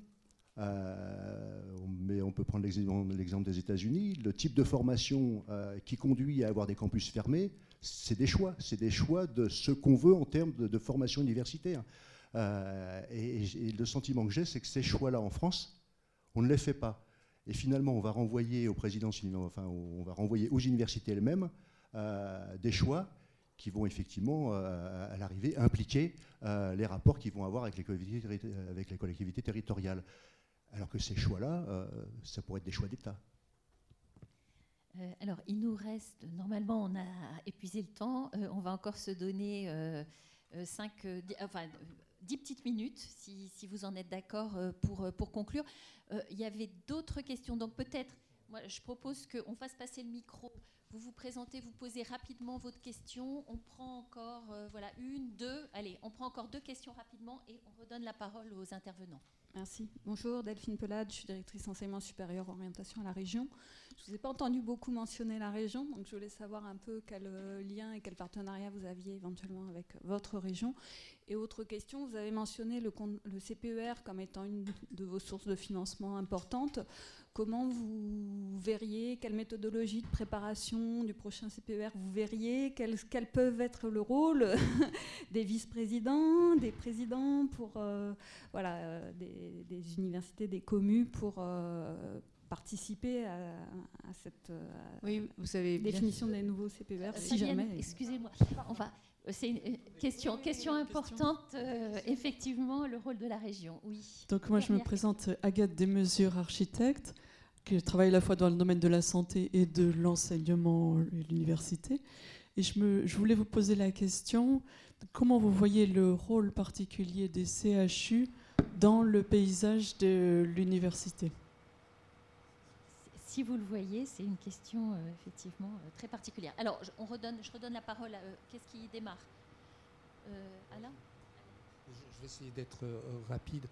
euh, mais on peut prendre l'exemple des États-Unis. Le type de formation euh, qui conduit à avoir des campus fermés, c'est des choix. C'est des choix de ce qu'on veut en termes de, formation universitaire. Euh, et, le sentiment que j'ai, c'est que ces choix-là en France, on ne les fait pas. Et finalement, on va renvoyer aux universités elles-mêmes des choix qui vont effectivement, à l'arrivée, impliquer les rapports qu'ils vont avoir avec les collectivités territoriales. Alors que ces choix-là, euh, ça pourrait être des choix d'État. Euh, alors, il nous reste, normalement, on a épuisé le temps. Euh, on va encore se donner 5, enfin, 10 petites minutes, si, si vous en êtes d'accord, pour, pour conclure. il y avait d'autres questions. Donc, peut-être, moi, je propose qu'on fasse passer le micro. Vous vous présentez, vous posez rapidement votre question. On prend encore, voilà, une, deux. Allez, on prend encore deux questions rapidement et on redonne la parole aux intervenants. Merci. Bonjour, Delphine Pelade, je suis directrice enseignement supérieur orientation à la région. Je ne vous ai pas entendu beaucoup mentionner la région, donc je voulais savoir un peu quel euh, lien et quel partenariat vous aviez éventuellement avec votre région. Et autre question, vous avez mentionné le, le CPER comme étant une de vos sources de financement importantes. Comment vous verriez, quelle méthodologie de préparation du prochain CPER vous verriez, quels, peuvent être le rôle des vice-présidents, des présidents pour euh, voilà, euh, des, universités, des communes pour euh, participer à, cette oui, vous savez définition des nouveaux CPER, si jamais. Excusez-moi, on va c'est une question, question importante, effectivement, le rôle de la région. Oui. Donc moi, je me présente Agathe Desmesures, architecte qui travaille à la fois dans le domaine de la santé et de l'enseignement et l'université. Et je, me, je voulais vous poser la question, comment vous voyez le rôle particulier des CHU dans le paysage de l'université? Si vous le voyez, c'est une question euh, effectivement euh, très particulière. Alors, je, on redonne, je redonne la parole à euh, Qu'est-ce qui démarre? Alain? Je, vais essayer d'être rapide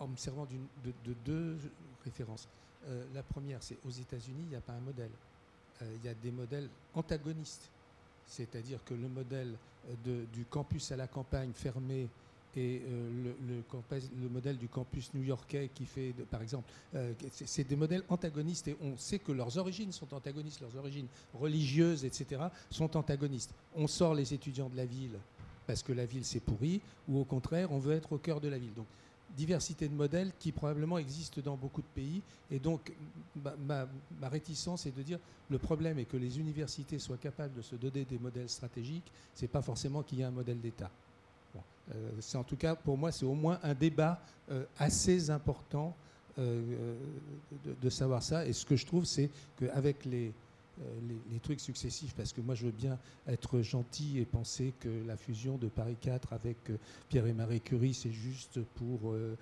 en me servant de, deux références. Euh, la première, c'est aux États-Unis, il n'y a pas un modèle. Euh, il y a des modèles antagonistes. C'est-à-dire que le modèle euh, du campus à la campagne fermé et le, modèle du campus new-yorkais qui fait, par exemple, c'est des modèles antagonistes et on sait que leurs origines sont antagonistes, leurs origines religieuses, etc., sont antagonistes. On sort les étudiants de la ville parce que la ville s'est pourrie, ou au contraire, on veut être au cœur de la ville. Donc diversité de modèles qui probablement existe dans beaucoup de pays. Et donc, ma, réticence est de dire le problème est que les universités soient capables de se donner des modèles stratégiques. C'est pas forcément qu'il y ait un modèle d'État. Euh, c'est en tout cas pour moi, c'est au moins un débat euh, assez important euh, de, de, savoir ça. Et ce que je trouve, c'est qu'avec les euh, les, trucs successifs, parce que moi je veux bien être gentil et penser que la fusion de Paris 4 avec euh, Pierre et Marie Curie, c'est juste pour euh,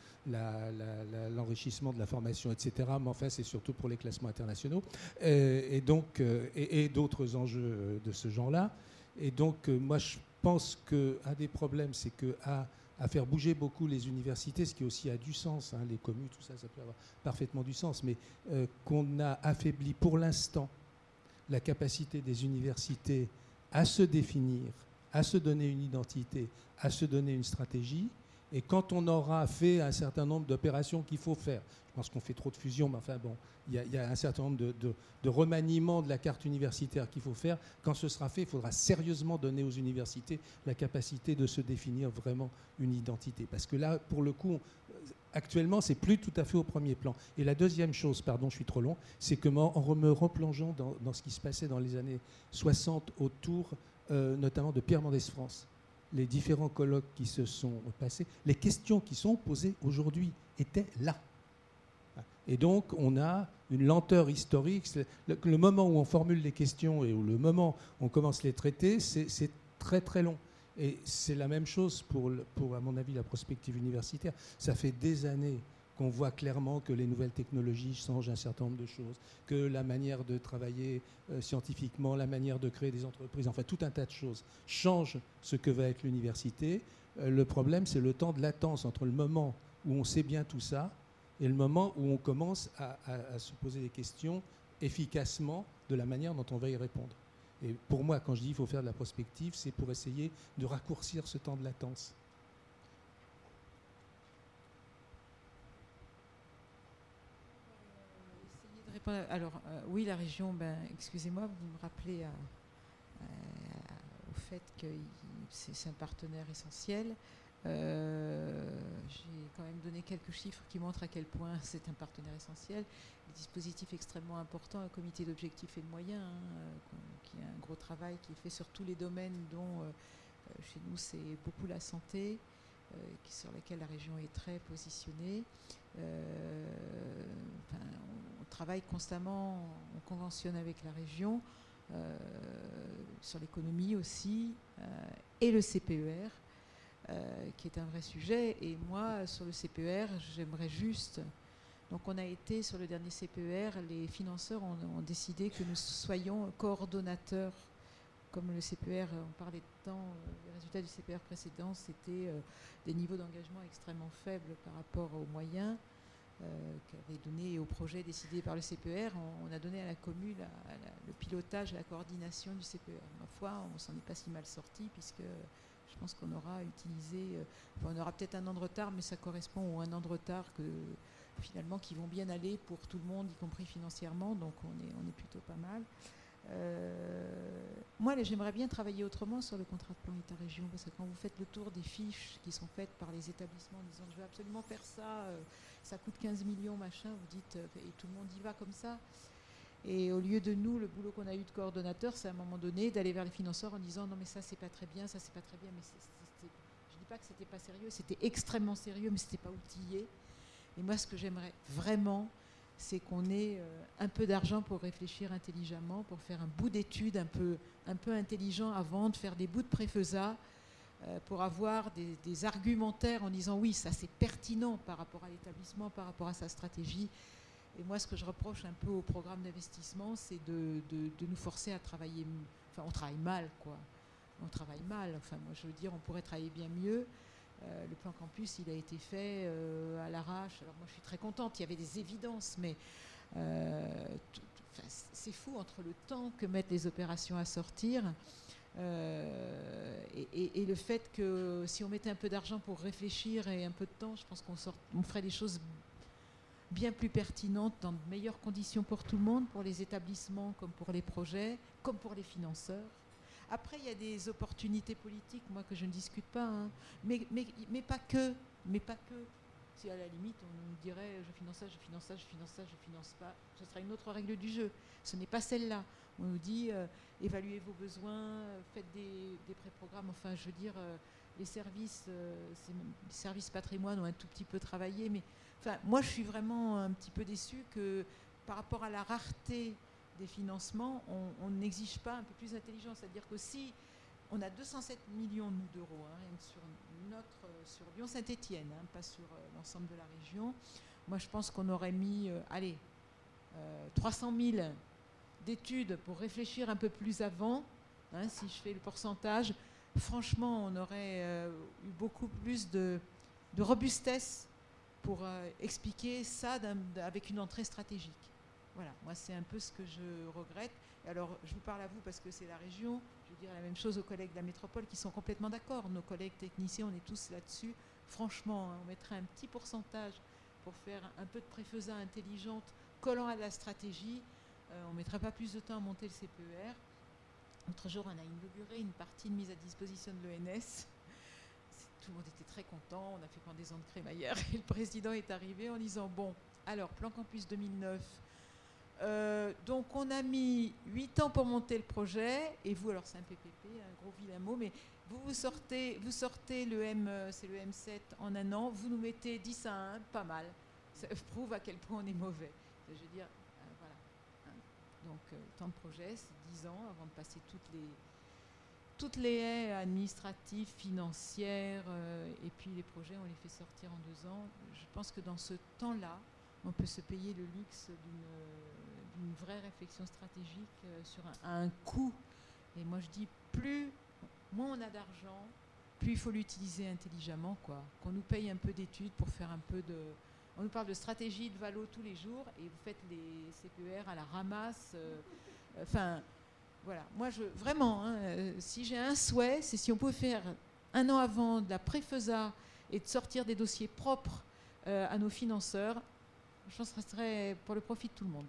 l'enrichissement de la formation, etc. Mais enfin, c'est surtout pour les classements internationaux. et donc, et, d'autres enjeux de ce genre-là. Et donc, moi je pense qu'un des problèmes, c'est que à, faire bouger beaucoup les universités, ce qui aussi a du sens, hein, les communes, tout ça, ça peut avoir parfaitement du sens, mais qu'on a affaibli pour l'instant la capacité des universités à se définir, à se donner une identité, à se donner une stratégie. Et quand on aura fait un certain nombre d'opérations qu'il faut faire, je pense qu'on fait trop de fusions, mais enfin bon, il y, a un certain nombre de, de remaniements de la carte universitaire qu'il faut faire. Quand ce sera fait, il faudra sérieusement donner aux universités la capacité de se définir vraiment une identité. Parce que là, pour le coup, actuellement, c'est plus tout à fait au premier plan. Et la deuxième chose, pardon, je suis trop long, c'est que en me replongeant dans, ce qui se passait dans les années 60 autour, euh, notamment de Pierre Mendès France, les différents colloques qui se sont passés, les questions qui sont posées aujourd'hui étaient là. Et donc, on a une lenteur historique. Le, moment où on formule les questions et le moment où on commence les traiter, c'est très très long. Et c'est la même chose pour, pour, à mon avis, la prospective universitaire. Ça fait des années qu'on voit clairement que les nouvelles technologies changent un certain nombre de choses, que la manière de travailler euh, scientifiquement, la manière de créer des entreprises, enfin tout un tas de choses changent ce que va être l'université. Euh, le problème, c'est le temps de latence entre le moment où on sait bien tout ça et le moment où on commence à se poser des questions efficacement de la manière dont on va y répondre. Et pour moi, quand je dis qu'il faut faire de la prospective, c'est pour essayer de raccourcir ce temps de latence. Alors, euh, oui, la région, ben, excusez-moi, vous me rappelez au fait que c'est un partenaire essentiel. Euh, j'ai quand même donné quelques chiffres qui montrent à quel point c'est un partenaire essentiel. Des dispositifs extrêmement importants, un comité d'objectifs et de moyens, hein, euh, qui a un gros travail qui est fait sur tous les domaines dont euh, chez nous c'est beaucoup la santé, sur laquelle la région est très positionnée. on, travaille constamment, on conventionne avec la région. sur l'économie aussi, et le CPER, qui est un vrai sujet. Et moi, sur le CPER, j'aimerais juste. Donc, on a été sur le dernier CPER, les financeurs ont, décidé que nous soyons coordonnateurs. Comme le CPER, on parlait de temps, euh, les résultats du CPER précédent, c'était euh, des niveaux d'engagement extrêmement faibles par rapport aux moyens. qu'avait donné au projet décidé par le CPER, on, a donné à la commune le pilotage la coordination du CPER. Ma foi, on s'en est pas si mal sorti puisque pense qu'on aura utilisé, euh, on aura peut-être un an de retard, mais ça correspond au un an de retard que finalement qui vont bien aller pour tout le monde, y compris financièrement, donc on est, on est plutôt pas mal. Euh, moi, j'aimerais bien travailler autrement sur le contrat de plan État-région, parce que quand vous faites le tour des fiches qui sont faites par les établissements en disant je veux absolument faire ça, euh, ça coûte 15 millions, machin, vous dites, et tout le monde y va comme ça. Et au lieu de nous, le boulot qu'on a eu de coordonnateur, c'est à un moment donné d'aller vers les financeurs en disant non mais ça c'est pas très bien, ça c'est pas très bien, mais je dis pas que c'était pas sérieux, c'était extrêmement sérieux, mais c'était pas outillé. Et moi ce que j'aimerais vraiment, c'est qu'on ait euh, un peu d'argent pour réfléchir intelligemment, pour faire un bout d'étude un peu, intelligent avant de faire des bouts de préfesa, euh, pour avoir des argumentaires en disant oui, ça c'est pertinent par rapport à l'établissement, par rapport à sa stratégie. Et moi, ce que je reproche un peu au programme d'investissement, c'est de, nous forcer à travailler. Enfin, on travaille mal, quoi. On travaille mal. Enfin, moi, je veux dire, on pourrait travailler bien mieux. Euh, le plan campus, il a été fait euh, à l'arrache. Alors, moi, je suis très contente. Il y avait des évidences, mais euh, c'est fou entre le temps que mettent les opérations à sortir. Et, le fait que si on mettait un peu d'argent pour réfléchir et un peu de temps, je pense qu'on on ferait des choses bien plus pertinente, dans de meilleures conditions pour tout le monde, pour les établissements comme pour les projets, comme pour les financeurs. Après, il y a des opportunités politiques, moi, que je ne discute pas, hein. mais, mais, mais, pas que. Mais pas que. Si à la limite on nous dirait je finance ça, je finance ça, je finance ça, je finance pas, ce sera une autre règle du jeu. Ce n'est pas celle-là. On nous dit euh, évaluez vos besoins, faites des, pré-programmes. Enfin, je veux dire, euh, les services, les services patrimoine ont un tout petit peu travaillé, mais moi je suis vraiment un petit peu déçue que par rapport à la rareté des financements, on n'exige pas un peu plus d'intelligence. C'est-à-dire que si on a 207 millions d'euros hein, sur notre sur Lyon-Saint-Étienne, hein, pas sur euh, l'ensemble de la région. Moi, je pense qu'on aurait mis, euh, allez, 300 euh, 000 d'études pour réfléchir un peu plus avant. Hein, si je fais le pourcentage, franchement, on aurait eu beaucoup plus de robustesse pour expliquer ça avec une entrée stratégique. Voilà, moi c'est un peu ce que je regrette. alors je vous parle à vous parce que c'est la région, je dire la même chose aux collègues de la métropole qui sont complètement d'accord. Nos collègues techniciens, on est tous là-dessus. Franchement, hein, on mettrait un petit pourcentage pour faire un peu de préfesa intelligente collant à la stratégie. Euh, on ne mettrait pas plus de temps à monter le CPER. L'autre jour, on a inauguré une partie de mise à disposition de l'ENS. Tout le monde était très content. On a fait prendre des ans de crémaillère et le président est arrivé en disant Bon, alors, Plan Campus 2009, euh, donc on a mis 8 ans pour monter le projet, et vous, alors c'est un PPP, un gros vilain mot, mais vous, vous sortez, vous sortez le M, euh, c'est le M7 en un an, vous nous mettez 10 à 1, pas mal. Ça prouve à quel point on est mauvais. Je veux dire, euh, voilà. Donc, temps de projet, c'est 10 ans avant de passer toutes les, toutes les haies administratives, financières, et puis les projets, on les fait sortir en deux ans. Je pense que dans ce temps-là, on peut se payer le luxe d'une vraie réflexion stratégique euh, sur un, coût. Et moi, je dis, plus, moins on a d'argent, plus il faut l'utiliser intelligemment, quoi. Qu'on nous paye un peu d'études pour faire un peu de... On nous parle de stratégie de valo tous les jours et vous faites les CPR à la ramasse. Euh, enfin, voilà. Moi, vraiment, hein, euh, si j'ai un souhait, c'est si on peut faire un an avant de la préfesa et de sortir des dossiers propres à nos financeurs, je pense que pour le profit de tout le monde.